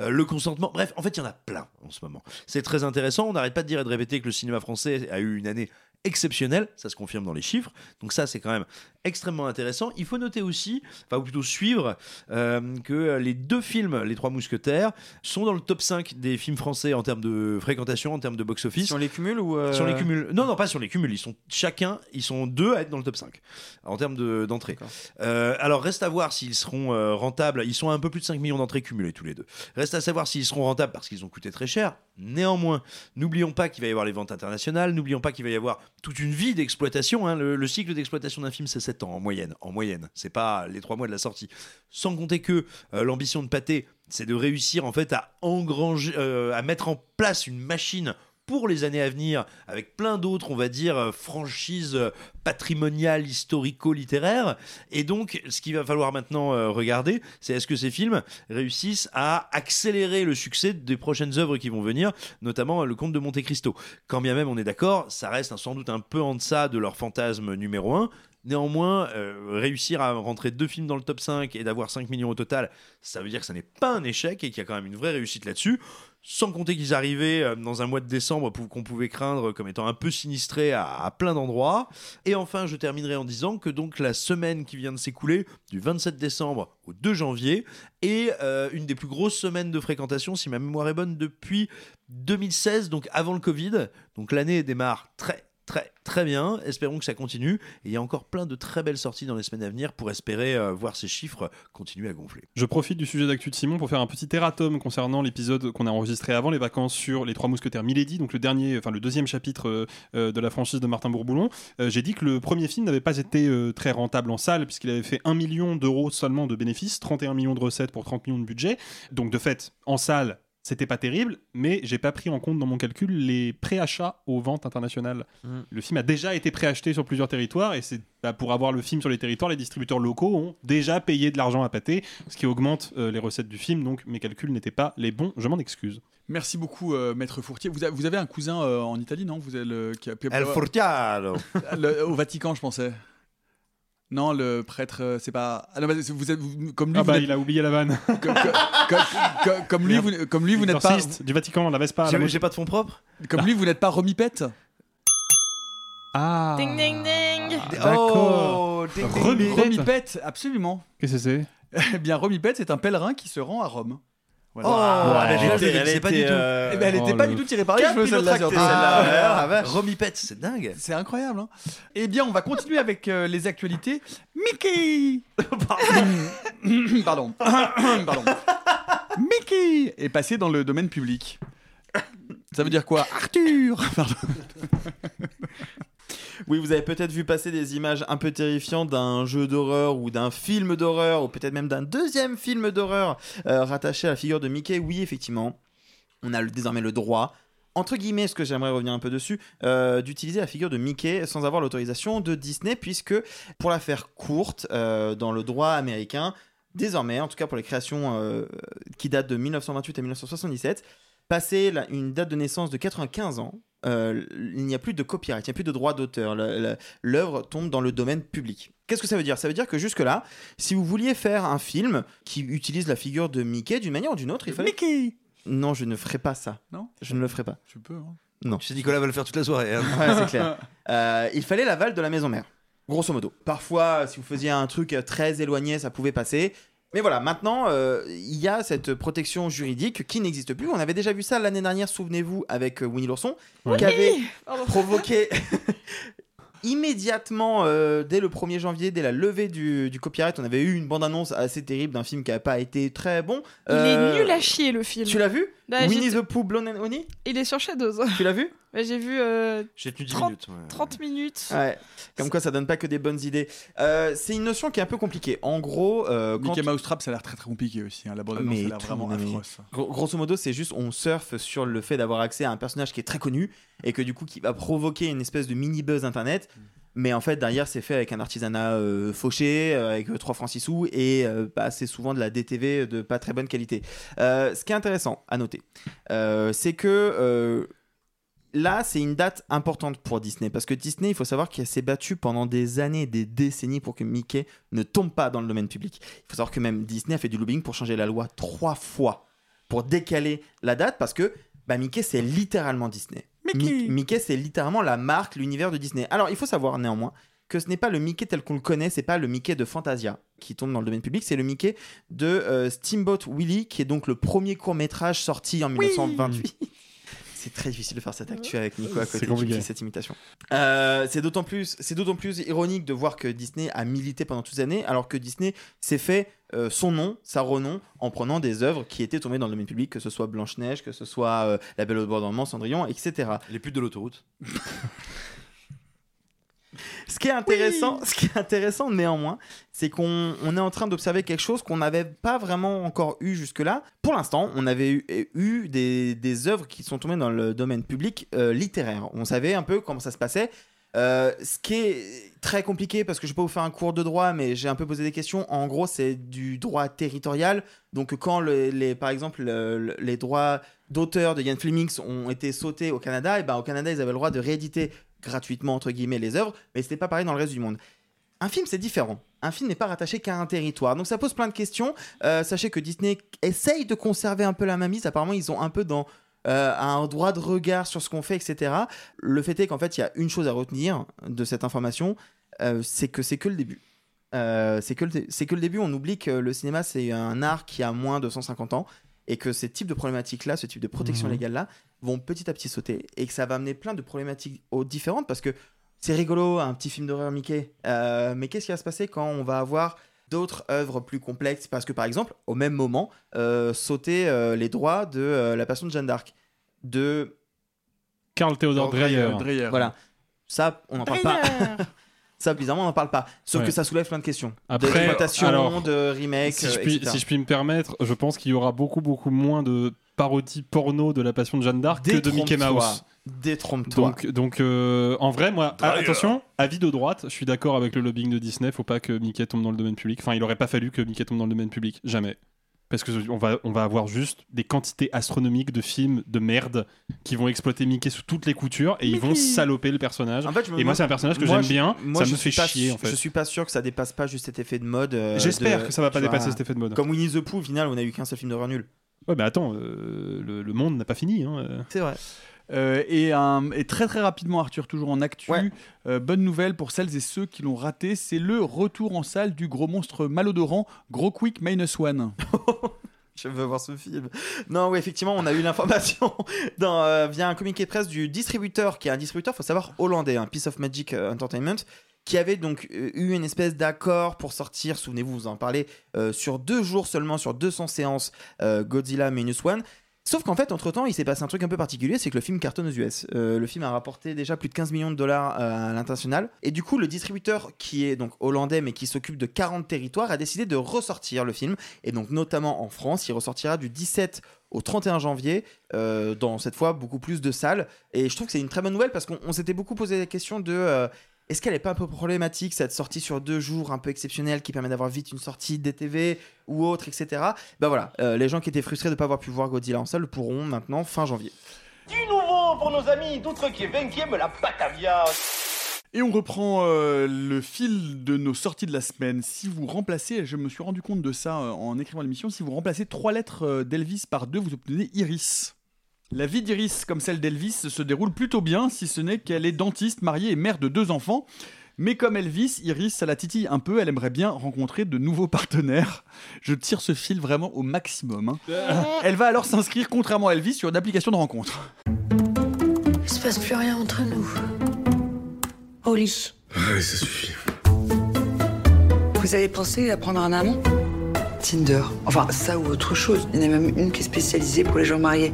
Euh, le consentement, bref, en fait, il y en a plein en ce moment. C'est très intéressant. On n'arrête pas de dire et de répéter que le cinéma français a eu une année exceptionnelle, ça se confirme dans les chiffres. Donc ça, c'est quand même extrêmement intéressant. Il faut noter aussi, enfin ou plutôt suivre, euh, que les deux films, Les Trois Mousquetaires, sont dans le top 5 des films français en termes de fréquentation, en termes de box-office. Si on les cumule ou euh, Si on les cumule. Non, non, pas si on les cumule. Ils sont chacun, ils sont deux à être dans le top 5 en termes de- d'entrée. Euh, alors reste à voir s'ils seront euh, rentables. Ils sont à un peu plus de 5 millions d'entrées cumulées tous les deux. Reste à savoir s'ils seront rentables parce qu'ils ont coûté très cher. Néanmoins, n'oublions pas qu'il va y avoir les ventes internationales. N'oublions pas qu'il va y avoir toute une vie d'exploitation. hein. Le, le cycle d'exploitation d'un film, c'est 7 ans en moyenne. En moyenne, c'est pas les 3 mois de la sortie. Sans compter que euh, l'ambition de Pathé, c'est de réussir en fait à engranger, euh, à mettre en place une machine pour les années à venir, avec plein d'autres, on va dire, euh, franchises patrimoniales, historico-littéraires. Et donc, ce qu'il va falloir maintenant regarder, c'est est-ce que ces films réussissent à accélérer le succès des prochaines œuvres qui vont venir, notamment Le Comte de Monte Cristo. Quand bien même on est d'accord, ça reste un- sans doute un peu en deçà de leur fantasme numéro 1. Néanmoins, euh, réussir à rentrer deux films dans le top 5 et d'avoir 5 millions au total, ça veut dire que ça n'est pas un échec et qu'il y a quand même une vraie réussite là-dessus. Sans compter qu'ils arrivaient euh, dans un mois de décembre qu'on pouvait craindre comme étant un peu sinistré à, à plein d'endroits. Et enfin, je terminerai en disant que donc la semaine qui vient de s'écouler, du 27 décembre au 2 janvier, est euh, une des plus grosses semaines de fréquentation, si ma mémoire est bonne, depuis 2016, donc avant le Covid. Donc l'année démarre très très bien. Espérons que ça continue. Et il y a encore plein de très belles sorties dans les semaines à venir pour espérer euh, voir ces chiffres continuer à gonfler. Je profite du sujet d'actu de Simon pour faire un petit erratum concernant l'épisode qu'on a enregistré avant les vacances sur les trois mousquetaires Milady, donc le dernier, enfin le deuxième chapitre euh, euh, de la franchise de Martin Bourboulon. J'ai dit que le premier film n'avait pas été très rentable en salle puisqu'il avait fait 1 million d'euros seulement de bénéfices, 31 millions de recettes pour 30 millions de budget. Donc de fait, en salle, c'était pas terrible, mais j'ai pas pris en compte dans mon calcul les préachats aux ventes internationales. Mm. Le film a déjà été préacheté sur plusieurs territoires et c'est bah, pour avoir le film sur les territoires, les distributeurs locaux ont déjà payé de l'argent à pâté, ce qui augmente euh, les recettes du film. Donc mes calculs n'étaient pas les bons. Je m'en excuse. Merci beaucoup, euh, Maître Fourtier. Vous, avez- vous avez un cousin euh, en Italie, non? Vous avez le, qui a, El Furtiaro. [LAUGHS] Le- Au Vatican, je pensais. Non, le prêtre, euh, c'est pas. Ah non, mais c'est- vous êtes, vous- comme lui, Ah bah il a oublié la vanne. [LAUGHS] comme, comme- comme- comme- comme lui, vous, comme lui, vous n'êtes pas. Du Vatican, la Vespa. J'ai pas de fonds propres Comme lui, vous n'êtes pas remipette. Ah. Ding ding ding D'accord. Oh, ding, ding, Remipette. ding. Remipette, absolument. Qu'est-ce que c'est? Eh bien, Remipette, c'est un pèlerin qui se rend à Rome. Oh, Voilà. ah, Elle était- elle sais pas était, du tout. euh, Eh ben, elle n'était Oh pas le- du tout tirée par les cheveux, celle-là. Ah, Ah, c'est dingue. C'est incroyable. Hein eh bien, on va continuer avec euh, les actualités. Mickey [LAUGHS] Pardon. [COUGHS] [COUGHS] Pardon. Mickey est passé dans le domaine public. Ça veut dire quoi? Arthur Pardon. Oui, vous avez peut-être vu passer des images un peu terrifiantes d'un jeu d'horreur ou d'un film d'horreur ou peut-être même d'un deuxième film d'horreur euh, rattaché à la figure de Mickey. Oui, effectivement, on a désormais le droit. Entre guillemets, ce que j'aimerais revenir un peu dessus, euh, d'utiliser la figure de Mickey sans avoir l'autorisation de Disney, puisque pour la faire courte, euh, dans le droit américain, désormais, en tout cas pour les créations qui datent de 1928 à 1977, passé la- une date de naissance de 95 ans, euh, il n'y a plus de copyright, il n'y a plus de droit d'auteur. L'œuvre tombe dans le domaine public. Qu'est-ce que ça veut dire? Ça veut dire que jusque-là, si vous vouliez faire un film qui utilise la figure de Mickey d'une manière ou d'une autre, il fallait. Mickey Non, je ne ferai pas ça. Non? Je ne le ferai pas. Tu peux. hein. Non. Tu sais, Nicolas va le faire toute la soirée. hein. Ouais, c'est clair. [LAUGHS] Euh, il fallait l'aval de la maison mère. Grosso modo. Parfois, si vous faisiez un truc très éloigné, ça pouvait passer. Mais voilà, maintenant, euh, il y a cette protection juridique qui n'existe plus. On avait déjà vu ça l'année dernière, souvenez-vous, avec euh, Winnie l'ourson, qui avait Pardon. provoqué [LAUGHS] immédiatement, euh, dès le 1er janvier, dès la levée du, du copyright, on avait eu une bande-annonce assez terrible d'un film qui n'avait pas été très bon. Il est nul à chier le film. Tu l'as vu? Bah, Winnie the Pooh, Blonde and Honey? Il est sur Shadows. Tu l'as vu? J'ai vu euh, J'ai tenu 10 30 minutes. ouais. 30 minutes. Ouais, comme quoi ça donne pas que des bonnes idées. Euh, c'est une notion qui est un peu compliquée. En gros, euh, quand- Mickey Mousetrap, ça a l'air très très compliqué aussi. Hein. La bande annonce, Mais a l'air vraiment. Gro- grosso modo, c'est juste on surfe sur le fait d'avoir accès à un personnage qui est très connu et que du coup qui va provoquer une espèce de mini buzz internet. Mais en fait, derrière, c'est fait avec un artisanat euh, fauché, euh, avec 3 francs 6 sous et euh, bah, assez souvent de la DTV de pas très bonne qualité. Euh, ce qui est intéressant à noter, euh, c'est que euh, là, c'est une date importante pour Disney parce que Disney, il faut savoir qu'il s'est battu pendant des années, des décennies pour que Mickey ne tombe pas dans le domaine public. Il faut savoir que même Disney a fait du lobbying pour changer la loi trois fois pour décaler la date parce que bah, Mickey, c'est littéralement Disney. Mi- Mickey, c'est littéralement la marque, l'univers de Disney. Alors, il faut savoir néanmoins que ce n'est pas le Mickey tel qu'on le connaît, c'est pas le Mickey de Fantasia qui tombe dans le domaine public, c'est le Mickey de euh, Steamboat Willie, qui est donc le premier court métrage sorti en 1928. [LAUGHS] C'est très difficile de faire cette actu avec Nico à côté qui compliqué. fait cette imitation. Euh, c'est d'autant plus, c'est d'autant plus ironique de voir que Disney a milité pendant toutes ces années, alors que Disney s'est fait euh, son nom, sa renom, en prenant des œuvres qui étaient tombées dans le domaine public, que ce soit Blanche Neige, que ce soit euh, La Belle au bord dormant, Cendrillon, etc. Les putes de l'autoroute. [LAUGHS] Ce qui est intéressant, ce qui est intéressant néanmoins, c'est qu'on on est en train d'observer quelque chose qu'on n'avait pas vraiment encore eu jusque-là. Pour l'instant, on avait eu, des, œuvres qui sont tombées dans le domaine public euh, littéraire. On savait un peu comment ça se passait. Euh, ce qui est très compliqué parce que je vais pas vous faire un cours de droit, mais j'ai un peu posé des questions. En gros, c'est du droit territorial. Donc, quand par exemple le- le- les droits d'auteur de Ian Flemings ont été sautés au Canada, et ben au Canada, ils avaient le droit de rééditer gratuitement entre guillemets les œuvres, mais c'était pas pareil dans le reste du monde. Un film, c'est différent. Un film n'est pas rattaché qu'à un territoire. Donc ça pose plein de questions. Euh, sachez que Disney essaye de conserver un peu la mainmise. Apparemment, ils ont un peu dans euh, un droit de regard sur ce qu'on fait, etc. Le fait est qu'en fait, il y a une chose à retenir de cette information, euh, c'est que c'est que le début. C'est que, le- que le début, on oublie que le cinéma, c'est un art qui a moins de 150 ans et que ces types de problématiques-là, ce type de protection Mhm. légale-là, vont petit à petit sauter et que ça va amener plein de problématiques différentes parce que c'est rigolo, un petit film d'horreur Mickey, euh, mais qu'est-ce qui va se passer quand on va avoir d'autres œuvres plus complexes? Parce que par exemple, au même moment, euh, sauter euh, les droits de euh, La Passion de Jeanne d'Arc, de Karl Theodor Dreyer. Voilà, ça, on n'en parle pas. [LAUGHS] Ça, bizarrement, on n'en parle pas. Sauf Ouais. que ça soulève plein de questions. Après, D'exploitation, alors, de remake, si je, euh, puis, etc. si je puis me permettre, je pense qu'il y aura beaucoup, beaucoup moins de parodies porno de la passion de Jeanne d'Arc que de Mickey. Mouse. Détrompe-toi. Donc, donc euh, en vrai, moi, attention, avis de droite, je suis d'accord avec le lobbying de Disney, faut pas que Mickey tombe dans le domaine public. Enfin, il aurait pas fallu que Mickey tombe dans le domaine public, jamais. Parce que on va, on va avoir juste des quantités astronomiques de films de merde qui vont exploiter Mickey sous toutes les coutures et ils vont saloper le personnage. En fait, je me et moi, c'est un personnage que j'aime bien, moi, ça je me suis fait pas chier su- en fait. Je suis pas sûr que ça dépasse pas juste cet effet de mode. euh, J'espère que ça va pas vois, dépasser cet effet de mode. Comme Winnie the Pooh, au final, on a eu qu'un seul film d'horreur nul. Ouais, mais attends, euh, le, le monde n'a pas fini. Hein. euh. C'est vrai. Euh, et, un- et très très rapidement, Arthur, toujours en actu, euh, bonne nouvelle pour celles et ceux qui l'ont raté, c'est le retour en salle du gros monstre malodorant, Gros Quick Minus One. [LAUGHS] Je veux voir ce film. Non, oui, effectivement, on a eu l'information [LAUGHS] dans, euh, via un communiqué de presse du distributeur, qui est un distributeur, faut savoir, hollandais, un Piece of Magic Entertainment, qui avait donc euh, eu une espèce d'accord pour sortir, souvenez-vous, vous en parlez, euh, sur deux jours seulement, sur 200 séances, euh, Godzilla Minus One. Sauf qu'en fait, entre temps, il s'est passé un truc un peu particulier, c'est que le film cartonne aux US. Le film a rapporté déjà plus de 15 millions de dollars à l'international. Et du coup, le distributeur, qui est donc hollandais, mais qui s'occupe de 40 territoires, a décidé de ressortir le film. Et donc, notamment en France, il ressortira du 17 au 31 janvier, dans cette fois beaucoup plus de salles. Et je trouve que c'est une très bonne nouvelle parce qu'on on s'était beaucoup posé la question de. Est-ce qu'elle est pas un peu problématique cette sortie sur deux jours un peu exceptionnelle qui permet d'avoir vite une sortie DTV ou autre, etc. Ben voilà, euh, les gens qui étaient frustrés de ne pas avoir pu voir Godzilla en salle pourront maintenant fin janvier. Du nouveau pour nos amis d'outre-Québec, la Batavia. Et on reprend euh, le fil de nos sorties de la semaine. Si vous remplacez, je me suis rendu compte de ça euh, en écrivant l'émission, si vous remplacez trois lettres euh, d'Elvis par deux, vous obtenez Iris. La vie d'Iris, comme celle d'Elvis, se déroule plutôt bien, si ce n'est qu'elle est dentiste, mariée et mère de deux enfants. Mais comme Elvis, Iris, ça la titille un peu, elle aimerait bien rencontrer de nouveaux partenaires. Je tire ce fil vraiment au maximum. hein. [LAUGHS] Elle va alors s'inscrire, contrairement à Elvis, sur une application de rencontre. Il se passe plus rien entre nous. Au lit. Ouais, ça suffit. Vous avez pensé à prendre un amant? Tinder. Enfin, ça ou autre chose. Il y en a même une qui est spécialisée pour les gens mariés.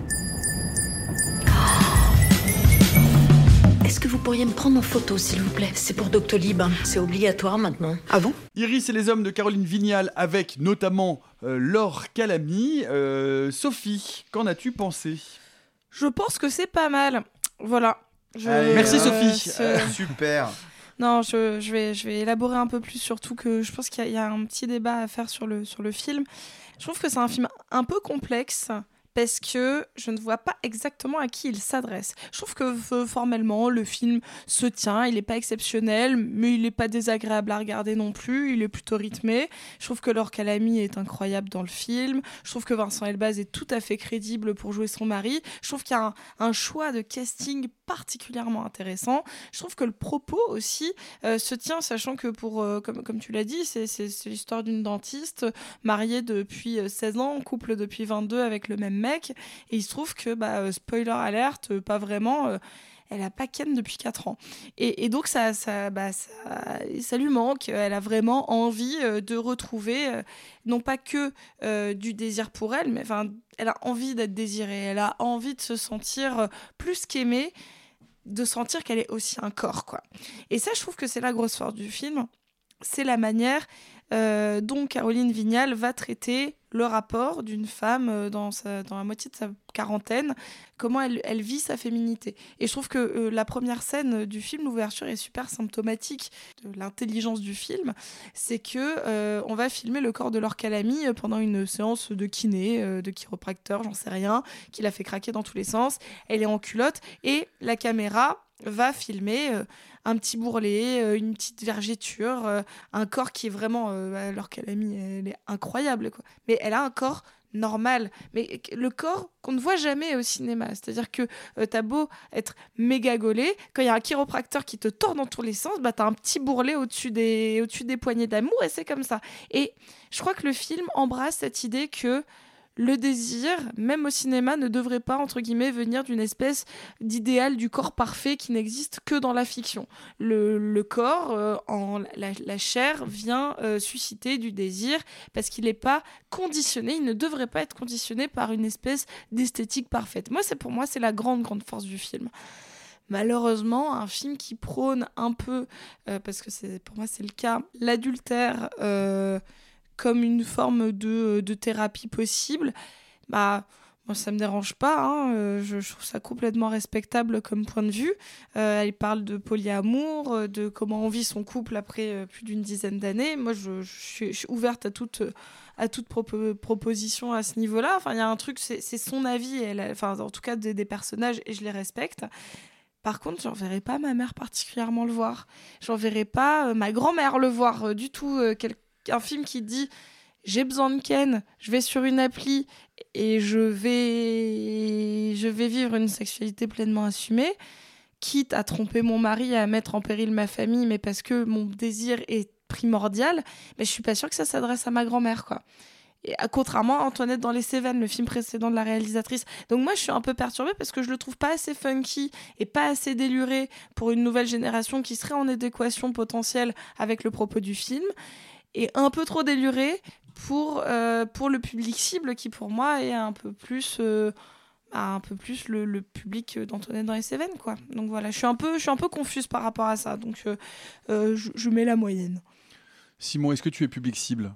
Est-ce que vous pourriez me prendre en photo, s'il vous plaît C'est pour Doctolib. hein. C'est obligatoire maintenant. Ah bon? Iris et les hommes de Caroline Vignal avec notamment euh, Laure Calamy. Euh, Sophie, qu'en as-tu pensé? Je pense que c'est pas mal. Voilà. Je- Allez, Merci, euh, Sophie. Euh, super. [LAUGHS] Non, je, je vais, je vais élaborer un peu plus, surtout que je pense qu'il y, y a un petit débat à faire sur le, sur le film. Je trouve que c'est un film un peu complexe parce que je ne vois pas exactement à qui il s'adresse. Je trouve que euh, formellement, le film se tient, il n'est pas exceptionnel, mais il n'est pas désagréable à regarder non plus, il est plutôt rythmé. Je trouve que Laure Calamy est incroyable dans le film. Je trouve que Vincent Elbaz est tout à fait crédible pour jouer son mari. Je trouve qu'il y a un, choix de casting particulièrement intéressant. Je trouve que le propos aussi euh, se tient, sachant que pour, euh, comme, comme tu l'as dit, c'est- l'histoire d'une dentiste mariée depuis euh, 16 ans, couple depuis 22 avec le même Et il se trouve que, bah, euh, spoiler alerte, euh, pas vraiment. euh, elle a pas ken depuis 4 ans. Et, donc, ça, ça, bah, ça, ça lui manque. Elle a vraiment envie de retrouver, non pas que du désir pour elle, mais enfin, elle a envie d'être désirée. Elle a envie de se sentir plus qu'aimée, de sentir qu'elle est aussi un corps, quoi. Et ça, je trouve que c'est la grosse force du film. C'est la manière euh, dont Caroline Vignal va traiter le rapport d'une femme euh, dans, la moitié de sa quarantaine, comment elle, vit sa féminité. Et je trouve que euh, la première scène du film, l'ouverture, est super symptomatique de l'intelligence du film. C'est que euh, on va filmer le corps de Laure Calamy pendant une séance de kiné, de chiropracteur, j'en sais rien, qui l'a fait craquer dans tous les sens. Elle est en culotte et la caméra va filmer un petit bourrelet, euh, une petite vergéture, euh, un corps qui est vraiment, euh, alors qu'elle a mis, elle est incroyable, quoi. Mais elle a un corps normal, mais le corps qu'on ne voit jamais au cinéma. C'est-à-dire que euh, t'as beau être méga gaulé, quand il y a un chiropracteur qui te tord dans tous les sens, bah t'as un petit bourrelet au-dessus des, au-dessus des poignées d'amour et c'est comme ça. Et je crois que le film embrasse cette idée que le désir, même au cinéma, ne devrait pas, entre guillemets, venir d'une espèce d'idéal du corps parfait qui n'existe que dans la fiction. Le, corps, euh, en, la, chair, vient euh, susciter du désir parce qu'il n'est pas conditionné, il ne devrait pas être conditionné par une espèce d'esthétique parfaite. Moi, c'est pour moi, c'est la grande, grande force du film malheureusement un film qui prône un peu euh, parce que pour moi c'est le cas l'adultère comme une forme de, de thérapie possible bah moi ça me dérange pas hein, euh, je, trouve ça complètement respectable comme point de vue Euh, elle parle de polyamour euh, de comment on vit son couple après euh, plus d'une dizaine d'années moi je, suis, ouverte à toute à toute propo- proposition à ce niveau-là. Enfin, il y a un truc, c'est son avis, elle, enfin, en tout cas des, personnages, et je les respecte. Par contre, j'enverrai pas ma mère particulièrement le voir. J'enverrai pas euh, ma grand-mère le voir euh, du tout. euh, un film qui dit j'ai besoin de Ken, je vais sur une appli et je vais, je vais vivre une sexualité pleinement assumée, quitte à tromper mon mari, à mettre en péril ma famille, mais parce que mon désir est primordial. Mais je suis pas sûre que ça s'adresse à ma grand-mère, quoi. Et contrairement à Antoinette dans les Cévennes, le film précédent de la réalisatrice. Donc moi, je suis un peu perturbée parce que je le trouve pas assez funky et pas assez déluré pour une nouvelle génération qui serait en adéquation potentielle avec le propos du film. Et un peu trop déluré pour, euh, pour le public cible qui, pour moi, est un peu plus... euh, bah, un peu plus le, public d'Antoinette dans les Cévennes, quoi. Donc voilà, je suis un peu, je suis un peu confuse par rapport à ça. Donc euh, je, mets la moyenne. Simon, est-ce que tu es public cible?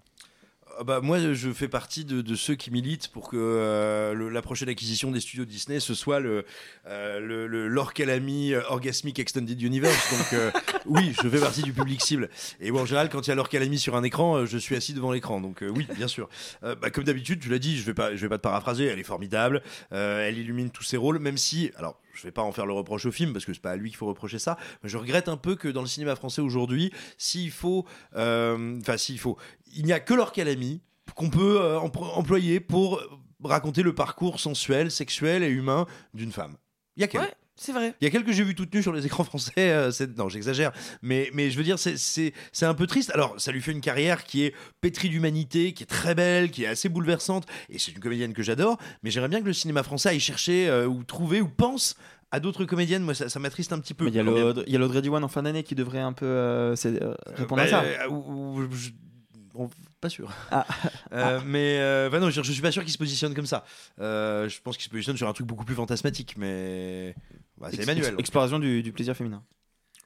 Bah, moi, je fais partie de, de ceux qui militent pour que euh, la prochaine acquisition des studios Disney ce soit le, euh, le, le Lord Calamy euh, Orgasmic Extended Universe. Donc, euh, oui, je fais partie du public cible. Et bon, en général, quand il y a Lord Calamy sur un écran, je suis assis devant l'écran. Donc, oui, bien sûr. Bah, comme d'habitude, tu l'as dit, je vais je vais pas te paraphraser. Elle est formidable. Elle illumine tous ses rôles, même si, alors. Je vais pas en faire le reproche au film parce que c'est pas à lui qu'il faut reprocher ça. Mais je regrette un peu que dans le cinéma français aujourd'hui, s'il faut, euh, enfin s'il faut, il n'y a que Lord Calamy qu'on peut euh, employer pour raconter le parcours sensuel, sexuel et humain d'une femme. Il y a qu'elle. C'est vrai. Il y a quelques que j'ai vu toutes nues sur les écrans français. euh, non, j'exagère. Mais, mais je veux dire, c'est- un peu triste. Alors, ça lui fait une carrière qui est pétrie d'humanité, qui est très belle, qui est assez bouleversante. Et c'est une comédienne que j'adore. Mais j'aimerais bien que le cinéma français aille chercher euh, ou trouver ou pense à d'autres comédiennes. Moi, ça, ça m'attriste un petit peu. Il y a l'Audrey- Diwan en fin d'année qui devrait un peu euh, euh, répondre bah, à ça. euh, ou- ou- je- bon, pas sûr. Ah. [LAUGHS] Euh, Mais euh, bah non, je, je suis pas sûr qu'il se positionne comme ça. Euh, je pense qu'il se positionne sur un truc beaucoup plus fantasmatique. Mais bah, c'est Emmanuel. ex- Exploration du, du plaisir féminin.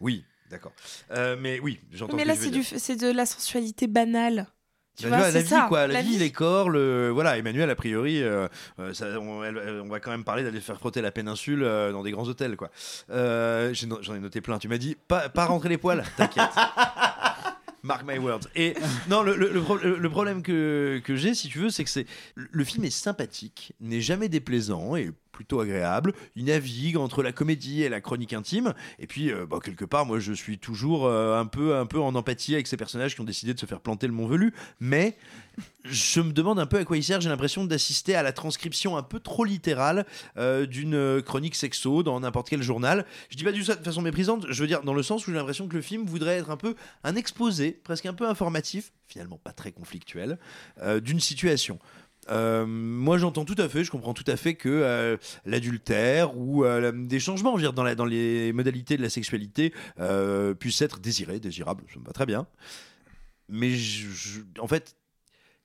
Oui, d'accord. Euh, mais oui, j'entends. Mais ce là, c'est du, de la sensualité banale. Tu Bah, vois, la c'est vie, ça, quoi, la, la vie, vie. les corps, le voilà. Emmanuel, a priori, euh, euh, ça- on, elle- elle- on va quand même parler d'aller faire frotter la péninsule euh, dans des grands hôtels, quoi. Euh, j'ai no- J'en ai, noté plein. Tu m'as dit pas, pas rentrer les poils. T'inquiète. [LAUGHS] Mark my words. Et non, le, le- le pro- le- le problème que, que j'ai, si tu veux, c'est que c'est le film est sympathique, n'est jamais déplaisant et plutôt agréable. Il navigue entre la comédie et la chronique intime. Et puis, euh, bah, quelque part, moi, je suis toujours euh, un peu, un peu en empathie avec ces personnages qui ont décidé de se faire planter le Mont Velu. Mais je me demande un peu à quoi il sert. J'ai l'impression d'assister à la transcription un peu trop littérale euh, d'une chronique sexo dans n'importe quel journal. Je dis pas du ça de façon méprisante. Je veux dire dans le sens où j'ai l'impression que le film voudrait être un peu un exposé, presque un peu informatif, finalement pas très conflictuel, d'une situation. Euh, moi j'entends tout à fait, je comprends tout à fait que euh, l'adultère ou euh, des changements dire, dans, les modalités de la sexualité puissent être désirés, désirables, ça me va très bien. Mais en fait,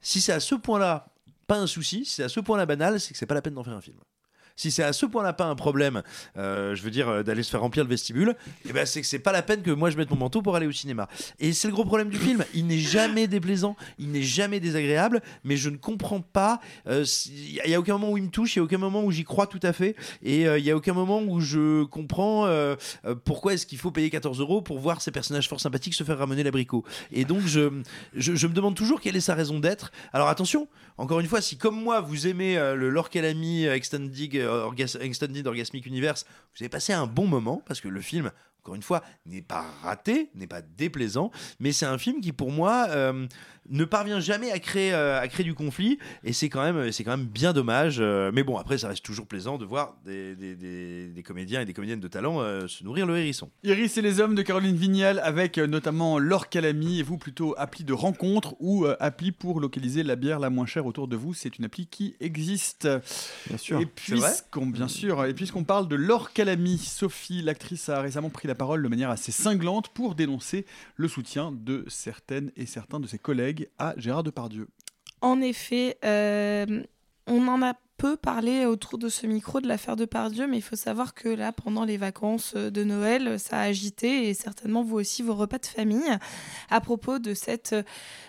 si c'est à ce point-là pas un souci, si c'est à ce point-là banal, c'est que c'est pas la peine d'en faire un film. Si c'est à ce point-là pas un problème, euh, je veux dire euh, d'aller se faire remplir le vestibule, eh ben c'est que c'est pas la peine que moi je mette mon manteau pour aller au cinéma. Et c'est le gros problème du film. Il n'est jamais déplaisant, il n'est jamais désagréable, mais je ne comprends pas. euh, Il y a aucun moment où il me touche, il y a aucun moment où j'y crois tout à fait, et euh, il y a aucun moment où je comprends euh, euh, pourquoi est-ce qu'il faut payer 14 euros pour voir ces personnages fort sympathiques se faire ramener l'abricot. Et donc je, je, me demande toujours quelle est sa raison d'être. Alors attention, encore une fois, si comme moi vous aimez euh, le euh, Extended euh, Orgas- Orgasmic Universe, vous avez passé un bon moment parce que le film. Encore une fois, n'est pas raté, n'est pas déplaisant, mais c'est un film qui, pour moi, euh, ne parvient jamais à créer, euh, à créer du conflit, et c'est quand même, c'est quand même bien dommage. euh, mais bon, après, ça reste toujours plaisant de voir des, des- des- des comédiens et des comédiennes de talent euh, se nourrir le hérisson. Iris et les hommes de Caroline Vignal avec euh, notamment Laure Calamy et vous plutôt appli de rencontre ou euh, appli pour localiser la bière la moins chère autour de vous. C'est une appli qui existe. Bien sûr. Et puisqu'on bien sûr et puisqu'on parle de Laure Calamy, Sophie, l'actrice a récemment pris la parole de manière assez cinglante pour dénoncer le soutien de certaines et certains de ses collègues à Gérard Depardieu. En effet, euh, on en a peu parlé autour de ce micro de l'affaire de Pardieu, mais il faut savoir que là, pendant les vacances de Noël, ça a agité et certainement vous aussi vos repas de famille à propos de cette,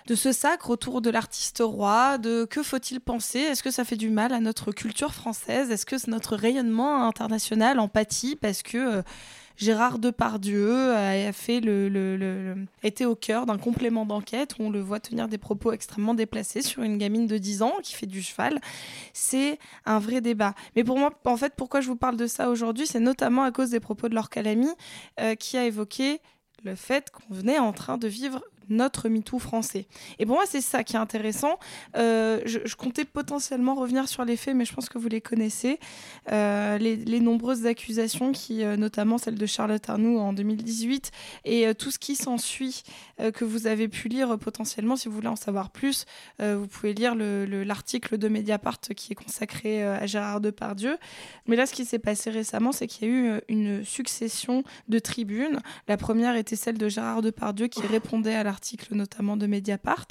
de ce sacre autour de l'artiste roi, de que faut-il penser? Est-ce que ça fait du mal à notre culture française? Est-ce que notre rayonnement international en pâtit parce que euh, Gérard Depardieu a était au cœur d'un complément d'enquête où on le voit tenir des propos extrêmement déplacés sur une gamine de 10 ans qui fait du cheval. C'est un vrai débat. Mais pour moi, en fait, pourquoi je vous parle de ça aujourd'hui, c'est notamment à cause des propos de Laure Calamy euh, qui a évoqué le fait qu'on venait en train de vivre notre MeToo français. Et pour moi, c'est ça qui est intéressant. Euh, je, je comptais potentiellement revenir sur les faits, mais je pense que vous les connaissez. Euh, les, les nombreuses accusations, qui, euh, notamment celle de Charlotte Arnoux en 2018, et tout ce qui s'ensuit, que vous avez pu lire potentiellement, si vous voulez en savoir plus, vous pouvez lire le- le- l'article de Mediapart qui est consacré à Gérard Depardieu. Mais là, ce qui s'est passé récemment, c'est qu'il y a eu une succession de tribunes. La première était celle de Gérard Depardieu qui répondait à l'article notamment de Mediapart.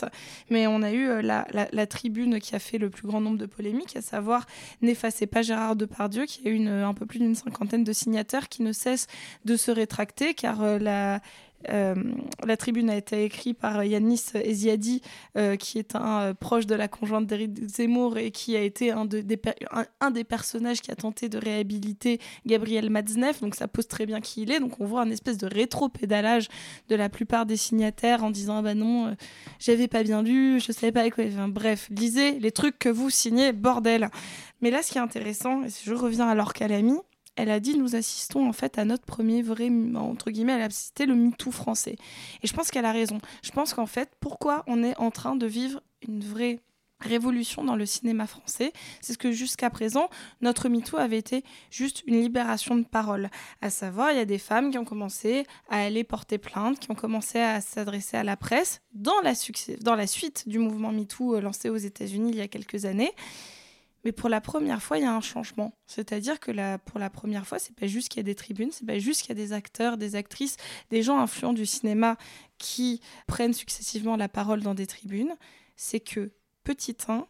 Mais on a eu euh, la, tribune qui a fait le plus grand nombre de polémiques, à savoir N'effacez pas Gérard Depardieu, qui a eu un peu plus d'une cinquantaine de signataires qui ne cessent de se rétracter car euh, la. Euh, la tribune a été écrite par Yanis Eziadi, euh, qui est un euh, proche de la conjointe d'Éric Zemmour et qui a été un, de- des, personnages qui a tenté de réhabiliter Gabriel Matzneff. Donc ça pose très bien qui il est. Donc on voit un espèce de rétro-pédalage de la plupart des signataires en disant ah bah non, j'avais pas bien lu, je savais pas quoi. Bref, lisez les trucs que vous signez, bordel. Mais là, ce qui est intéressant, et si je reviens à Laure Calamy, elle a dit nous assistons en fait à notre premier vrai entre guillemets elle a cité le MeToo français. Et je pense qu'elle a raison. Je pense qu'en fait pourquoi on est en train de vivre une vraie révolution dans le cinéma français? C'est ce que jusqu'à présent notre MeToo avait été juste une libération de parole. À savoir il y a des femmes qui ont commencé à aller porter plainte qui ont commencé à s'adresser à la presse dans la, dans la suite du mouvement MeToo euh, lancé aux États-Unis il y a quelques années mais pour la première fois, il y a un changement. C'est-à-dire que pour la première fois, c'est pas juste qu'il y a des tribunes, c'est pas juste qu'il y a des acteurs, des actrices, des gens influents du cinéma qui prennent successivement la parole dans des tribunes. C'est que, petit 1,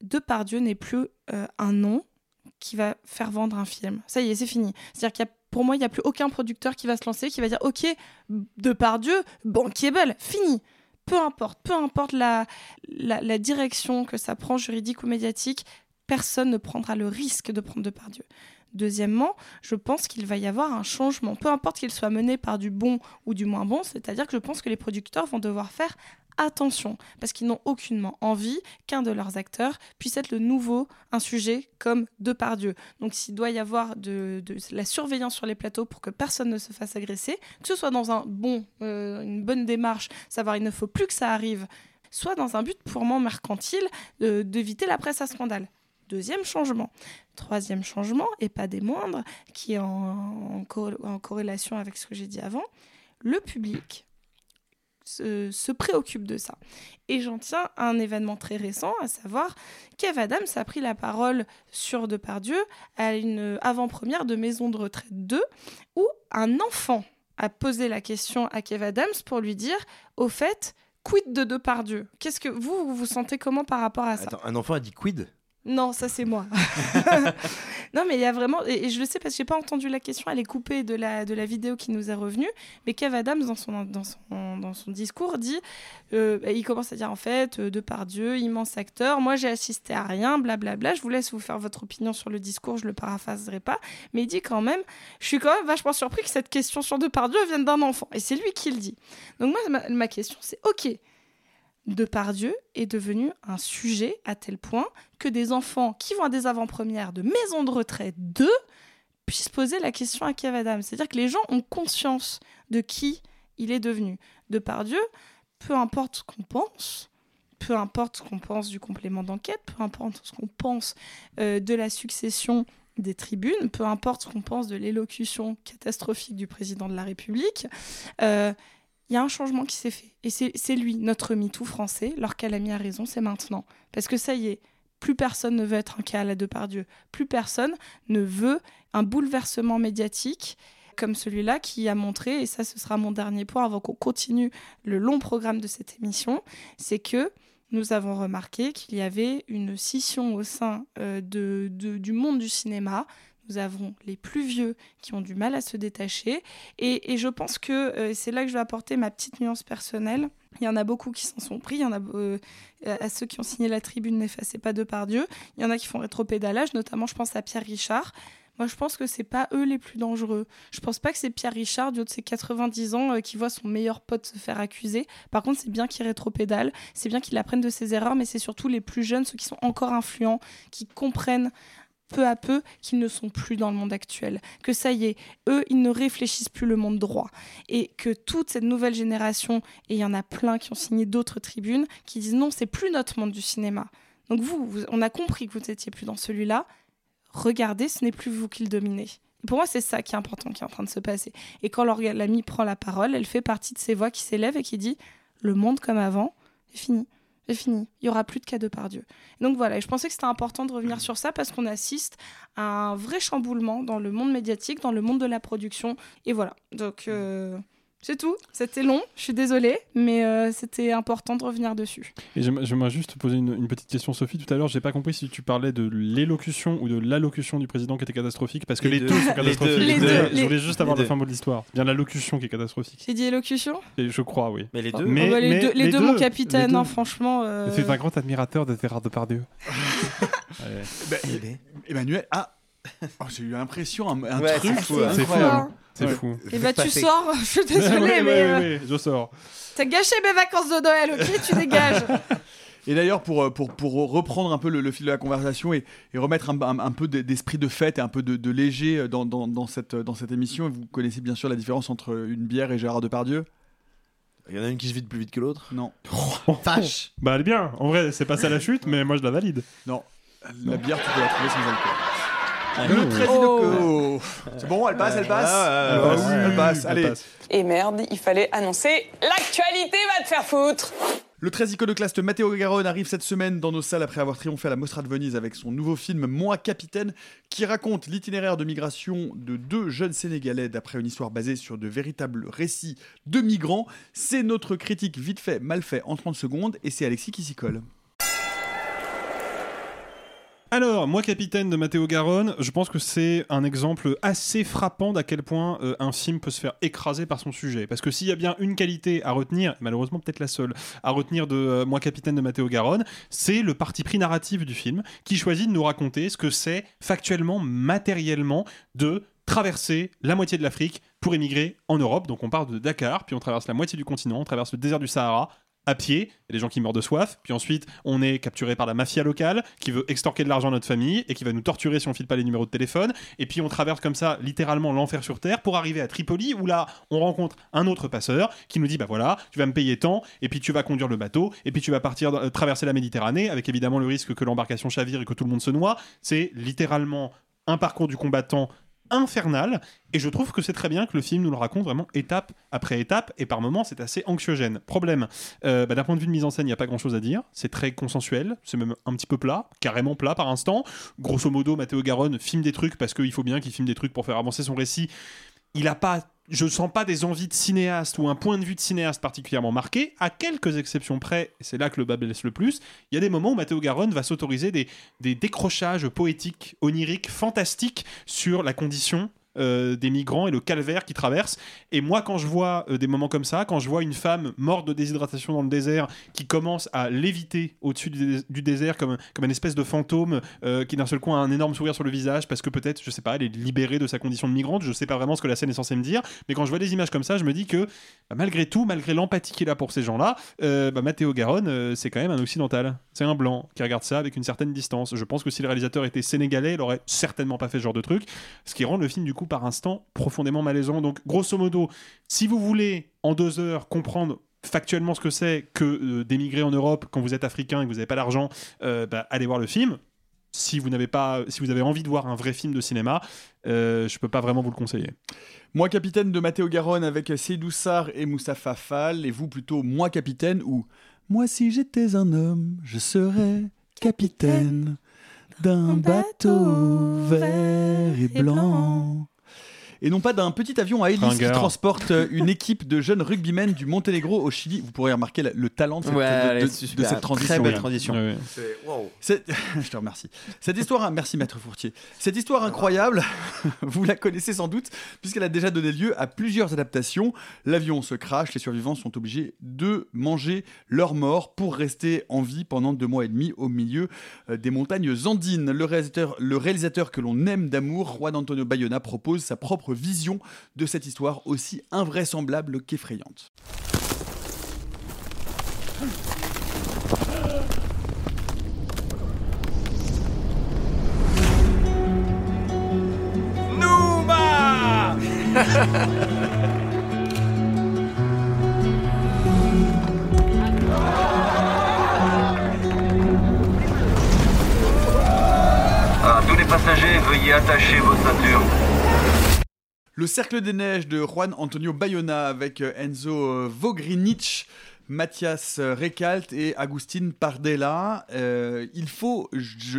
Depardieu n'est plus euh, un nom qui va faire vendre un film. Ça y est, c'est fini. C'est-à-dire qu'il y a pour moi, il n'y a plus aucun producteur qui va se lancer, qui va dire Ok, Depardieu, bankable, fini peu importe, peu importe la, direction que ça prend, juridique ou médiatique, personne ne prendra le risque de prendre Depardieu. Deuxièmement, je pense qu'il va y avoir un changement, peu importe qu'il soit mené par du bon ou du moins bon, c'est-à-dire que je pense que les producteurs vont devoir faire attention, parce qu'ils n'ont aucunement envie qu'un de leurs acteurs puisse être le nouveau, un sujet comme Depardieu. Donc s'il doit y avoir de, la surveillance sur les plateaux pour que personne ne se fasse agresser, que ce soit dans un bon, euh, une bonne démarche, savoir il ne faut plus que ça arrive, soit dans un but purement mercantile d'éviter la presse à scandale. Deuxième changement. Troisième changement, et pas des moindres, qui est en, en corrélation avec ce que j'ai dit avant, le public se, se, préoccupe de ça. Et j'en tiens à un événement très récent, à savoir Kev Adams a pris la parole sur Depardieu à une avant-première de Maison de retraite 2, où un enfant a posé la question à Kev Adams pour lui dire, au fait, quid de Depardieu? Qu'est-ce que vous, vous vous sentez comment par rapport à ça? Attends, un enfant a dit quid? Non, ça c'est moi. [LAUGHS] non, mais il y a vraiment, et, je le sais parce que j'ai pas entendu la question, elle est coupée de la, de la vidéo qui nous est revenue. Mais Kev Adams, dans son, dans son, dans son discours, dit euh, il commence à dire en fait, euh, Depardieu, immense acteur, moi j'ai assisté à rien, blablabla. Bla, bla. Je vous laisse vous faire votre opinion sur le discours, je le paraphraserai pas. Mais il dit quand même je suis quand même vachement surpris que cette question sur Depardieu vienne d'un enfant. Et c'est lui qui le dit. Donc, moi, ma, ma question, c'est ok. Depardieu est devenu un sujet à tel point que des enfants qui vont à des avant-premières de maisons de retraite 2 puissent poser la question à Kev. C'est-à-dire que les gens ont conscience de qui il est devenu. Depardieu, peu importe ce qu'on pense, peu importe ce qu'on pense du complément d'enquête, peu importe ce qu'on pense euh, de la succession des tribunes, peu importe ce qu'on pense de l'élocution catastrophique du président de la République, euh, il y a un changement qui s'est fait. Et c'est lui, notre MeToo français, lorsqu'elle a mis à raison, c'est maintenant. Parce que ça y est, plus personne ne veut être un cas à la Depardieu. Plus personne ne veut un bouleversement médiatique comme celui-là qui a montré, et ça ce sera mon dernier point avant qu'on continue le long programme de cette émission, c'est que nous avons remarqué qu'il y avait une scission au sein euh, du monde du cinéma. Nous avons les plus vieux qui ont du mal à se détacher. Et, je pense que euh, c'est là que je vais apporter ma petite nuance personnelle. Il y en a beaucoup qui s'en sont pris. Il y en a euh, à ceux qui ont signé la tribune N'effacez pas de par Dieu. Il y en a qui font rétropédalage, notamment je pense à Pierre Richard. Moi, je pense que c'est pas eux les plus dangereux. Je pense pas que c'est Pierre Richard, du haut de ses 90 ans, euh, qui voit son meilleur pote se faire accuser. Par contre, c'est bien qu'il rétropédale, c'est bien qu'il apprenne de ses erreurs, mais c'est surtout les plus jeunes, ceux qui sont encore influents, qui comprennent peu à peu qu'ils ne sont plus dans le monde actuel, que ça y est, eux, ils ne réfléchissent plus le monde droit, et que toute cette nouvelle génération, et il y en a plein qui ont signé d'autres tribunes, qui disent non, c'est plus notre monde du cinéma. Donc vous, on a compris que vous n'étiez plus dans celui-là, regardez, ce n'est plus vous qui le dominez. pour moi, c'est ça qui est important qui est en train de se passer. Et quand l'ami prend la parole, elle fait partie de ces voix qui s'élèvent et qui dit le monde comme avant est fini. C'est fini. Il y aura plus de cas de par Dieu. donc voilà, je pensais que c'était important de revenir sur ça parce qu'on assiste à un vrai chamboulement dans le monde médiatique, dans le monde de la production. Et voilà. Donc. Euh, c'est tout. C'était long, je suis désolée, mais euh, c'était important de revenir dessus. Et j'aimerais juste poser une, petite question, Sophie. Tout à l'heure, j'ai pas compris si tu parlais de l'élocution ou de l'allocution du président qui était catastrophique, parce que les, deux. sont [LAUGHS] catastrophiques. Les deux. Je voulais juste avoir le fin mot de l'histoire. Bien l'allocution qui est catastrophique. J'ai dit élocution? Je crois, oui. Mais les deux. Mais, bah, les, deux, les, deux, mon capitaine, hein, franchement. Euh... C'est un grand admirateur de Gérard Depardieu. [LAUGHS] bah, Emmanuel, ah, oh, j'ai eu l'impression un, un truc. C'est fou. C'est fou. Et bah tu sors, [LAUGHS] je suis désolée, mais. Euh, je sors. T'as gâché mes vacances de Noël, ok Tu dégages. [LAUGHS] Et d'ailleurs, pour, euh, pour, pour, reprendre un peu le, fil de la conversation et, et remettre un, un, peu d'esprit de fête et un peu de, de léger dans, dans, dans, cette, dans cette émission, vous connaissez bien sûr la différence entre une bière et Gérard Depardieu? Il y en a une qui se vide plus vite que l'autre Non. [LAUGHS] Vache Bah elle est bien, en vrai c'est pas ça la chute, mais moi je la valide. Non, la bière tu peux la trouver sans alcool. Le très oh. C'est bon, elle passe, elle passe. elle passe, elle passe. Allez. Et merde, il fallait annoncer l'actualité va te faire foutre. Le très iconoclaste Matteo Garonne arrive cette semaine dans nos salles après avoir triomphé à la Mostra de Venise avec son nouveau film Moi Capitaine, qui raconte l'itinéraire de migration de deux jeunes Sénégalais d'après une histoire basée sur de véritables récits de migrants. C'est notre critique vite fait, mal fait en 30 secondes et c'est Alexis qui s'y colle. Alors, moi, capitaine de Matteo Garonne, je pense que c'est un exemple assez frappant d'à quel point euh, un film peut se faire écraser par son sujet. Parce que s'il y a bien une qualité à retenir, malheureusement peut-être la seule, à retenir de euh, moi, capitaine de Matteo Garonne, c'est le parti pris narratif du film qui choisit de nous raconter ce que c'est factuellement, matériellement, de traverser la moitié de l'Afrique pour émigrer en Europe. Donc on part de Dakar, puis on traverse la moitié du continent, on traverse le désert du Sahara, à pied, il y a des gens qui meurent de soif, puis ensuite on est capturé par la mafia locale qui veut extorquer de l'argent à notre famille et qui va nous torturer si on file pas les numéros de téléphone, et puis on traverse comme ça littéralement l'enfer sur terre pour arriver à Tripoli où là on rencontre un autre passeur qui nous dit bah voilà, tu vas me payer tant, et puis tu vas conduire le bateau, et puis tu vas partir euh, traverser la Méditerranée avec évidemment le risque que l'embarcation chavire et que tout le monde se noie, c'est littéralement un parcours du combattant infernal et je trouve que c'est très bien que le film nous le raconte vraiment étape après étape et par moments c'est assez anxiogène. Problème, euh, bah, d'un point de vue de mise en scène il n'y a pas grand chose à dire, c'est très consensuel, c'est même un petit peu plat, carrément plat par instant. Grosso modo Matteo Garonne filme des trucs parce qu'il faut bien qu'il filme des trucs pour faire avancer son récit. Il a pas je sens pas des envies de cinéaste ou un point de vue de cinéaste particulièrement marqué, à quelques exceptions près, et c'est là que le bas blesse le plus, il y a des moments où Matteo Garonne va s'autoriser des, des décrochages poétiques, oniriques, fantastiques sur la condition euh, des migrants et le calvaire qu'ils traversent. Et moi, quand je vois euh, des moments comme ça, quand je vois une femme morte de déshydratation dans le désert qui commence à léviter au-dessus du, désert comme, comme une espèce de fantôme euh, qui d'un seul coup a un énorme sourire sur le visage parce que peut-être, je sais pas, elle est libérée de sa condition de migrante, je sais pas vraiment ce que la scène est censée me dire, mais quand je vois des images comme ça, je me dis que bah, malgré tout, malgré l'empathie qu'il a pour ces gens-là, bah, Matteo Garonne, c'est quand même un occidental. C'est un blanc qui regarde ça avec une certaine distance. Je pense que si le réalisateur était sénégalais, il aurait certainement pas fait ce genre de truc, ce qui rend le film du coup par instant profondément malaisant. Donc grosso modo, si vous voulez en deux heures comprendre factuellement ce que c'est que euh, d'émigrer en Europe quand vous êtes africain et que vous n'avez pas d'argent, euh, bah, allez voir le film. Si vous n'avez pas, si vous avez envie de voir un vrai film de cinéma, euh, je peux pas vraiment vous le conseiller. Moi, capitaine de Matteo Garonne avec Seydou Sarr et Moustapha Fall, et vous plutôt moi, capitaine, ou moi, si j'étais un homme, je serais capitaine d'un bateau vert et blanc. Et non pas d'un petit avion à hélice qui transporte euh, une équipe de jeunes rugbymen du Monténégro au Chili. Vous pourrez remarquer la- le talent de cette, Ouais, de- de- cette transition. Très belle transition. Ouais, ouais. [LAUGHS] Je te remercie. Cette histoire, merci Maître Fourtier. Cette histoire incroyable, [LAUGHS] vous la connaissez sans doute, puisqu'elle a déjà donné lieu à plusieurs adaptations. L'avion se crache, les survivants sont obligés de manger leurs morts pour rester en vie pendant deux mois et demi au milieu euh, des montagnes andines. Le réalisateur, le réalisateur que l'on aime d'amour, Juan Antonio Bayona, propose sa propre vision de cette histoire aussi invraisemblable qu'effrayante. Nouba À tous les passagers, veuillez attacher vos ceintures. Le Cercle des Neiges de Juan Antonio Bayona avec euh, Enzo euh, Vogrinic, Mathias Recalt et Agustin Pardella. Euh, il faut,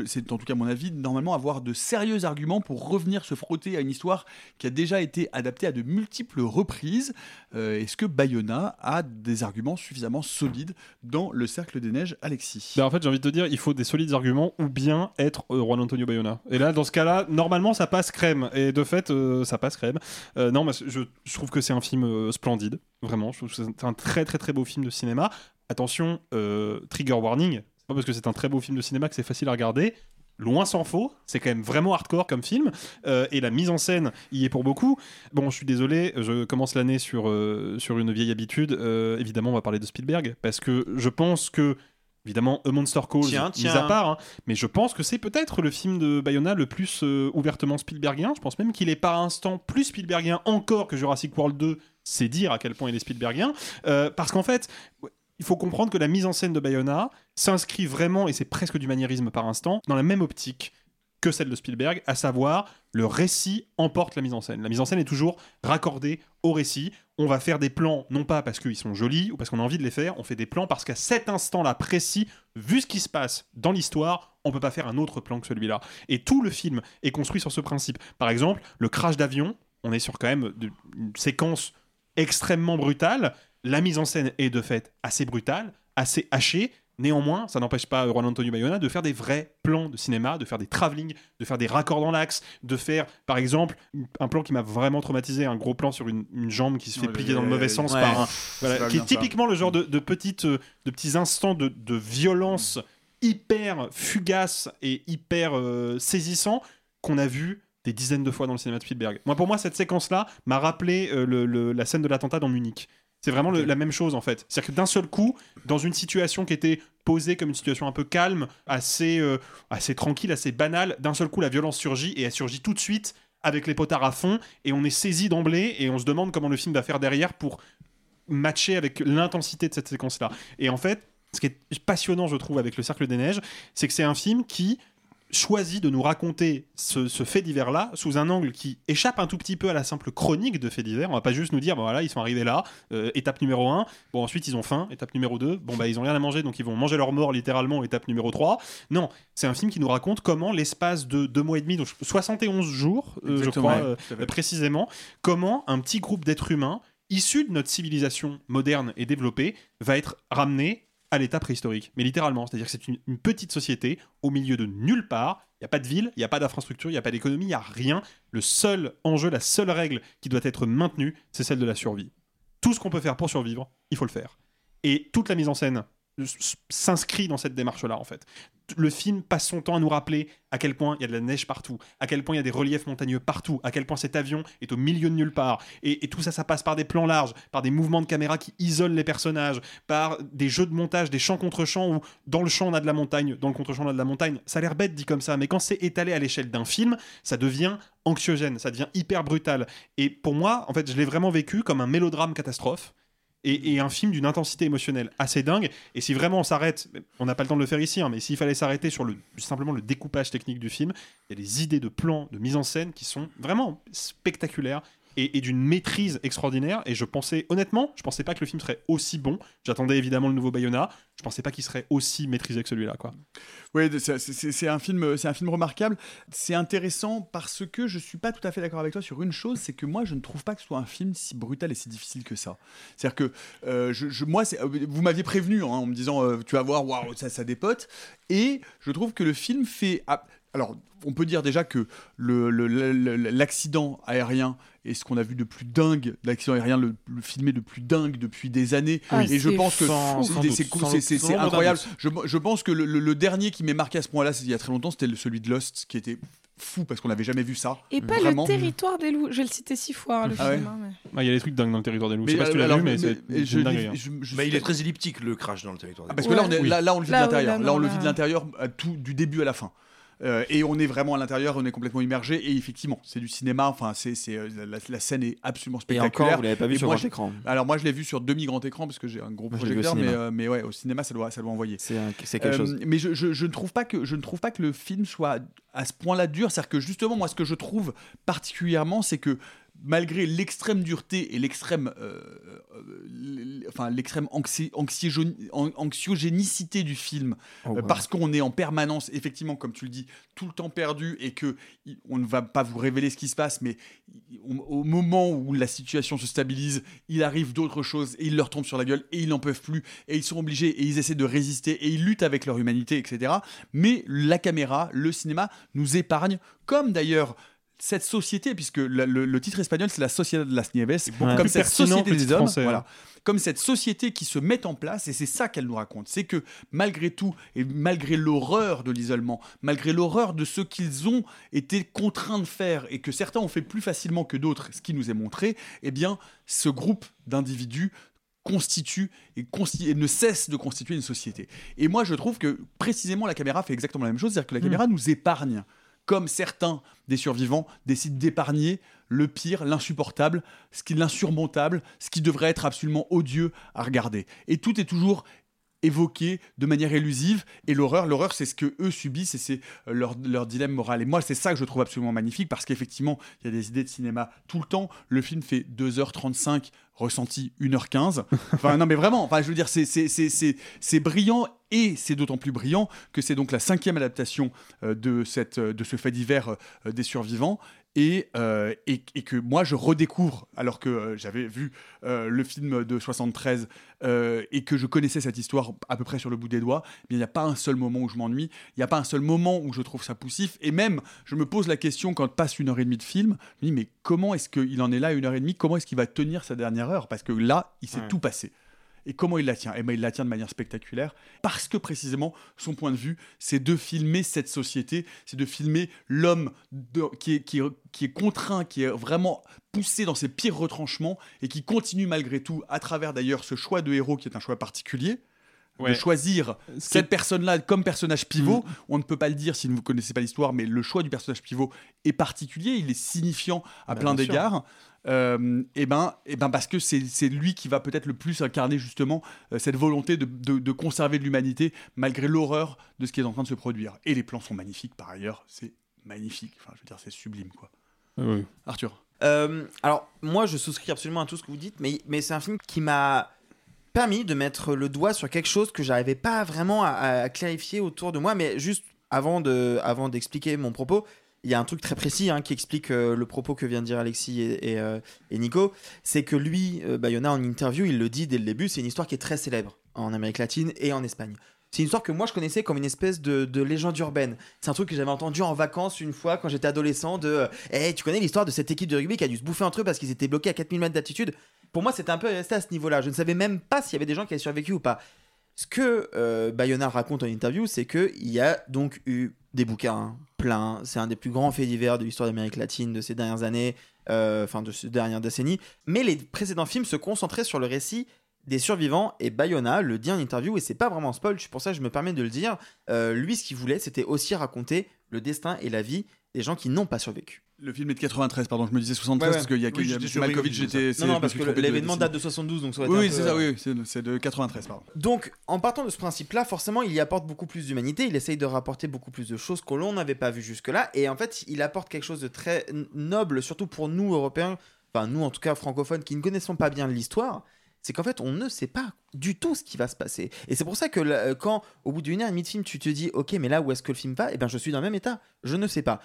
c'est en tout cas mon avis, normalement avoir de sérieux arguments pour revenir se frotter à une histoire qui a déjà été adaptée à de multiples reprises. Euh, Est-ce que Bayona a des arguments suffisamment solides dans Le Cercle des Neiges, Alexis? Bah, en fait, j'ai envie de te dire, il faut des solides arguments ou bien être euh, Juan Antonio Bayona. Et là, dans ce cas-là, normalement, ça passe crème. Et de fait, ça passe crème. Non, je, trouve que c'est un film splendide. Vraiment, je trouve que c'est un très très très beau film de cinéma. Attention, euh, trigger warning. C'est pas parce que c'est un très beau film de cinéma que c'est facile à regarder. Loin s'en faut, c'est quand même vraiment hardcore comme film, euh, et la mise en scène y est pour beaucoup. Bon, je suis désolé, je commence l'année sur, euh, sur une vieille habitude. Évidemment, on va parler de Spielberg, parce que je pense que, évidemment, A Monster Calls, Tiens, mis à part, hein, mais je pense que c'est peut-être le film de Bayona le plus euh, ouvertement Spielbergien. Je pense même qu'il est par instant plus Spielbergien encore que Jurassic World 2. C'est dire à quel point il est Spielbergien. Euh, parce qu'en fait, il faut comprendre que la mise en scène de Bayona s'inscrit vraiment, et c'est presque du maniérisme par instant, dans la même optique que celle de Spielberg, à savoir le récit emporte la mise en scène. La mise en scène est toujours raccordée au récit. On va faire des plans, non pas parce qu'ils sont jolis ou parce qu'on a envie de les faire, on fait des plans parce qu'à cet instant-là précis, vu ce qui se passe dans l'histoire, on peut pas faire un autre plan que celui-là. Et tout le film est construit sur ce principe. Par exemple, le crash d'avion, on est sur quand même une séquence extrêmement brutale. La mise en scène est de fait assez brutale, assez hachée. Néanmoins, ça n'empêche pas Juan Antonio Bayona de faire des vrais plans de cinéma, de faire des travelling, de faire des raccords dans l'axe, de faire, par exemple, un plan qui m'a vraiment traumatisé, un gros plan sur une, une jambe qui se fait Ouais, plier dans le mauvais sens ouais. par un, voilà, qui est ça. typiquement le genre de, de petites, euh, de petits instants de, de violence hyper fugaces et hyper euh, saisissants qu'on a vu des dizaines de fois dans le cinéma de Spielberg. Moi, pour moi, cette séquence-là m'a rappelé euh, le- le- la scène de l'attentat dans Munich. C'est vraiment le- la même chose en fait. C'est-à-dire que d'un seul coup, dans une situation qui était posée comme une situation un peu calme, assez, euh, assez tranquille, assez banale, d'un seul coup la violence surgit et elle surgit tout de suite avec les potards à fond et on est saisi d'emblée et on se demande comment le film va faire derrière pour matcher avec l'intensité de cette séquence-là. Et en fait, ce qui est passionnant, je trouve, avec Le Cercle des Neiges, c'est que c'est un film qui choisit de nous raconter ce, ce fait divers-là sous un angle qui échappe un tout petit peu à la simple chronique de faits divers. On va pas juste nous dire, bon, voilà, ils sont arrivés là, euh, étape numéro 1, bon, ensuite ils ont faim, étape numéro 2, bon, bah, ils ont rien à manger, donc ils vont manger leur mort littéralement, étape numéro 3. Non, c'est un film qui nous raconte comment l'espace de deux mois et demi, donc 71 jours, euh, je crois, ouais, euh, fait. précisément, comment un petit groupe d'êtres humains issus de notre civilisation moderne et développée va être ramené à l'état préhistorique. Mais littéralement, c'est-à-dire que c'est une, petite société au milieu de nulle part Il n'y a pas de ville, il n'y a pas d'infrastructure, il n'y a pas d'économie, il n'y a rien. Le seul enjeu, la seule règle qui doit être maintenue, c'est celle de la survie. Tout ce qu'on peut faire pour survivre, il faut le faire. Et toute la mise en scène s'inscrit dans cette démarche-là, en fait. Le film passe son temps à nous rappeler à quel point il y a de la neige partout, à quel point il y a des reliefs montagneux partout, à quel point cet avion est au milieu de nulle part. Et, tout ça, ça passe par des plans larges, par des mouvements de caméra qui isolent les personnages, par des jeux de montage, des champs contre champs où dans le champ on a de la montagne, dans le contre-champ on a de la montagne. Ça a l'air bête dit comme ça, mais quand c'est étalé à l'échelle d'un film, ça devient anxiogène, ça devient hyper brutal. Et pour moi, en fait, je l'ai vraiment vécu comme un mélodrame catastrophe et, un film d'une intensité émotionnelle assez dingue. Et si vraiment on s'arrête, on n'a pas le temps de le faire ici, hein, mais s'il fallait s'arrêter sur le, simplement le découpage technique du film, il y a des idées de plans, de mise en scène qui sont vraiment spectaculaires et, d'une maîtrise extraordinaire. Et je pensais, honnêtement, je pensais pas que le film serait aussi bon. J'attendais évidemment le nouveau Bayona. Je pensais pas qu'il serait aussi maîtrisé que celui-là, quoi. Oui, c'est- un film, c'est un film remarquable. C'est intéressant parce que je suis pas tout à fait d'accord avec toi sur une chose, c'est que moi je ne trouve pas que ce soit un film si brutal et si difficile que ça. C'est-à-dire que euh, moi, euh, vous m'aviez prévenu hein, en me disant euh, tu vas voir, waouh, ça, dépote. Et je trouve que le film fait. ah, alors, on peut dire déjà que l'accident aérien est ce qu'on a vu de plus dingue, l'accident aérien le, le filmé de plus dingue depuis des années. Ah, et je c'est pense que c'est- Sans incroyable. Je, je pense que le, le- le dernier qui m'est marqué à ce point-là, c'est il y a très longtemps, c'était celui de Lost, qui était fou parce qu'on n'avait jamais vu ça. Et pas Vraiment. le territoire des loups. Je vais le citer six fois, hein, le Ah film. ouais hein, mais- Ah, Il y a des trucs dingues dans le territoire des loups. Mais, je sais pas si tu l'as alors, vu, mais, mais- c'est mais je lis- hein. je- je- Mais il est très elliptique le crash dans le territoire. Ah, parce que là, on, est, Oui. là, là, on le vit de l'intérieur. oui, là, Là, on non, le là. vit de l'intérieur, à tout, du début à la fin. Euh, et on est vraiment à l'intérieur, on est complètement immergé. Et effectivement, c'est du cinéma. Enfin, c'est, euh, la, la scène est absolument Et spectaculaire. encore, vous l'avez pas vu Et sur moi, grand écran. Alors moi, je l'ai vu sur demi grand écran parce que j'ai un gros Moi, projecteur, mais, euh, mais ouais, au cinéma, ça doit, ça doit envoyer. C'est quelque Euh, chose. Mais je, je- je ne trouve pas que je ne trouve pas que le film soit à ce point-là dur. C'est-à-dire que justement, moi, ce que je trouve particulièrement, c'est que malgré l'extrême dureté et l'extrême, euh, euh, l- enfin l'extrême anxi- anxiogénicité du film, Oh, euh, parce qu'on est en permanence, effectivement, comme tu le dis, tout le temps perdu et que on ne va pas vous révéler ce qui se passe, mais au, au moment où la situation se stabilise, il arrive d'autres choses et ils leur tombent sur la gueule et ils n'en peuvent plus et ils sont obligés et ils essaient de résister et ils luttent avec leur humanité, etc. Mais la caméra, le cinéma nous épargne, comme d'ailleurs cette société, puisque le, le- le titre espagnol c'est la Sociedad de las Nieves, comme cette société des hommes, français, hein. voilà, comme cette société qui se met en place, et c'est ça qu'elle nous raconte, c'est que malgré tout, et malgré l'horreur de l'isolement, malgré l'horreur de ce qu'ils ont été contraints de faire, et que certains ont fait plus facilement que d'autres, ce qui nous est montré, eh bien, ce groupe d'individus constitue et, consti- et ne cesse de constituer une société. Et moi, je trouve que précisément la caméra fait exactement la même chose, c'est-à-dire que la caméra nous épargne, comme certains des survivants décident d'épargner le pire, l'insupportable, ce qui l'insurmontable, ce qui devrait être absolument odieux à regarder. Et tout est toujours évoqué de manière élusive. Et l'horreur l'horreur c'est ce que eux subissent et c'est euh, leur, leur dilemme moral. Et moi c'est ça que je trouve absolument magnifique parce qu'effectivement il y a des idées de cinéma tout le temps. Le film fait 2h35 ressenti 1h15 [LAUGHS] enfin non mais vraiment enfin je veux dire c'est c'est- c'est- c'est c'est brillant et c'est d'autant plus brillant que c'est donc la cinquième adaptation euh, de, cette, euh, de ce fait divers euh, des survivants et, euh, et, et que moi je redécouvre alors que euh, j'avais vu euh, le film de 73 euh, et que je connaissais cette histoire à peu près sur le bout des doigts, mais il n'y a pas un seul moment où je m'ennuie, il n'y a pas un seul moment où je trouve ça poussif, et même je me pose la question quand passe une heure et demie de film, je me dis mais comment est-ce qu'il en est là une heure et demie, comment est-ce qu'il va tenir sa dernière heure, parce que là il s'est Ouais. tout passé. Et comment il la tient? Eh ben, il la tient de manière spectaculaire, parce que précisément, son point de vue, c'est de filmer cette société, c'est de filmer l'homme qui est, qui, est, qui est contraint, qui est vraiment poussé dans ses pires retranchements, et qui continue malgré tout, à travers d'ailleurs ce choix de héros qui est un choix particulier, Ouais. de choisir cette personne-là comme personnage pivot. On ne peut pas le dire si vous ne connaissez pas l'histoire, mais le choix du personnage pivot est particulier, il est signifiant à Bah, plein d'égards. Euh, et ben, et ben parce que c'est c'est lui qui va peut-être le plus incarner justement euh, cette volonté de, de- de conserver de l'humanité malgré l'horreur de ce qui est en train de se produire. Et les plans sont magnifiques par ailleurs, c'est magnifique. Enfin, je veux dire, c'est sublime quoi. Arthur. Euh, alors, moi, je souscris absolument à tout ce que vous dites, mais, mais c'est un film qui m'a permis de mettre le doigt sur quelque chose que j'arrivais pas vraiment à, clarifier autour de moi. Mais juste avant de, avant d'expliquer mon propos, il y a un truc très précis hein, qui explique euh, le propos que vient de dire Alexis et, et, euh, Nico. C'est que lui, euh, Bayona, en interview, il le dit dès le début, c'est une histoire qui est très célèbre en Amérique latine et en Espagne. C'est une histoire que moi je connaissais comme une espèce de, de légende urbaine. C'est un truc que j'avais entendu en vacances une fois quand j'étais adolescent de euh, Eh, tu connais l'histoire de cette équipe de rugby qui a dû se bouffer entre eux parce qu'ils étaient bloqués à 4000 mètres d'altitude? Pour moi, c'était un peu resté à ce niveau-là. Je ne savais même pas s'il y avait des gens qui avaient survécu ou pas. Ce que euh, Bayona raconte en interview, c'est qu'il y a donc eu des bouquins pleins. C'est un des plus grands faits divers de l'histoire d'Amérique latine de ces dernières années, euh, enfin de ces dernières décennies. Mais les précédents films se concentraient sur le récit des survivants et Bayona le dit en interview et c'est pas vraiment un spoil, c'est pour ça que je me permets de le dire. Euh, lui, ce qu'il voulait, c'était aussi raconter le destin et la vie des gens qui n'ont pas survécu. Le film est de 93, pardon, je me disais 73 Ouais, ouais. parce qu'il y a, Oui, il y a Malkovich, j'étais. Non, non, parce que l'événement date de 72, donc ça été Oui, un oui, peu, c'est ça, euh, oui, c'est- de 93, pardon. Donc, en partant de ce principe-là, forcément, il y apporte beaucoup plus d'humanité, il essaye de rapporter beaucoup plus de choses que l'on n'avait pas vues jusque-là, et en fait, il apporte quelque chose de très noble, surtout pour nous, Européens, enfin nous, en tout cas, francophones, qui ne connaissons pas bien l'histoire, c'est qu'en fait, on ne sait pas du tout ce qui va se passer. Et c'est pour ça que là, euh, quand, au bout d'une heure et demie de film, tu te dis, ok, mais là, où est-ce que le film va? Eh bien, je suis dans le même état, je ne sais pas.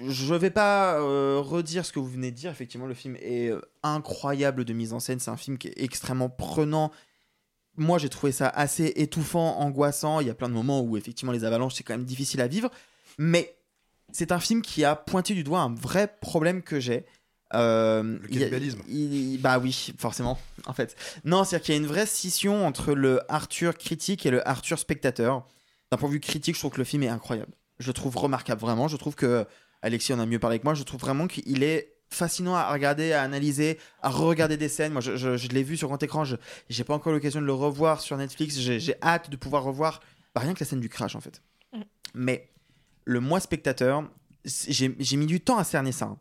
Je vais pas euh, redire ce que vous venez de dire. Effectivement, le film est euh, incroyable de mise en scène. C'est un film qui est extrêmement prenant. Moi, j'ai trouvé ça assez étouffant, angoissant. Il y a plein de moments où, effectivement, les avalanches, c'est quand même difficile à vivre. Mais c'est un film qui a pointé du doigt un vrai problème que j'ai. Euh, Le il cannibalisme. il- bah oui, forcément, [LAUGHS] en fait. Non, c'est-à-dire qu'il y a une vraie scission entre le Arthur critique et le Arthur spectateur. D'un point de vue critique, je trouve que le film est incroyable. Je le trouve remarquable, vraiment. Je trouve que, Alexis en a mieux parlé que moi, je trouve vraiment qu'il est fascinant à regarder, à analyser, à re-regarder des scènes. Moi, je, je- je l'ai vu sur grand écran, je j'ai pas encore l'occasion de le revoir sur Netflix. J'ai hâte de pouvoir revoir bah, rien que la scène du crash, en fait. Mm. Mais le moi spectateur, j'ai mis du temps à cerner ça. hein.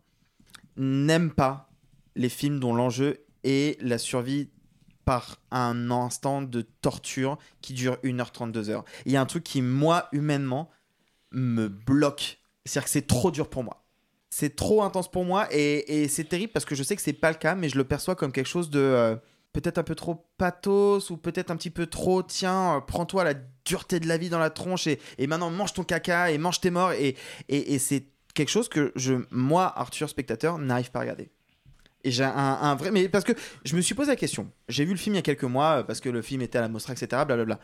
N'aime pas les films dont l'enjeu est la survie par un instant de torture qui dure 1h30, 2h. Il y a un truc qui, moi, humainement, me bloque. C'est-à-dire que c'est trop dur pour moi. C'est trop intense pour moi et, c'est terrible parce que je sais que c'est pas le cas, mais je le perçois comme quelque chose de euh, peut-être un peu trop pathos ou peut-être un petit peu trop tiens, euh, prends-toi la dureté de la vie dans la tronche et, maintenant mange ton caca et mange tes morts et, et, c'est quelque chose que je, moi, Arthur, spectateur, n'arrive pas à regarder. Et j'ai un, un vrai. Mais parce que je me suis posé la question. J'ai vu le film il y a quelques mois, euh, parce que le film était à la Mostra, etc. Blablabla.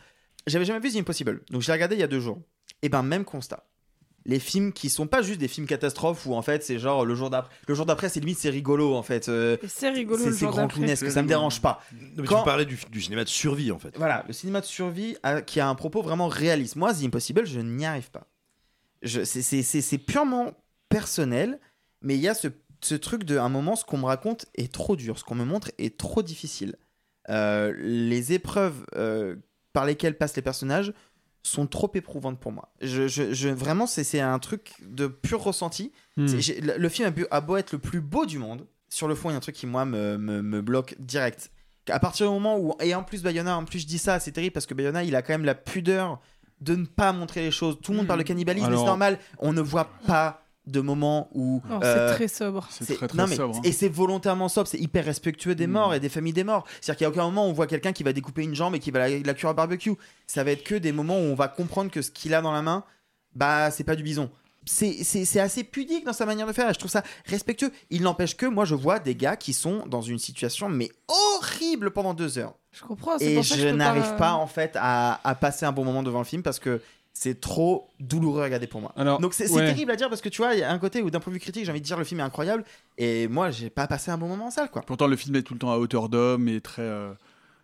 J'avais jamais vu The Impossible. Donc je l'ai regardé il y a deux jours. Et ben, même constat. Les films qui sont pas juste des films catastrophes où en fait c'est genre le jour d'après. Le jour d'après, c'est limite, c'est rigolo en fait. Euh, c'est rigolo c'est grand clownesque, ça me dérange pas. Non, mais Quand- tu parlais du, du cinéma de survie en fait. voilà, le cinéma de survie a- qui a un propos vraiment réaliste. Moi, The Impossible, je n'y arrive pas. C'est- C'est c'est- c'est purement personnel, mais il y a ce, ce truc de, à un moment, ce qu'on me raconte est trop dur, ce qu'on me montre est trop difficile. Euh, les épreuves euh, par lesquelles passent les personnages sont trop éprouvantes pour moi. Je, je- je- vraiment, c'est un truc de pur ressenti. Hmm. Le, film a, bu- a beau être le plus beau du monde, sur le fond, il y a un truc qui, moi, me, me, me bloque direct. À partir du moment où. Et en plus, Bayona, en plus, je dis ça, c'est terrible parce que Bayona, il a quand même la pudeur de ne pas montrer les choses. Tout le monde parle de cannibalisme, Alors- c'est normal. On ne voit pas de moment où. Non, euh, c'est très sobre. c'est- non, mais- sobre, hein. Et c'est volontairement sobre, c'est hyper respectueux des morts et des familles des morts. C'est-à-dire qu'il n'y a aucun moment où on voit quelqu'un qui va découper une jambe et qui va la, la cuire à barbecue. Ça va être que des moments où on va comprendre que ce qu'il a dans la main, bah, c'est pas du bison. C'est c'est- c'est assez pudique dans sa manière de faire et je trouve ça respectueux. Il n'empêche que moi, je vois des gars qui sont dans une situation mais horrible pendant deux heures. Je comprends. c'est Et pour ça que je peux n'arrive pas en fait à, à passer un bon moment devant le film parce que c'est trop douloureux à regarder pour moi. Alors, Donc c'est ouais. terrible à dire parce que tu vois, il y a un côté où d'un point de vue critique, j'ai envie de dire le film est incroyable et moi j'ai pas passé un bon moment en salle quoi. Pourtant, le film est tout le temps à hauteur d'homme et très. euh,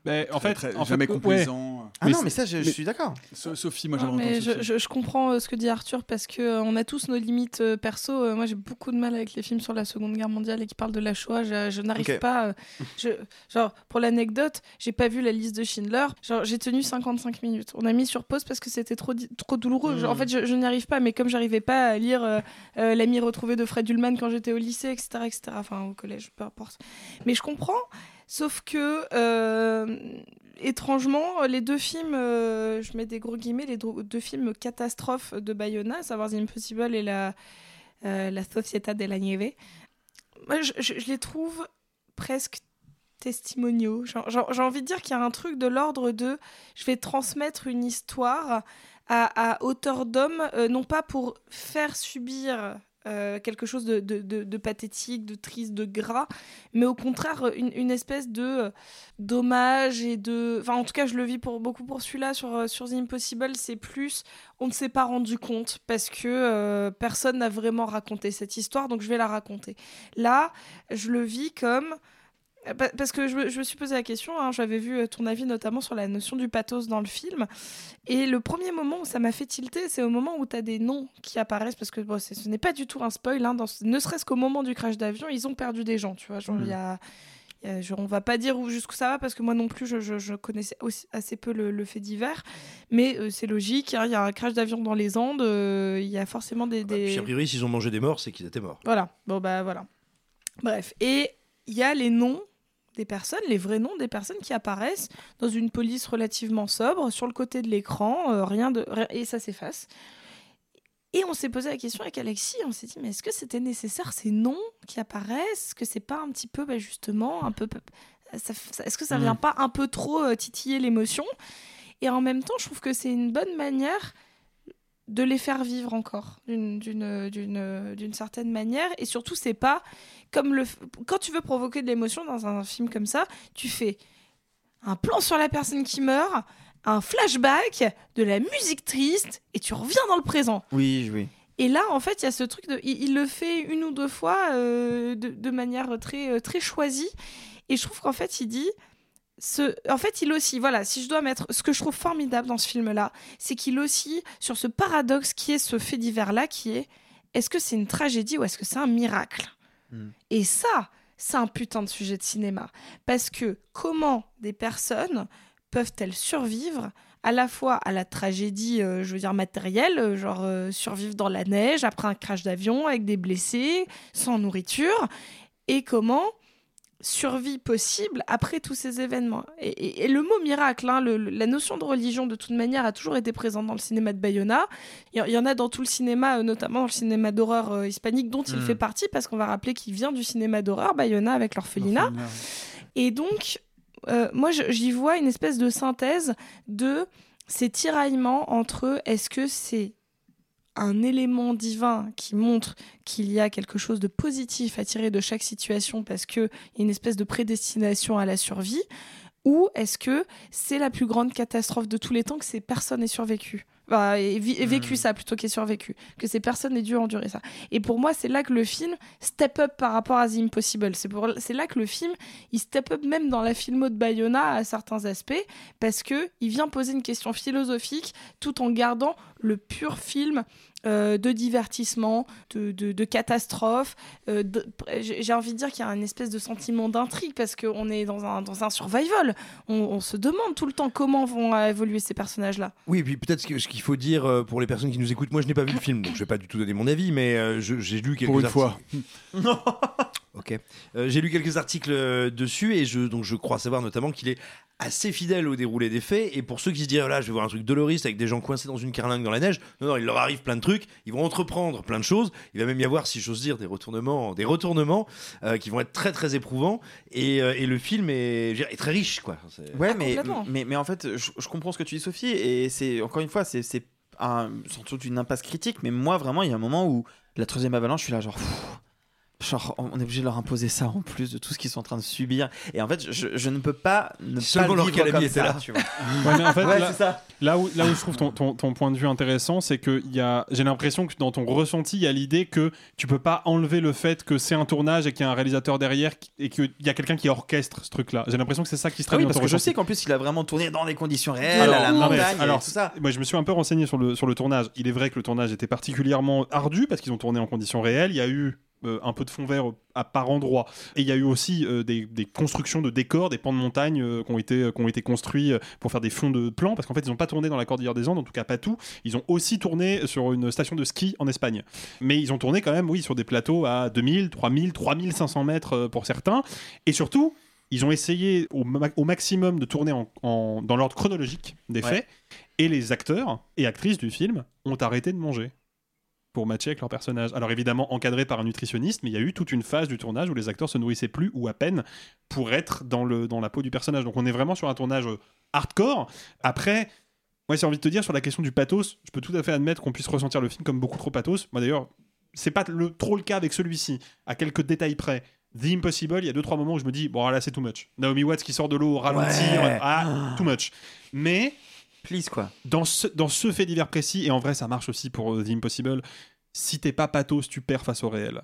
Ben, en fait, très- en fait, jamais ouais. complaisant. Ah non, mais ça je, je suis d'accord. So- Sophie, moi j'aimerais je, Sophie. je- je comprends euh, ce que dit Arthur parce que euh, on a tous nos limites euh, perso. Euh, moi, j'ai beaucoup de mal avec les films sur la Seconde Guerre mondiale et qui parlent de la Shoah. Je, je n'arrive pas. je, genre, pour l'anecdote, j'ai pas vu la liste de Schindler. Genre, j'ai tenu 55 minutes. On a mis sur pause parce que c'était trop, trop douloureux. Genre, en Mm. fait, je, je n'y arrive pas. Mais comme j'arrivais pas à lire euh, euh, L'ami retrouvé de Fred Ullman quand j'étais au lycée, etc., etc., enfin au collège, peu importe. Mais je comprends. Sauf que, euh, étrangement, les deux films, euh, je mets des gros guillemets, les deux films catastrophes de Bayona, savoir The Impossible et la, euh, la Società de la Nieve, je, les trouve presque testimoniaux. J'ai envie de dire qu'il y a un truc de l'ordre de je vais transmettre une histoire à, à hauteur d'homme, euh, non pas pour faire subir euh, quelque chose de, de- de- pathétique, de triste, de gras, mais au contraire une, une espèce de euh, dommage et de... Enfin en tout cas je le vis pour, beaucoup pour celui-là, sur, euh, sur The Impossible, c'est plus on ne s'est pas rendu compte parce que personne n'a vraiment raconté cette histoire, donc je vais la raconter. Là, je le vis comme... euh, pa- Parce que je, me- je me suis posé la question, hein, j'avais vu euh, ton avis notamment sur la notion du pathos dans le film, et le premier moment où ça m'a fait tilter, c'est au moment où tu as des noms qui apparaissent, parce que bon, ce n'est pas du tout un spoil, hein, dans ce- ne serait-ce qu'au moment du crash d'avion, ils ont perdu des gens, tu vois. Genre, il y a, il y a- je- on va pas dire où jusqu'où ça va, parce que moi non plus, je, je- je connaissais aussi assez peu le, le fait divers, mais euh, c'est logique, hein, il y a un crash d'avion dans les Andes, euh, il y a forcément des... des... Puis a priori, s'ils ont mangé des morts, c'est qu'ils étaient morts. Voilà, bon bah voilà. Bref, et il y a les noms des personnes, les vrais noms des personnes qui apparaissent dans une police relativement sobre, sur le côté de l'écran, euh, rien de rien- et ça s'efface. Et on s'est posé la question avec Alexis, on s'est dit mais est-ce que c'était nécessaire ces noms qui apparaissent? Est-ce que c'est pas un petit peu bah, justement un peu est-ce que ça vient pas un peu trop euh, titiller l'émotion? Et en même temps, je trouve que c'est une bonne manière de les faire vivre encore d'une- certaine manière et surtout c'est pas comme le quand tu veux provoquer de l'émotion dans un film comme ça tu fais un plan sur la personne qui meurt un flashback de la musique triste et tu reviens dans le présent Oui, oui. et là, en fait, il y a ce truc de. Il, il le fait une ou deux fois euh, de, de manière très, euh, très choisie. Et je trouve qu'en fait, il dit. Ce... En fait, il aussi, voilà, si je dois mettre. Ce que je trouve formidable dans ce film-là, c'est qu'il aussi sur ce paradoxe qui est ce fait divers-là, qui est est-ce que c'est une tragédie ou est-ce que c'est un miracle? Et ça, c'est un putain de sujet de cinéma. Parce que comment des personnes peuvent-elles survivre à la fois à la tragédie, euh, je veux dire matérielle, euh, genre euh, survivre dans la neige après un crash d'avion avec des blessés, sans nourriture, et comment survie possible après tous ces événements. Et, et- et le mot miracle, hein, le- le- la notion de religion de toute manière a toujours été présente dans le cinéma de Bayona. Il y, en a dans tout le cinéma, euh, notamment dans le cinéma d'horreur euh, hispanique dont il Mm. fait partie, parce qu'on va rappeler qu'il vient du cinéma d'horreur, Bayona avec l'orphelinat. Et donc, euh, moi, j'y vois une espèce de synthèse de ces tiraillements entre est-ce que c'est un élément divin qui montre qu'il y a quelque chose de positif à tirer de chaque situation parce qu'il y a une espèce de prédestination à la survie ou est-ce que c'est la plus grande catastrophe de tous les temps que ces personnes aient survécu? Enfin, et, vécu ça plutôt qu'aient survécu que ces personnes aient dû endurer ça. Et pour moi c'est là que le film step up par rapport à The Impossible. C'est là que le film il step up même dans la filmo de Bayona à certains aspects parce que il vient poser une question philosophique tout en gardant le pur film euh, de divertissement, de, de, de catastrophe. euh, de- j'ai envie de dire qu'il y a une espèce de sentiment d'intrigue parce qu'on est dans un, dans un survival. On, on se demande tout le temps comment vont évoluer ces personnages-là. Oui, et puis peut-être ce que- ce qu'il faut dire euh, pour les personnes qui nous écoutent, moi je n'ai pas vu le film, donc je vais pas du tout donner mon avis, mais je- j'ai lu quelques Pour une articles. [LAUGHS] ok. Euh, j'ai lu quelques articles euh, dessus et je, donc je crois savoir notamment qu'il est assez fidèle au déroulé des faits. Et pour ceux qui se disent, Ah là, je vais voir un truc doloriste avec des gens coincés dans une carlingue dans la neige, non, non, il leur arrive plein de trucs, ils vont entreprendre plein de choses. Il va même y avoir, si j'ose dire, des retournements, des retournements euh, qui vont être très très éprouvants. Et, euh, et le film est, je veux dire, est très riche, quoi. Ouais, mais, mais, mais en fait, je, je comprends ce que tu dis, Sophie, et c'est encore une fois, c'est c'est un- sans doute une impasse critique, mais moi, vraiment, il y a un moment où la troisième avalanche, je suis là, genre. pff, Genre, on est obligé de leur imposer ça en plus de tout ce qu'ils sont en train de subir. Et en fait, je, je ne peux pas ne Seulement pas le leur vivre calami comme était ça, là. tu vois. [LAUGHS] Ouais, mais en fait, Ouais, là, c'est ça. là où, là où je trouve ton, ton, ton point de vue intéressant, c'est que il y a, j'ai l'impression que dans ton ressenti, il y a l'idée que tu peux pas enlever le fait que c'est un tournage et qu'il y a un réalisateur derrière et qu'il y a quelqu'un qui orchestre ce truc-là. J'ai l'impression que c'est ça qui se Ah traduit oui, dans parce ton que je sais qu'en plus, il a vraiment tourné dans des conditions réelles, Alors, à la non, mais- montagne, et tout ça. Moi, je me suis un peu renseigné sur le, sur le tournage. Il est vrai que le tournage était particulièrement ardu parce qu'ils ont tourné en conditions réelles. Il y a eu euh, un peu de fond vert à par endroit. Et il y a eu aussi euh, des, des constructions de décors, des pans de montagne euh, qui, ont été, qui ont été construits pour faire des fonds de plans, parce qu'en fait, ils n'ont pas tourné dans la Cordillère des Andes, en tout cas pas tout. Ils ont aussi tourné sur une station de ski en Espagne. Mais ils ont tourné quand même, oui, sur des plateaux à 2000, 3000, 3500 mètres pour certains. Et surtout, ils ont essayé au, ma- au maximum de tourner en- en- dans l'ordre chronologique des Ouais. faits. Et les acteurs et actrices du film ont arrêté de manger pour matcher avec leur personnage. Alors évidemment encadré par un nutritionniste, mais il y a eu toute une phase du tournage où les acteurs se nourrissaient plus ou à peine pour être dans, le, dans la peau du personnage. Donc on est vraiment sur un tournage euh, hardcore. Après, moi j'ai envie de te dire sur la question du pathos, je peux tout à fait admettre qu'on puisse ressentir le film comme beaucoup trop pathos. Moi d'ailleurs, c'est pas le, trop le cas avec celui-ci, à quelques détails près. The Impossible, il y a deux trois moments où je me dis bon là c'est too much. Naomi Watts qui sort de l'eau au ralenti, Ouais. ah, too much. Mais Dans ce, dans ce fait divers précis, et en vrai ça marche aussi pour euh, The Impossible, si t'es pas pathos, tu perds face au réel.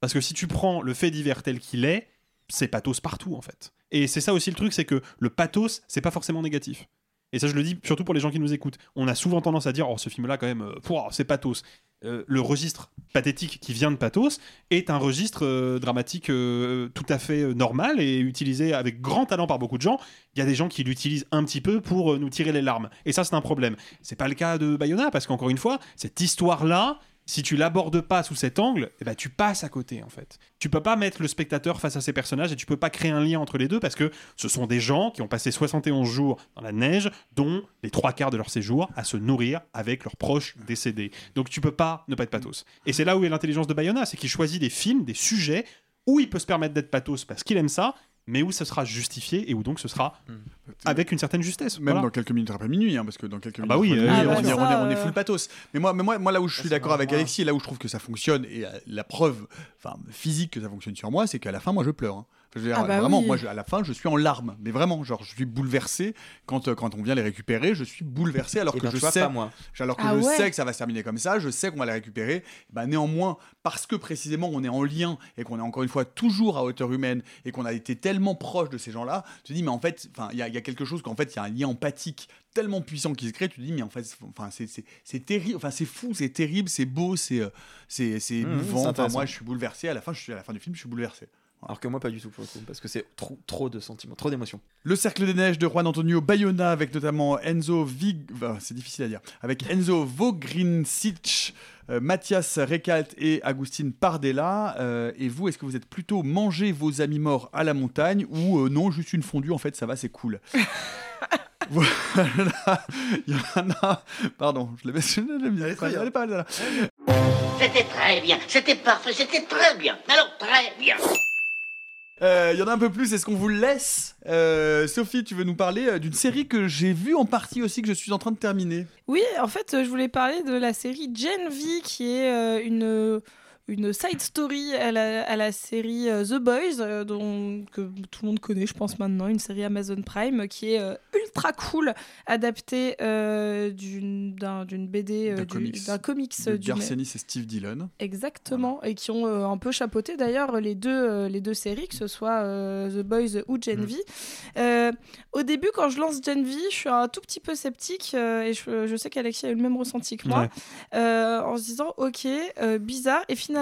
Parce que si tu prends le fait divers tel qu'il est, c'est pathos partout en fait. Et c'est ça aussi le truc, c'est que le pathos, c'est pas forcément négatif. Et ça, je le dis surtout pour les gens qui nous écoutent. On a souvent tendance à dire, oh, ce film-là, quand même, euh, c'est pathos. Euh, le registre pathétique qui vient de pathos est un registre euh, dramatique euh, tout à fait euh, normal et utilisé avec grand talent par beaucoup de gens. Il y a des gens qui l'utilisent un petit peu pour nous tirer les larmes. Et ça, c'est un problème. C'est pas le cas de Bayona, parce qu'encore une fois, cette histoire-là, si tu l'abordes pas sous cet angle, eh ben, tu passes à côté en fait. Tu peux pas mettre le spectateur face à ces personnages et tu peux pas créer un lien entre les deux parce que ce sont des gens qui ont passé 71 jours dans la neige, dont les trois quarts de leur séjour à se nourrir avec leurs proches décédés. Donc tu peux pas ne pas être pathos. Et c'est là où est l'intelligence de Bayona, c'est qu'il choisit des films, des sujets où il peut se permettre d'être pathos parce qu'il aime ça, mais où ça sera justifié et où donc ce sera avec une certaine justesse. Même Voilà. dans quelques minutes après minuit, hein, parce que dans quelques minutes bah oui, après euh, minuit, ah bah on, est, on est- on est full pathos. Mais moi, mais moi, moi là où je suis d'accord avec Alexis et là où je trouve que ça fonctionne et euh, la preuve, physique que ça fonctionne sur moi, c'est qu'à la fin, moi, je pleure. hein. Je veux dire, Ah bah vraiment, oui. moi, je- à la fin, je suis en larmes. Mais vraiment, genre, je suis bouleversé quand, euh, quand on vient les récupérer. Je suis bouleversé alors Eh que ben, je sais, pas moi. alors que Ah je ouais. sais que ça va se terminer comme ça. Je sais qu'on va les récupérer. Bah, néanmoins, parce que précisément, on est en lien et qu'on est encore une fois toujours à hauteur humaine et qu'on a été tellement proche de ces gens-là, tu te dis, mais en fait, enfin, il y, a- il y a quelque chose qu'en fait, il y a un lien empathique tellement puissant qui se crée. Tu te dis, mais en fait, c'est- enfin, c'est- c'est c'est terrible, enfin, c'est fou, c'est terrible, c'est beau, c'est euh, c'est c'est Mmh, Enfin, intéressant. moi, je suis bouleversé. À la fin, je suis à la fin du film, je suis bouleversé. Alors que moi, pas du tout, pour le coup, parce que c'est trop, trop de sentiments, trop d'émotions. Le Cercle des Neiges de Juan Antonio Bayona avec notamment Enzo Vig... enfin, c'est difficile à dire. Avec Enzo Vogrinsic, euh, Mathias Recalt et Agustin Pardella. Euh, et vous, est-ce que vous êtes plutôt manger vos amis morts à la montagne ou euh, non, juste une fondue, en fait, ça va, c'est cool [LAUGHS] Voilà, il y en a... Pardon, je l'avais. C'était très bien, c'était parfait, c'était très bien. Alors très bien. Euh, Il y en a un peu plus, est-ce qu'on vous laisse Euh, Sophie, tu veux nous parler euh, d'une série que j'ai vue en partie aussi, que je suis en train de terminer. Oui, en fait, euh, je voulais parler de la série Gen V, qui est euh, une, une side story à la, à la série euh, The Boys, euh, dont, que tout le monde connaît, je pense maintenant, une série Amazon Prime, qui est euh, ultra cool, adaptée euh, d'une d'un- BD, D'un du- comics. de Garcenis et Steve Dillon. Exactement, et qui ont euh, un peu chapeauté d'ailleurs les deux, euh, les deux séries, que ce soit The Boys ou Gen Mm. V. Au début, quand je lance Gen V, je suis un tout petit peu sceptique, et je, je sais qu'Alexis a eu le même ressenti que moi, Ouais. en se disant, ok, bizarre, et finalement,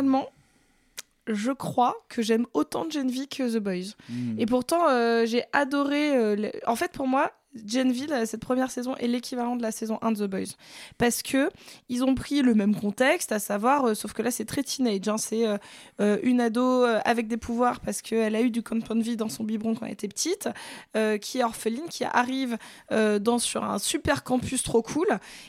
je crois que j'aime autant Gen V que The Boys. Mm. Et pourtant, euh, j'ai adoré. euh, le- En fait, pour moi, Gen V, là, cette première saison, est l'équivalent de la saison 1 de The Boys. Parce que ils ont pris le même contexte, à savoir, euh, sauf que là, c'est très teenage. hein, c'est euh, euh, une ado euh, avec des pouvoirs parce qu'elle a eu du compound vie dans son biberon quand elle était petite, euh, qui est orpheline, qui arrive euh, dans, sur un super campus trop cool.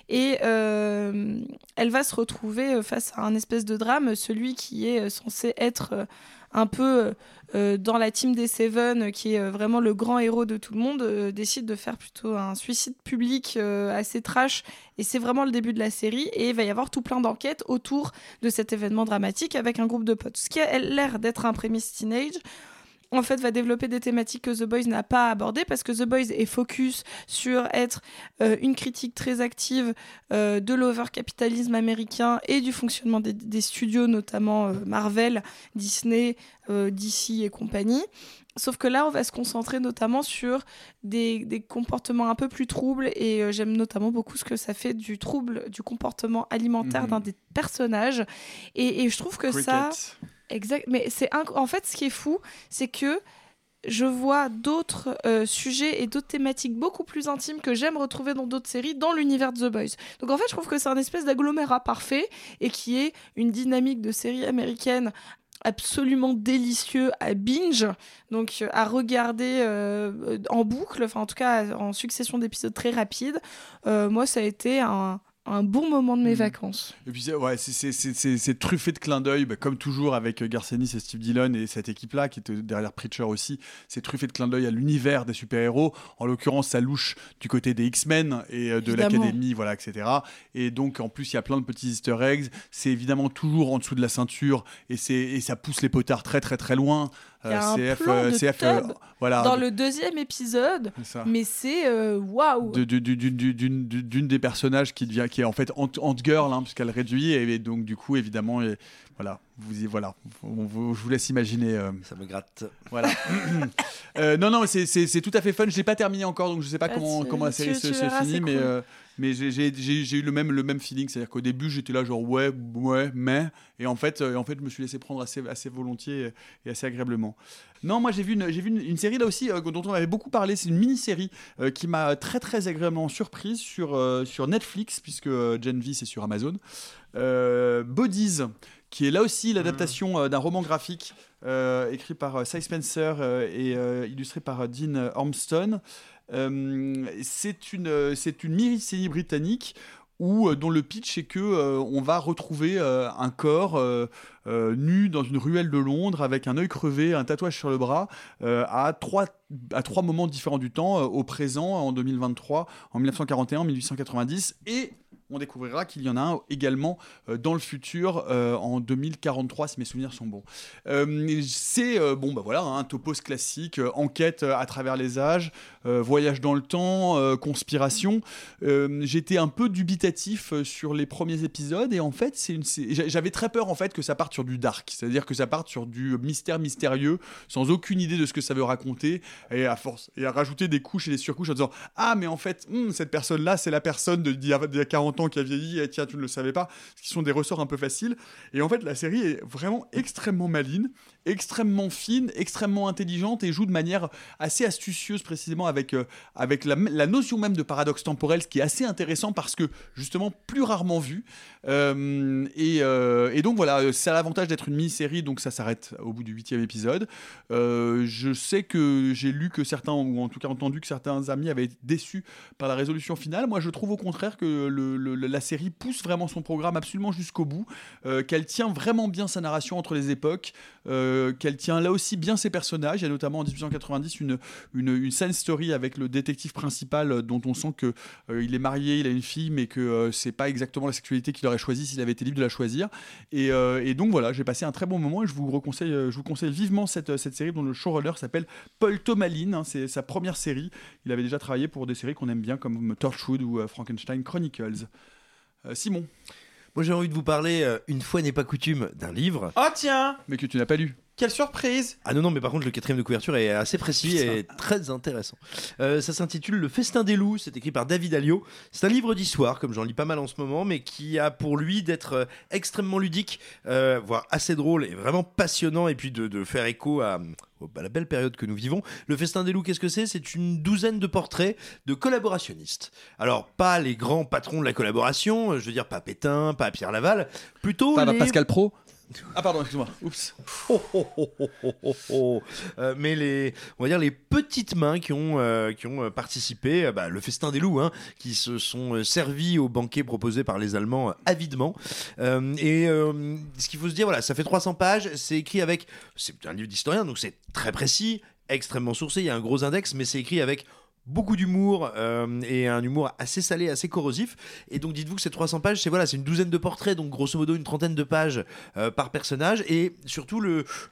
Et euh, elle va se retrouver euh, face à un espèce de drame, celui qui est euh, censé être euh, un peu euh, dans la team des Seven, euh, qui est euh, vraiment le grand héros de tout le monde, euh, décide de faire plutôt un suicide public euh, assez trash. Et c'est vraiment le début de la série. Et il va y avoir tout plein d'enquêtes autour de cet événement dramatique avec un groupe de potes. Ce qui a l'air d'être un prémisse teenage en fait, va développer des thématiques que The Boys n'a pas abordées parce que The Boys est focus sur être euh, une critique très active euh, de l'overcapitalisme américain et du fonctionnement des, des studios, notamment euh, Marvel, Disney, DC et compagnie. Sauf que là, on va se concentrer notamment sur des, des comportements un peu plus troubles et euh, j'aime notamment beaucoup ce que ça fait du trouble du comportement alimentaire Mhm. d'un des personnages. Et, et je trouve que ça... Exact. Mais c'est en fait ce qui est fou, c'est que je vois d'autres euh, sujets et d'autres thématiques beaucoup plus intimes que j'aime retrouver dans d'autres séries dans l'univers de The Boys. Donc en fait, je trouve que c'est un espèce d'agglomérat parfait et qui est une dynamique de série américaine absolument délicieux à binge, donc euh, à regarder euh, en boucle, enfin en tout cas en succession d'épisodes très rapides. Moi, ça a été un, un bon moment de mes vacances. Et puis c'est- ouais, c'est- truffé de clins d'œil, bah, comme toujours avec euh, Garcenis et Steve Dillon et cette équipe-là qui était derrière Preacher aussi. C'est truffé de clins d'œil à l'univers des super-héros. En l'occurrence, ça louche du côté des X-Men et euh, de l'académie, voilà, etc. Et donc en plus, il y a plein de petits Easter eggs. C'est évidemment toujours en dessous de la ceinture et c'est et ça pousse les potards très très très loin. Il y a Euh, un CF, plan euh, de CF, euh, voilà. dans le deuxième épisode, mais c'est waouh. de- de- du- du- du- d'une du- d'une des personnages qui devient qui est en fait Ant, Ant Girl hein, puisqu'elle réduit et, et donc du coup évidemment et, voilà vous y voilà On vous- je vous laisse imaginer euh, Ça me gratte. voilà [LAUGHS] Euh, non non c'est- c'est c'est tout à fait fun je l'ai pas terminé encore donc je sais pas Ah, comment comment la série se, finit c'est mais cool. euh, mais j'ai- eu le même le même feeling. C'est à dire qu'au début j'étais là genre ouais ouais mais. Et en fait euh, en fait je me suis laissé prendre assez assez volontiers et, assez agréablement. Non moi j'ai vu une vu une, une série là aussi euh, dont on avait beaucoup parlé. C'est une mini série qui m'a très très agréablement surprise sur euh, sur Netflix puisque euh, Gen V c'est sur Amazon. Euh, Bodies qui est là aussi l'adaptation euh, d'un roman graphique euh, écrit par euh, Cy Spencer euh, et euh, illustré par euh, Dean Ormston. Euh, c'est une, c'est une britannique où, euh, dont le pitch est que euh, on va retrouver un corps euh, nu dans une ruelle de Londres avec un œil crevé, un tatouage sur le bras, euh, à, trois, à trois moments différents du temps, euh, au présent, en 2023, en 1941, en 1890, et on découvrira qu'il y en a un également dans le futur en 2043 si mes souvenirs sont bons. C'est bon bah voilà un topos classique, enquête à travers les âges, voyage dans le temps, conspiration. J'étais un peu dubitatif sur les premiers épisodes et en fait j'avais très peur en fait que ça parte sur du dark, c'est-à-dire que ça parte sur du mystère mystérieux sans aucune idée de ce que ça veut raconter et à force et à rajouter des couches et des surcouches en disant ah mais en fait hmm, cette personne là c'est la personne d'il y, a- d'il y a 40 ans qui a vieilli et tiens tu ne le savais pas. Ce qui sont des ressorts un peu faciles. Et en fait la série est vraiment extrêmement maline extrêmement fine extrêmement intelligente et joue de manière assez astucieuse précisément avec, euh, avec la, notion même de paradoxe temporel ce qui est assez intéressant parce que justement plus rarement vu. Euh, et, euh, et donc voilà c'est l'avantage d'être une mini-série donc ça s'arrête au bout du huitième épisode. Je sais que j'ai lu que certains ou en tout cas entendu que certains amis avaient été déçus par la résolution finale. Moi je trouve au contraire que la série pousse vraiment son programme absolument jusqu'au bout qu'elle tient vraiment bien sa narration entre les époques qu'elle tient là aussi bien ses personnages. Il y a notamment en 1890 une, une, une scène story avec le détective principal euh, dont on sent que euh, il est marié il a une fille mais que euh, c'est pas exactement la sexualité qu'il aurait choisi s'il avait été libre de la choisir. Et, euh, et donc voilà j'ai passé un très bon moment et je vous reconseille euh, je vous conseille vivement cette, cette série dont le showrunner s'appelle Paul Tomalin hein, c'est sa première série. Il avait déjà travaillé pour des séries qu'on aime bien comme Torchwood ou euh, Frankenstein Chronicles. Euh, Simon. Moi, j'ai envie de vous parler, euh, une fois n'est pas coutume, d'un livre. Oh tiens! Mais que tu n'as pas lu Quelle surprise Ah non, non, mais par contre, le quatrième de couverture est assez précis et très intéressant. Euh, ça s'intitule Le Festin des loups, c'est écrit par David Alliot. C'est un livre d'histoire, comme j'en lis pas mal en ce moment, mais qui a pour lui d'être euh, extrêmement ludique, euh, voire assez drôle et vraiment passionnant, et puis de, de faire écho à, à la belle période que nous vivons. Le Festin des loups, qu'est-ce que c'est? C'est une douzaine de portraits de collaborationnistes. Alors, pas les grands patrons de la collaboration, je veux dire pas Pétain, pas Pierre Laval, plutôt Pas les... Pascal Pro ah pardon excuse-moi. Euh, mais les, on va dire les petites mains qui ont, euh, qui ont euh, participé, bah, le festin des loups, hein, qui se sont servis au banquet proposé par les Allemands avidement. Et ce qu'il faut se dire, voilà, ça fait 300 pages, c'est écrit avec, c'est un livre d'historien, donc c'est très précis, extrêmement sourcé, il y a un gros index, mais c'est écrit avec beaucoup d'humour euh, et un humour assez salé, assez corrosif. Et donc dites-vous que ces 300 pages, c'est voilà, c'est une douzaine de portraits, donc grosso modo une trentaine de pages euh, par personnage. Et surtout,